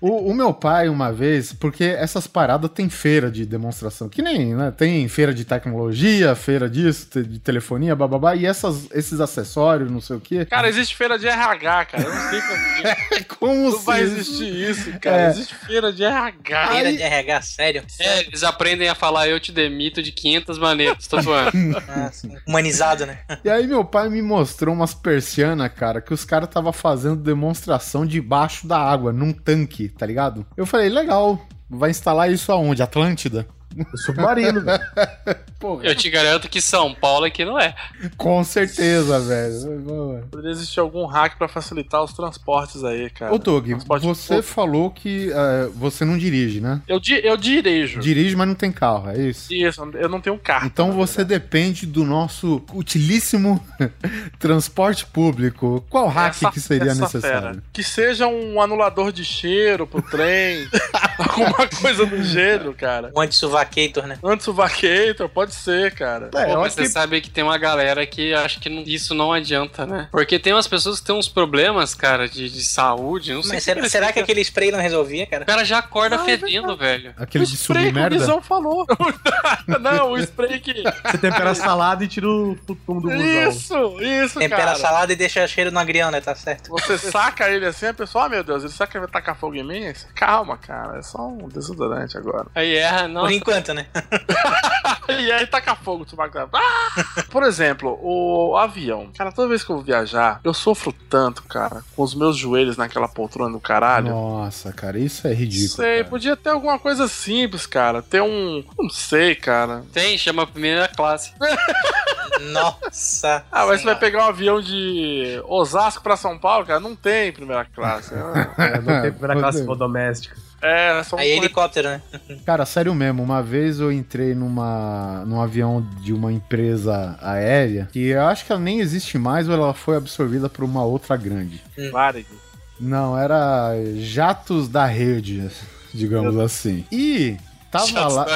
Speaker 3: O, o meu pai, uma vez, porque essas paradas tem feira de demonstração, que nem, né? Tem feira de tecnologia, feira disso, de telefonia, bababá, e essas, esses acessórios, não sei o quê.
Speaker 9: Cara, existe feira de RH, cara. Eu não sei como que
Speaker 3: Como
Speaker 9: não vai existir isso, cara.
Speaker 3: É.
Speaker 9: Existe feira de RH.
Speaker 6: Feira de RH, sério?
Speaker 8: É, eles aprendem a falar eu te demito de 500 maneiras, tô zoando.
Speaker 6: Ah. Humanizado, né?
Speaker 3: E aí meu pai me mostrou umas persianas, cara, que os caras tava fazendo demonstração debaixo da água, num tanque, tá ligado? Eu falei, legal, vai instalar isso aonde? Atlântida?
Speaker 2: Submarino, velho.
Speaker 8: Eu te garanto que São Paulo aqui não é.
Speaker 3: com certeza, velho.
Speaker 9: Poderia existir algum hack pra facilitar os transportes aí, cara.
Speaker 3: Ô, Doug,
Speaker 9: Transporte
Speaker 3: você
Speaker 9: público.
Speaker 3: falou que eh, você não dirige, né?
Speaker 9: Eu, di eu dirijo.
Speaker 3: Dirige, mas não tem carro, é isso?
Speaker 9: Isso, eu não tenho carro.
Speaker 3: Então você depende do nosso utilíssimo transporte público. Qual hack
Speaker 9: Essa-
Speaker 3: que seria necessário?
Speaker 9: fera. Que seja um anulador de cheiro pro trem. alguma coisa do gênero, cara.
Speaker 6: Um anti-suvacator, né?
Speaker 9: Anti-vacator, pode ser, cara.
Speaker 2: É,
Speaker 8: Pô, mas
Speaker 2: acho
Speaker 8: você
Speaker 2: que
Speaker 8: sabe que tem uma galera que acha que não- isso não adianta, né? Porque tem umas pessoas que têm uns problemas, cara, de, de saúde, não sei
Speaker 6: Mas
Speaker 8: se
Speaker 6: será,
Speaker 8: precisa-
Speaker 6: será que aquele spray não resolvia, cara?
Speaker 8: O cara já acorda
Speaker 9: Não, é
Speaker 8: fedendo, velho.
Speaker 3: Aquele
Speaker 9: o
Speaker 3: de
Speaker 9: spray que o? Guizão falou. não, o spray que...
Speaker 2: você tempera a salada e tira o fumo do busão.
Speaker 9: Isso, isso,
Speaker 6: Tempera a
Speaker 9: cara.
Speaker 6: salada e deixa cheiro no agrião, né? Tá certo.
Speaker 9: Você saca ele assim, a pessoa, ah, meu Deus, ele sabe que ele vai tacar fogo em mim? Calma, cara, só um desodorante agora.
Speaker 8: Aí erra, não.
Speaker 6: Por enquanto, né?
Speaker 9: E aí taca fogo, tu vai... Ah! Por exemplo, o avião. Cara, toda vez que eu vou viajar, eu sofro tanto, cara, com os meus joelhos naquela poltrona do caralho.
Speaker 3: Nossa, cara, isso é ridículo.
Speaker 9: sei,
Speaker 3: cara.
Speaker 9: podia ter alguma coisa simples, cara. Ter um. Não sei, cara.
Speaker 8: Tem, chama primeira classe.
Speaker 6: Nossa.
Speaker 9: Ah, mas você vai
Speaker 6: Senhora.
Speaker 9: pegar um avião de Osasco pra São Paulo, cara? Não tem primeira classe.
Speaker 2: É, não tem primeira classe doméstica.
Speaker 9: É, só um
Speaker 6: Aí helicóptero, né?
Speaker 3: Cara, sério mesmo, uma vez eu entrei numa, num avião de uma empresa aérea que eu acho que ela nem existe mais ou ela foi absorvida por uma outra grande.
Speaker 9: Varig.
Speaker 3: Não, era Jatos da Rede, digamos assim. E tava lá.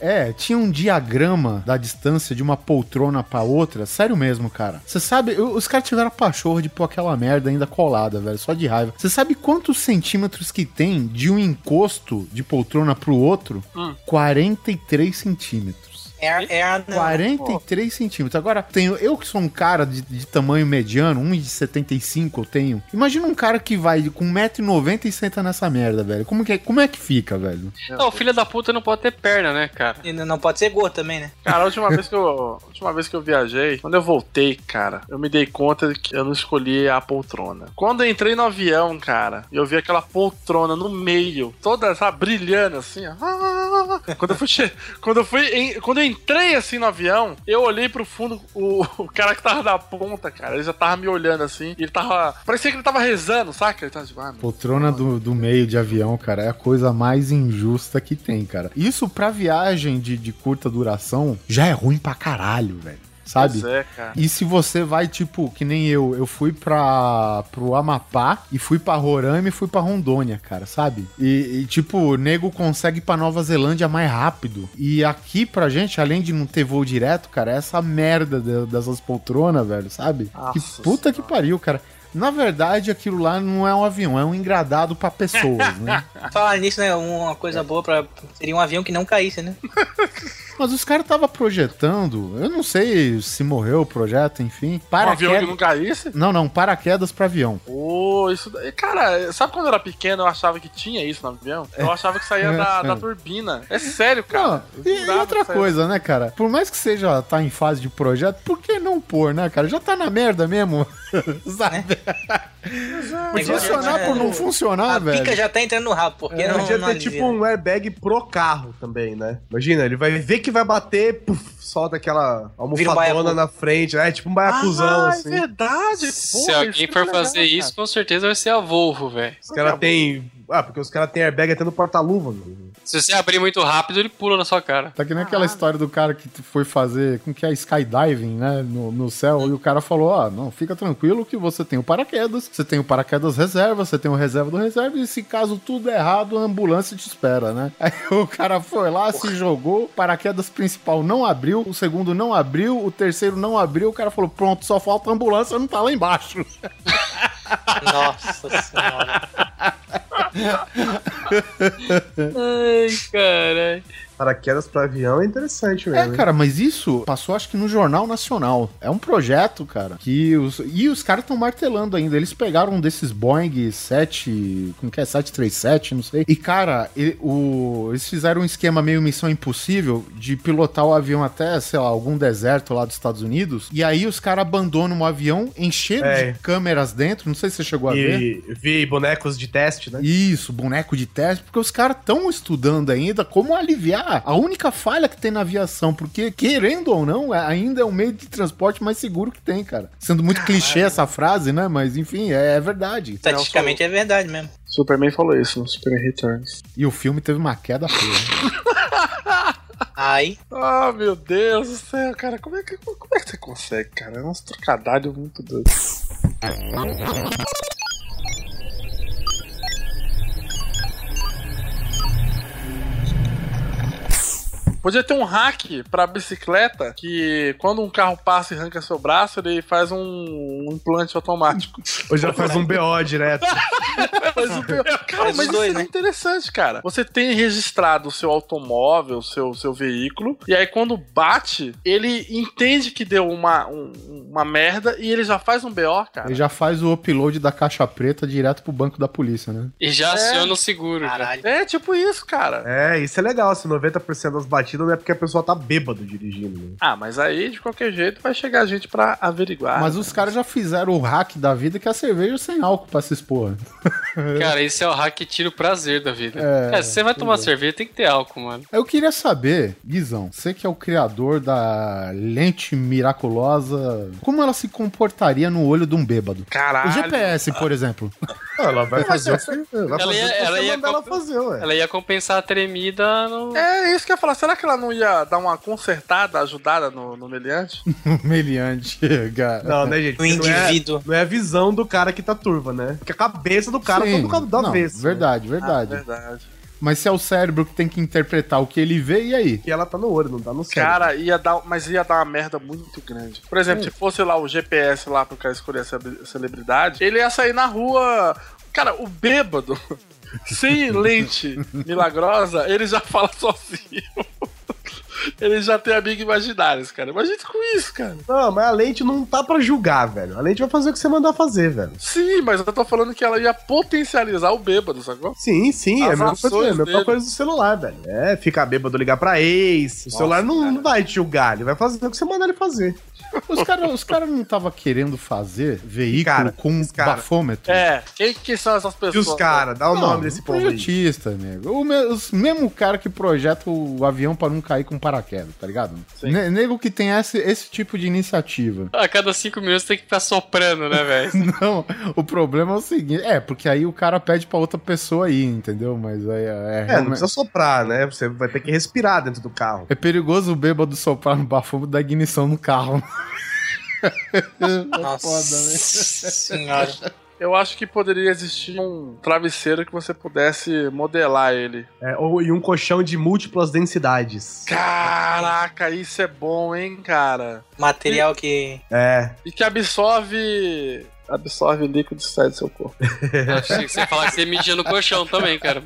Speaker 3: É, tinha um diagrama da distância de uma poltrona pra outra. Sério mesmo, cara. Você sabe, eu- os caras tiveram a pachorra de pôr aquela merda ainda colada, velho, só de raiva. Você sabe quantos centímetros que tem de um encosto de poltrona pro outro?
Speaker 9: Hum.
Speaker 3: 43 centímetros.
Speaker 6: É, é a. não.
Speaker 3: 43 centímetros. Agora, tenho eu que sou um cara de, de tamanho mediano, 1,75 eu tenho. Imagina um cara que vai com 1,90m e senta nessa merda, velho. Como, que, é- como é que fica, velho?
Speaker 8: Não, o filho da puta não pode ter perna, né, cara?
Speaker 6: E Não pode ser gordo também, né?
Speaker 9: Cara, a última vez que eu. a última vez que eu viajei, quando eu voltei, cara, eu me dei conta de que eu não escolhi a poltrona. Quando eu entrei no avião, cara, e eu vi aquela poltrona no meio, toda, sabe, brilhando assim, ó. Quando eu fui, quando eu fui, em- quando eu entrei assim no avião, eu olhei pro fundo, o, o cara que tava na ponta, cara, ele já tava me olhando assim, ele tava, parecia que ele tava rezando, saca? Ele tava tipo, ah,
Speaker 3: Poltrona do, do meio de avião, cara, é a coisa mais injusta que tem, cara. Isso pra viagem de, de curta duração já é ruim pra caralho, velho. Sabe?
Speaker 9: Pois é, cara.
Speaker 3: E se você vai, tipo, que nem eu, eu fui pra, pro Amapá e fui pra Roraima e fui pra Rondônia, cara, sabe? E, e, tipo, o nego consegue ir pra Nova Zelândia mais rápido. E aqui pra gente, além de não ter voo direto, cara, é essa merda de- dessas poltronas, velho, sabe? que
Speaker 9: Nossa
Speaker 3: puta que pariu, cara. Na verdade, aquilo lá não é um avião, é um engradado pra pessoas, né?
Speaker 6: Falar nisso, né? Uma coisa boa pra. Seria um avião que não caísse, né?
Speaker 3: Mas os caras estavam projetando, eu não sei se morreu o projeto, enfim.
Speaker 9: Um avião que
Speaker 3: Paraquedas.
Speaker 9: não caísse?
Speaker 3: Não, não, paraquedas pra avião.
Speaker 9: Ô, isso daí. Cara, sabe quando eu era pequeno eu achava que tinha isso no avião? Eu achava que saía da, da turbina. É sério, cara.
Speaker 3: Não, e, e outra coisa, né, cara? Por mais que seja tá em fase de projeto, por que não pôr, né, cara? Já tá na merda mesmo. Sabe?
Speaker 6: Negócio
Speaker 3: Funcionar
Speaker 6: é-
Speaker 3: por não funcionar,
Speaker 6: A
Speaker 3: velho.
Speaker 6: pica já tá entrando no rabo, porque
Speaker 2: É,
Speaker 6: não,
Speaker 2: podia ter tipo
Speaker 6: né?
Speaker 2: um airbag pro carro também, né? Imagina, ele vai ver que vai bater, puf, solta aquela
Speaker 6: um
Speaker 2: almofadona
Speaker 6: baiacu.
Speaker 2: na frente, é tipo um baiacuzão,
Speaker 9: ah,
Speaker 2: assim.
Speaker 9: é verdade.
Speaker 8: Se
Speaker 9: Porra,
Speaker 8: alguém
Speaker 9: isso
Speaker 8: for
Speaker 9: é legal,
Speaker 8: fazer isso, com certeza vai ser a Volvo, velho.
Speaker 2: Os caras têm. Ah, porque os caras têm airbag até no porta-luva. mano.
Speaker 8: Se você abrir muito rápido, ele pula na sua cara.
Speaker 3: Tá que nem aquela história do cara que foi fazer, com que é skydiving, né, no, no céu, e o cara falou, ó, não, fica tranquilo que você tem o paraquedas, você tem o paraquedas reserva, você tem o reserva do reserva, e se caso tudo é errado, a ambulância te espera, né? Aí o cara foi lá, se jogou, o paraquedas principal não abriu, o segundo não abriu, o terceiro não abriu, o cara falou, pronto, só falta a ambulância, não tá lá embaixo.
Speaker 6: Nossa senhora.
Speaker 8: Ai, caralho.
Speaker 2: Paraquedas pra avião é interessante
Speaker 3: É,
Speaker 2: mesmo. hein?
Speaker 3: cara, mas isso passou acho que no Jornal Nacional. É um projeto, cara, que os... E os caras estão martelando ainda. Eles pegaram um desses Boeing 7... Como que é? 737, não sei. E, cara, e- o... eles fizeram um esquema meio missão impossível de pilotar o avião até, sei lá, algum deserto lá dos Estados Unidos. E aí os caras abandonam o avião, encheram
Speaker 2: É.
Speaker 3: de câmeras dentro. Não sei se você chegou a ver.
Speaker 2: E vi bonecos de teste, né?
Speaker 3: Isso, boneco de teste, porque os caras estão estudando ainda como aliviar a única falha que tem na aviação, porque, querendo ou não, é- ainda é o meio de transporte mais seguro que tem, cara. Sendo muito clichê essa frase, né? Mas, enfim, é, é verdade.
Speaker 6: Estatisticamente é verdade mesmo.
Speaker 9: Superman falou isso no Superman Returns.
Speaker 3: E o filme teve uma queda feia.
Speaker 6: Ai,
Speaker 9: Ah, meu Deus do céu, cara. Como é que, como é que você consegue, cara? É uns trocadilhos muito doidos. Podia ter um hack pra bicicleta que quando um carro passa e arranca seu braço, ele faz um, um implante automático.
Speaker 2: Ou já faz um BO direto.
Speaker 9: Mas o pior- Cara,
Speaker 6: Faz
Speaker 9: mas
Speaker 6: dois,
Speaker 9: isso é
Speaker 6: né?
Speaker 9: interessante, cara. Você tem registrado o seu automóvel, o seu, seu veículo, e aí quando bate, ele entende que deu uma, um- uma merda e ele já faz um BO, cara.
Speaker 3: Ele já faz o upload da caixa preta direto pro banco da polícia, né?
Speaker 8: E já
Speaker 9: É.
Speaker 8: aciona o seguro.
Speaker 6: caralho.
Speaker 9: É tipo isso, cara.
Speaker 2: É, isso é legal. Se 90% das batidas não é porque a pessoa tá bêbado dirigindo. Né?
Speaker 9: Ah, mas aí, de qualquer jeito, vai chegar gente pra averiguar.
Speaker 3: Mas os caras já fizeram o hack da vida que é a cerveja sem álcool pra se expor.
Speaker 8: Cara, esse é o hack que tira o prazer da vida.
Speaker 3: É,
Speaker 8: Cara, se você vai tomar cerveja, tem que ter álcool, mano.
Speaker 3: Eu queria saber, Guizão, você que é o criador da lente miraculosa, como ela se comportaria no olho de um bêbado?
Speaker 9: Caralho.
Speaker 3: O GPS, por exemplo.
Speaker 2: Ela vai fazer o que
Speaker 8: Ela
Speaker 2: fazer
Speaker 8: ia- ela ia
Speaker 2: ela fazer, ué.
Speaker 8: Ela ia compensar a tremida no.
Speaker 9: É isso que eu ia falar. Será que ela não ia dar uma consertada, ajudada no, no meliante?
Speaker 3: Meliante, cara.
Speaker 2: Não, né, gente?
Speaker 6: O
Speaker 2: Porque não é-
Speaker 6: indivíduo.
Speaker 2: Não é a visão do cara que tá turva, né? Porque a cabeça do cara
Speaker 3: Sim,
Speaker 2: tá do
Speaker 3: não,
Speaker 2: avesso. né?
Speaker 3: Verdade,
Speaker 9: Ah,
Speaker 3: verdade.
Speaker 9: verdade.
Speaker 3: Mas se é o cérebro que tem que interpretar o que ele vê, e aí?
Speaker 2: E ela tá no olho, não tá no cérebro.
Speaker 9: Cara, ia dar, mas ia dar uma merda muito grande. Por exemplo, se fosse lá o GPS lá pro cara escolher a cele- celebridade, ele ia sair na rua. Cara, o bêbado, sem lente milagrosa, ele já fala sozinho. Ele já tem amigo imaginários, cara. Imagina com isso, cara.
Speaker 2: Não, mas a lente não tá pra julgar, velho. A lente vai fazer o que você mandar fazer, velho.
Speaker 9: Sim, mas eu tô falando que ela ia potencializar o bêbado, sacou?
Speaker 2: Sim, sim, é a
Speaker 9: As
Speaker 2: mesma coisa, é a mesma
Speaker 9: dele.
Speaker 2: coisa do celular, velho. É, ficar bêbado, ligar pra ex. O celular não, não vai te julgar, ele vai fazer o que você mandar ele fazer.
Speaker 3: Os caras os cara não estavam querendo fazer veículo
Speaker 2: Cara,
Speaker 3: com
Speaker 2: cara-
Speaker 3: bafômetro?
Speaker 9: É, quem que são essas
Speaker 2: E
Speaker 9: pessoas?
Speaker 2: os caras, dá o
Speaker 3: Não,
Speaker 2: nome desse povo aí.
Speaker 3: projetista, nego. O me- os mesmo cara que projeta o avião pra não cair com paraquedas, tá ligado? Ne- Nego que tem esse, esse tipo de iniciativa.
Speaker 8: A cada cinco minutos tem que ficar soprando, né, velho?
Speaker 3: Não, o problema é o seguinte, é, porque aí o cara pede pra outra pessoa ir, entendeu? Mas aí é, é,
Speaker 2: É, não precisa soprar, né? Você vai ter que respirar dentro do carro.
Speaker 3: é perigoso o bêbado soprar no bafômetro da ignição no carro.
Speaker 6: Nossa
Speaker 3: Foda, né?
Speaker 6: senhora.
Speaker 9: Eu acho que poderia existir um travesseiro que você pudesse modelar ele.
Speaker 2: É, ou, e um colchão de múltiplas densidades.
Speaker 9: Caraca, isso é bom, hein, cara?
Speaker 6: Material que.
Speaker 2: É.
Speaker 9: E que absorve. Absorve líquido que sai do seu corpo.
Speaker 8: Achei que você ia falar que você media no colchão também, cara.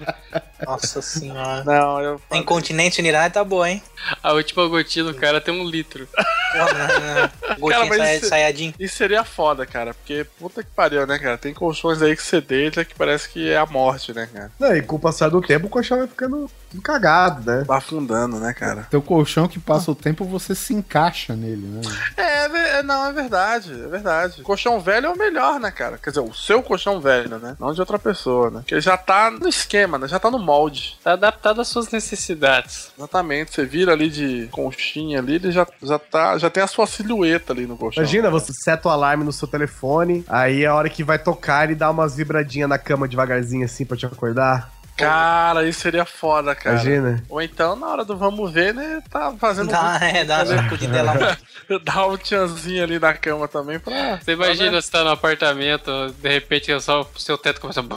Speaker 6: Nossa senhora.
Speaker 9: Não, eu.
Speaker 6: A incontinência urinária tá boa, hein?
Speaker 8: A última gotinha do cara tem um litro.
Speaker 6: Porra, não, não. Gotinha saia-
Speaker 9: isso-
Speaker 6: saiadinho.
Speaker 9: Isso seria foda, cara. Porque puta que pariu, né, cara? Tem colchões aí que você deita que parece que é a morte, né, cara?
Speaker 2: Não, e com o passar do tempo o colchão vai ficando tudo cagado, né?
Speaker 9: Vai afundando, né, cara?
Speaker 3: Teu colchão que passa o tempo, você se encaixa nele, né?
Speaker 9: É, é é, não, é verdade, é verdade. Colchão velho é o melhor, né, cara? Quer dizer, o seu colchão velho, né? Não de outra pessoa, né? Que já tá no esquema, né? Já tá no molde.
Speaker 8: Tá adaptado às suas necessidades.
Speaker 9: Exatamente. Você vira ali de conchinha ali, ele já, já, tá, já tem a sua silhueta ali no colchão.
Speaker 2: Imagina, você seta o alarme no seu telefone, aí a hora que vai tocar, ele dá umas vibradinhas na cama devagarzinho assim pra te acordar.
Speaker 9: Cara, isso seria foda, cara.
Speaker 2: Imagina.
Speaker 9: Ou então, na hora do vamos ver, né? Tá fazendo
Speaker 6: Dá, é, dá uma sacudida lá.
Speaker 9: Dá um tchanzinho ali na cama também pra.
Speaker 8: Você imagina você tá no apartamento, de repente é só o seu teto começa a.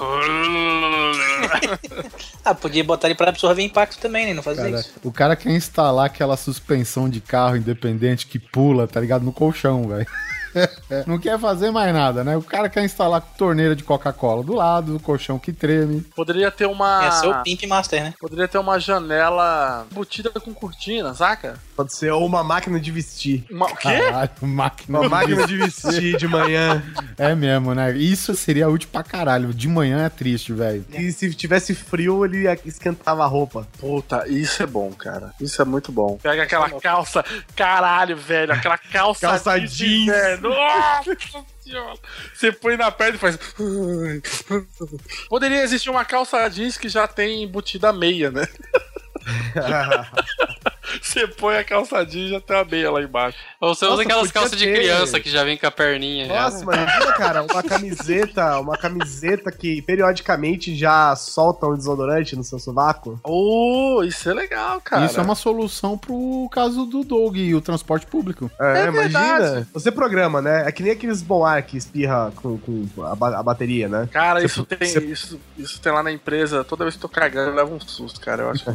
Speaker 6: Ah, podia botar ele pra absorver impacto também, né? Não fazer
Speaker 3: Cara,
Speaker 6: isso.
Speaker 3: o cara quer instalar aquela suspensão de carro independente que pula, tá ligado? No colchão, velho. Não quer fazer mais nada, né? O cara quer instalar torneira de Coca-Cola do lado, o colchão que treme.
Speaker 9: Poderia ter uma.
Speaker 6: Ser o Pimp Master, né?
Speaker 9: Poderia ter uma janela embutida com cortina, saca?
Speaker 2: Pode ser ou uma máquina de vestir.
Speaker 9: Uma, o quê?
Speaker 3: Caralho, máquina.
Speaker 2: Uma
Speaker 3: de
Speaker 2: máquina de vestir de manhã.
Speaker 3: É mesmo, né? Isso seria útil pra caralho. De manhã é triste, velho.
Speaker 2: E se tivesse frio, ele esquentava a roupa.
Speaker 9: Puta, isso é bom, cara. Isso é muito bom. Pega aquela calça, caralho, velho. Aquela calça,
Speaker 2: Calça jeans.
Speaker 9: velho. Nossa senhora. Você põe na perna e faz. Poderia existir uma calça jeans que já tem embutida meia, né? Você põe a calça jeans e já tem a meia lá embaixo.
Speaker 8: Ou você usa
Speaker 2: Nossa,
Speaker 8: aquelas
Speaker 2: podia
Speaker 8: calças de
Speaker 2: ter.
Speaker 8: criança que já vem com a perninha. já.
Speaker 2: Nossa, mas imagina, cara, uma camiseta, uma camiseta que periodicamente já solta um desodorante no seu sovaco.
Speaker 9: Oh, isso é legal, cara.
Speaker 3: Isso é uma solução pro caso do Doug e o transporte público.
Speaker 2: É,
Speaker 9: É
Speaker 2: imagina.
Speaker 9: verdade.
Speaker 2: Você programa, né? É que nem aqueles bom ar que espirra com, com a, ba- a bateria, né?
Speaker 9: Cara,
Speaker 2: Você-
Speaker 9: isso tem,
Speaker 2: você-
Speaker 9: isso, isso tem lá na empresa. Toda vez que eu tô cagando, eu levo um susto, cara. Eu acho.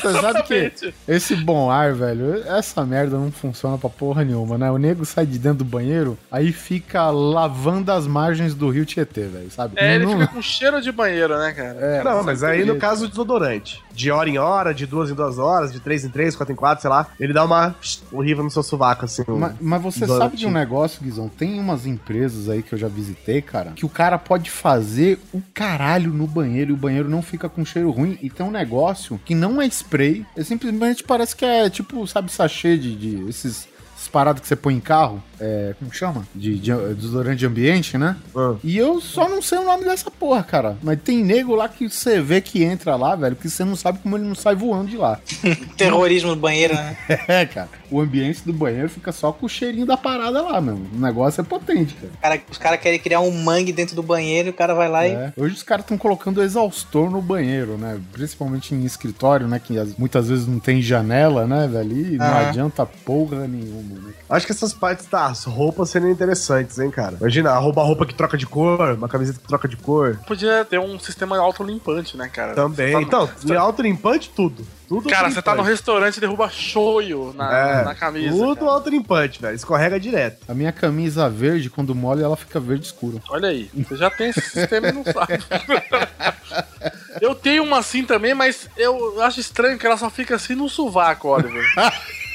Speaker 3: Você sabe que esse bom ar, velho, essa merda não funciona pra porra nenhuma, né? O nego sai de dentro do banheiro, aí fica lavando as margens do rio Tietê, velho, sabe?
Speaker 9: É, ele
Speaker 3: Não-
Speaker 9: fica com cheiro de banheiro, né, cara?
Speaker 3: É,
Speaker 2: Não, mas aí no caso do desodorante, de hora em hora, de duas em duas horas, de três em três, quatro em quatro, sei lá, ele dá uma horrível no seu sovaco, assim. um-
Speaker 3: Mas, mas você
Speaker 2: desodorante.
Speaker 3: sabe de um negócio, Guizão? Tem umas empresas aí que eu já visitei, cara, que o cara pode fazer o caralho no banheiro e o banheiro não fica com cheiro ruim. E tem um negócio que não é spray, é simplesmente parece que é tipo, sabe, sachê de, de esses, essas paradas que você põe em carro. É, como chama? De, de desodorante de ambiente, né?
Speaker 2: Ah.
Speaker 3: E eu só não sei o nome dessa porra, cara. Mas tem nego lá que você vê que entra lá, velho, que você não sabe como ele não sai voando de lá.
Speaker 6: Terrorismo no banheiro, né?
Speaker 3: É, cara. O ambiente do banheiro fica só com o cheirinho da parada lá, meu. O negócio é potente, cara.
Speaker 6: Cara, os caras querem criar um mangue dentro do banheiro e o cara vai lá e.
Speaker 3: É. Hoje os caras estão colocando exaustor no banheiro, né? Principalmente em escritório, né? Que as- muitas vezes não tem janela, né, velho? E não adianta porra nenhuma, né?
Speaker 2: Acho que essas partes das roupas seriam interessantes, hein, cara? Imagina, a roupa, a roupa que troca de cor, uma camiseta que troca de cor.
Speaker 9: Podia ter um sistema autolimpante, né, cara?
Speaker 2: Também.
Speaker 9: Tá no-
Speaker 2: Então, de autolimpante, tudo. Tudo
Speaker 9: Cara, você tá no restaurante e derruba shoyu na,
Speaker 2: É,
Speaker 9: na camisa.
Speaker 2: Tudo
Speaker 9: cara.
Speaker 2: autolimpante, velho. Escorrega direto.
Speaker 3: A minha camisa verde, quando molha, ela fica verde escuro.
Speaker 9: Olha aí, você já tem esse sistema e não sabe. Eu tenho uma assim também, mas eu acho estranho que ela só fica assim no sovaco, Oliver.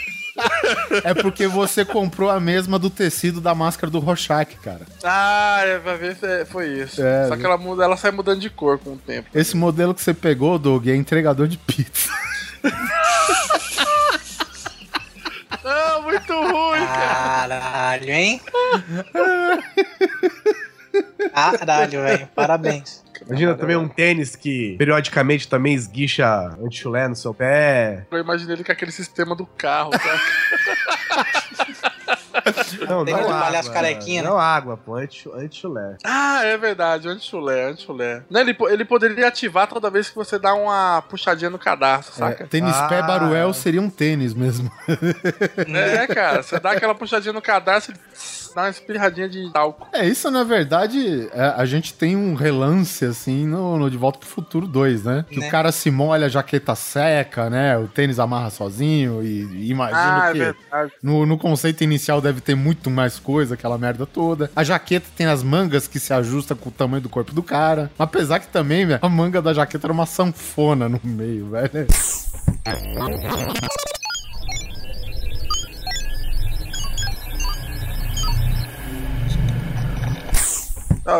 Speaker 3: É porque você comprou a mesma do tecido da máscara do Rorschach, cara.
Speaker 9: ah, é, vai ver se é- foi isso.
Speaker 3: É,
Speaker 9: só que ela, muda, ela sai mudando de cor com o tempo.
Speaker 3: Esse modelo que você pegou, Doug, é entregador de pizza.
Speaker 9: Não, muito ruim, cara.
Speaker 6: Caralho, hein? Caralho, velho. Parabéns.
Speaker 2: Imagina também um tênis que periodicamente também esguicha anti-chulé no seu pé.
Speaker 9: Eu imaginei ele com aquele sistema do carro, cara.
Speaker 2: Não,
Speaker 6: Tem
Speaker 2: não
Speaker 6: que
Speaker 2: água.
Speaker 6: trabalhar as carequinhas,
Speaker 2: Não água, pô, anti- anti-chulé.
Speaker 9: ah, é verdade, anti-chulé, anti-chulé. Né, Ele, ele poderia ativar toda vez que você dá uma puxadinha no cadastro,
Speaker 3: É,
Speaker 9: saca?
Speaker 3: tênis pé
Speaker 2: Ah.
Speaker 3: Baruel seria um tênis mesmo.
Speaker 9: É, cara, você dá aquela puxadinha no cadastro e dá uma espirradinha de talco.
Speaker 3: É, isso na verdade, é, a gente tem um relance assim no, no De Volta pro Futuro 2, né? Que
Speaker 6: Né?
Speaker 3: o cara se molha, a jaqueta seca, né? O tênis amarra sozinho e, e imagino
Speaker 9: Ah, é
Speaker 3: que
Speaker 9: verdade.
Speaker 3: no, no conceito inicial deve ter muito mais coisa, aquela merda toda. A jaqueta tem as mangas que se ajustam com o tamanho do corpo do cara. Apesar que também, velho, a manga da jaqueta era uma sanfona no meio, velho.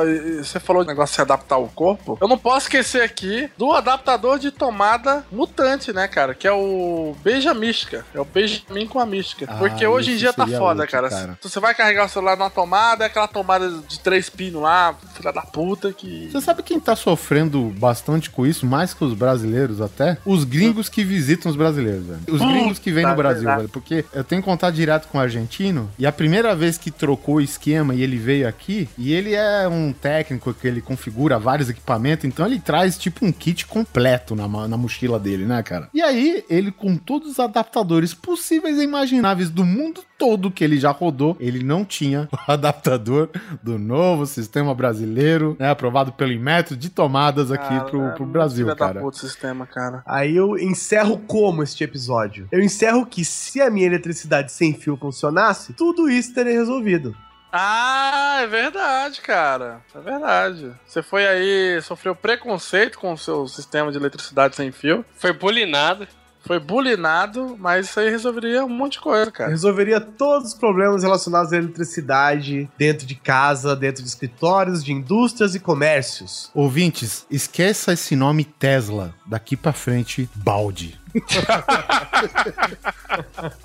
Speaker 9: E- Você falou de negócio de se adaptar ao corpo. Eu não posso esquecer aqui do adaptador de tomada mutante, né, cara? Que é o Beija Mística. É o Benjamin com a mística.
Speaker 3: Ah,
Speaker 9: Porque hoje em dia tá foda,
Speaker 3: útil,
Speaker 9: cara.
Speaker 3: cara.
Speaker 9: Você vai carregar o celular numa tomada, é aquela tomada de três pinos lá, filha da puta, que.
Speaker 3: Você sabe quem tá sofrendo bastante com isso, mais que os brasileiros até? Os gringos que visitam os brasileiros, velho. Os gringos que vêm no Brasil, velho. Porque eu tenho contato direto com o argentino, e a primeira vez que trocou o esquema e ele veio aqui, e ele é um técnico que ele configura vários equipamentos, então ele traz tipo um kit completo na, na mochila dele, né, cara? E aí, ele com todos os adaptadores possíveis e imagináveis do mundo todo que ele já rodou, ele não tinha o adaptador do novo sistema brasileiro, né, aprovado pelo Inmetro de tomadas aqui
Speaker 9: Cara,
Speaker 3: pro,
Speaker 9: é
Speaker 3: pro Brasil, cara.
Speaker 9: sistema, cara.
Speaker 2: Aí eu encerro como este episódio? Eu encerro que se a minha eletricidade sem fio funcionasse, tudo isso teria resolvido.
Speaker 9: Ah, é verdade, cara. É verdade. Você foi aí, sofreu preconceito com o seu sistema de eletricidade sem fio.
Speaker 8: Foi bulinado.
Speaker 9: Foi bulinado, mas isso aí resolveria um monte de coisa, cara.
Speaker 2: Resolveria todos os problemas relacionados à eletricidade dentro de casa, dentro de escritórios, de indústrias e comércios.
Speaker 3: Ouvintes, esqueça esse nome Tesla. Daqui pra frente, balde.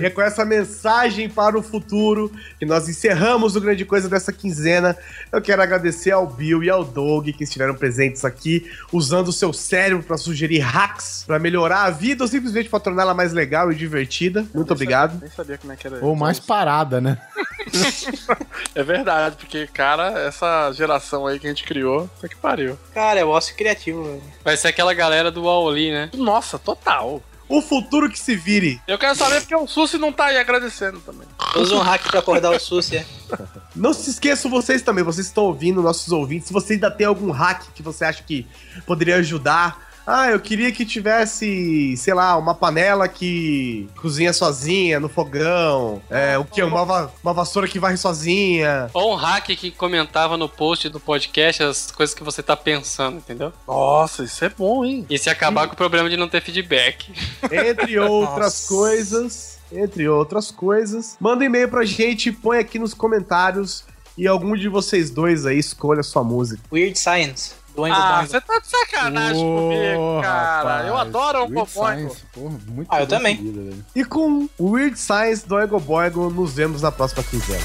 Speaker 2: E é com essa mensagem para o futuro que nós encerramos o Grande Coisa dessa quinzena. Eu quero agradecer ao Bill e ao Doug que estiveram presentes aqui, usando o seu cérebro para sugerir hacks para melhorar a vida ou simplesmente para torná-la mais legal e divertida. Muito obrigado.
Speaker 9: Nem sabia como é que era
Speaker 3: Ou
Speaker 9: isso.
Speaker 3: mais parada, né?
Speaker 9: É verdade, porque, cara, essa geração aí que a gente criou, tá que pariu.
Speaker 6: Cara, é o ócio criativo, velho.
Speaker 8: Vai ser aquela galera do Wall-E, né?
Speaker 9: Nossa, total.
Speaker 2: O futuro que se vire.
Speaker 9: Eu quero saber porque o Susi não tá aí agradecendo também.
Speaker 6: Usa um hack pra acordar o SUS, é.
Speaker 2: Não se esqueçam vocês também, vocês estão ouvindo, nossos ouvintes, se você ainda tem algum hack que você acha que poderia ajudar. Ah, eu queria que tivesse, sei lá, uma panela que cozinha sozinha no fogão. É, o que? Uma, va- uma vassoura que varre sozinha.
Speaker 8: Ou um hack que comentava no post do podcast as coisas que você tá pensando, entendeu?
Speaker 9: Nossa, isso é bom, hein?
Speaker 8: E se acabar com o problema de não ter feedback.
Speaker 2: Entre outras coisas. Entre outras coisas. Manda um e-mail pra gente, põe aqui nos comentários. E algum de vocês dois aí escolha a sua música.
Speaker 6: Weird Science. Do Oingo
Speaker 9: Ah,
Speaker 6: Boingo.
Speaker 9: você tá de sacanagem comigo, cara. eu adoro o
Speaker 3: Weird
Speaker 9: Boboingo.
Speaker 3: Science, porra, muito
Speaker 6: Ah, eu também.
Speaker 3: seguida.
Speaker 2: E com o Weird Science do Ego Boigo, nos vemos na próxima quinzena.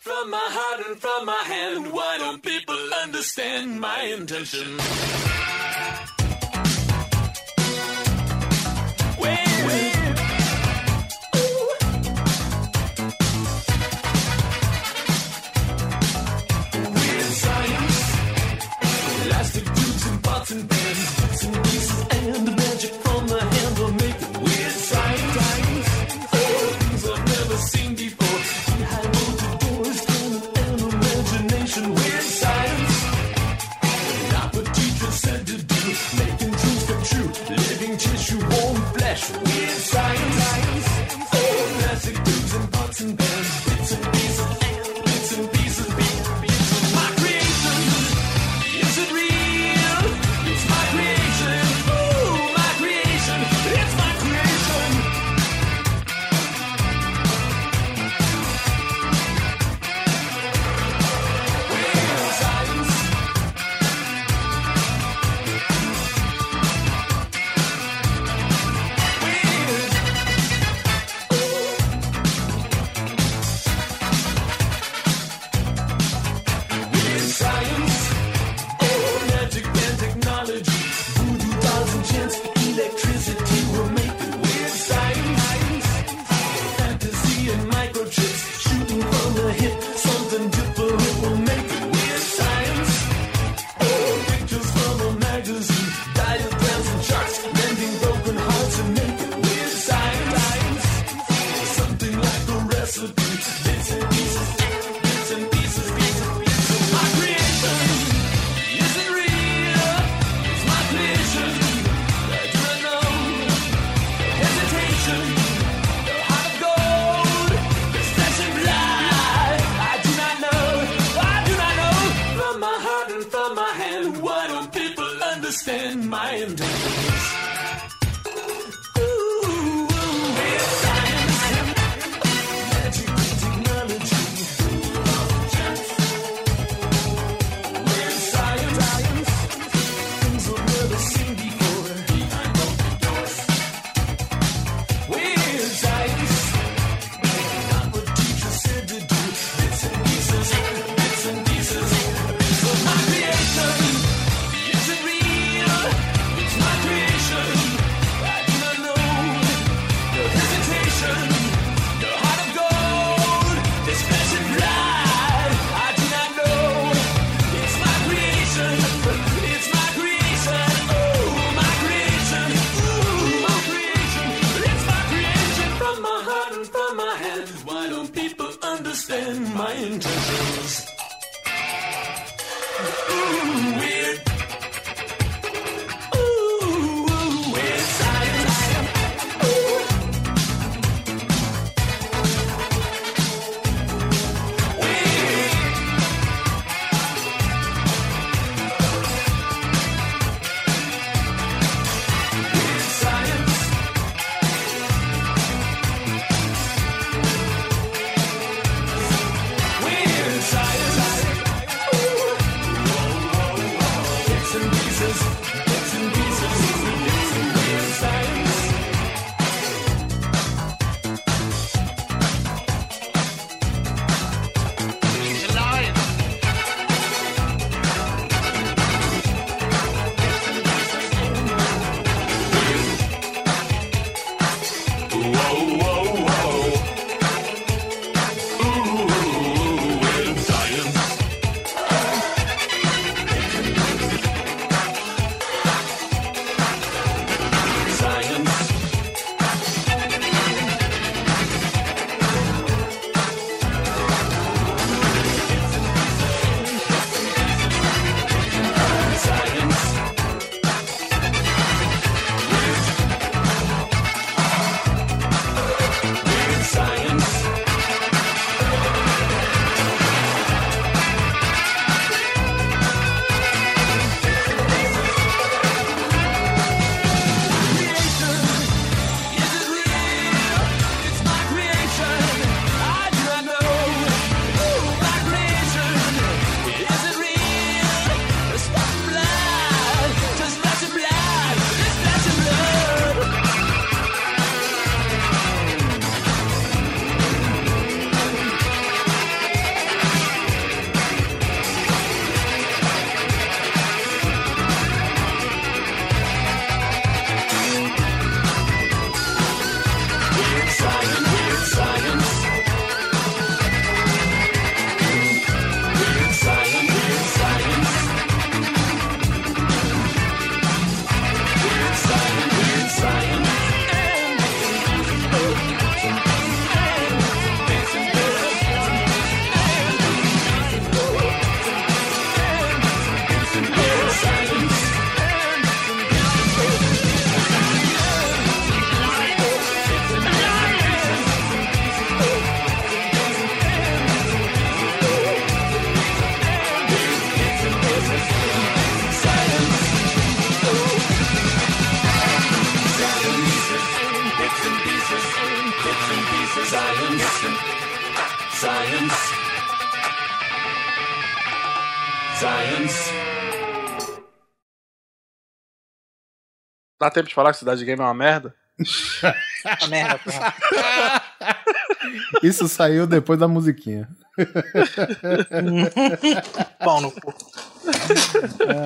Speaker 10: From my heart and from my hand, why don't people understand my intention?
Speaker 9: Dá tempo de falar que Cidade Game é uma merda?
Speaker 6: Uma merda, porra.
Speaker 3: Isso saiu depois da musiquinha.
Speaker 6: Pau no cu.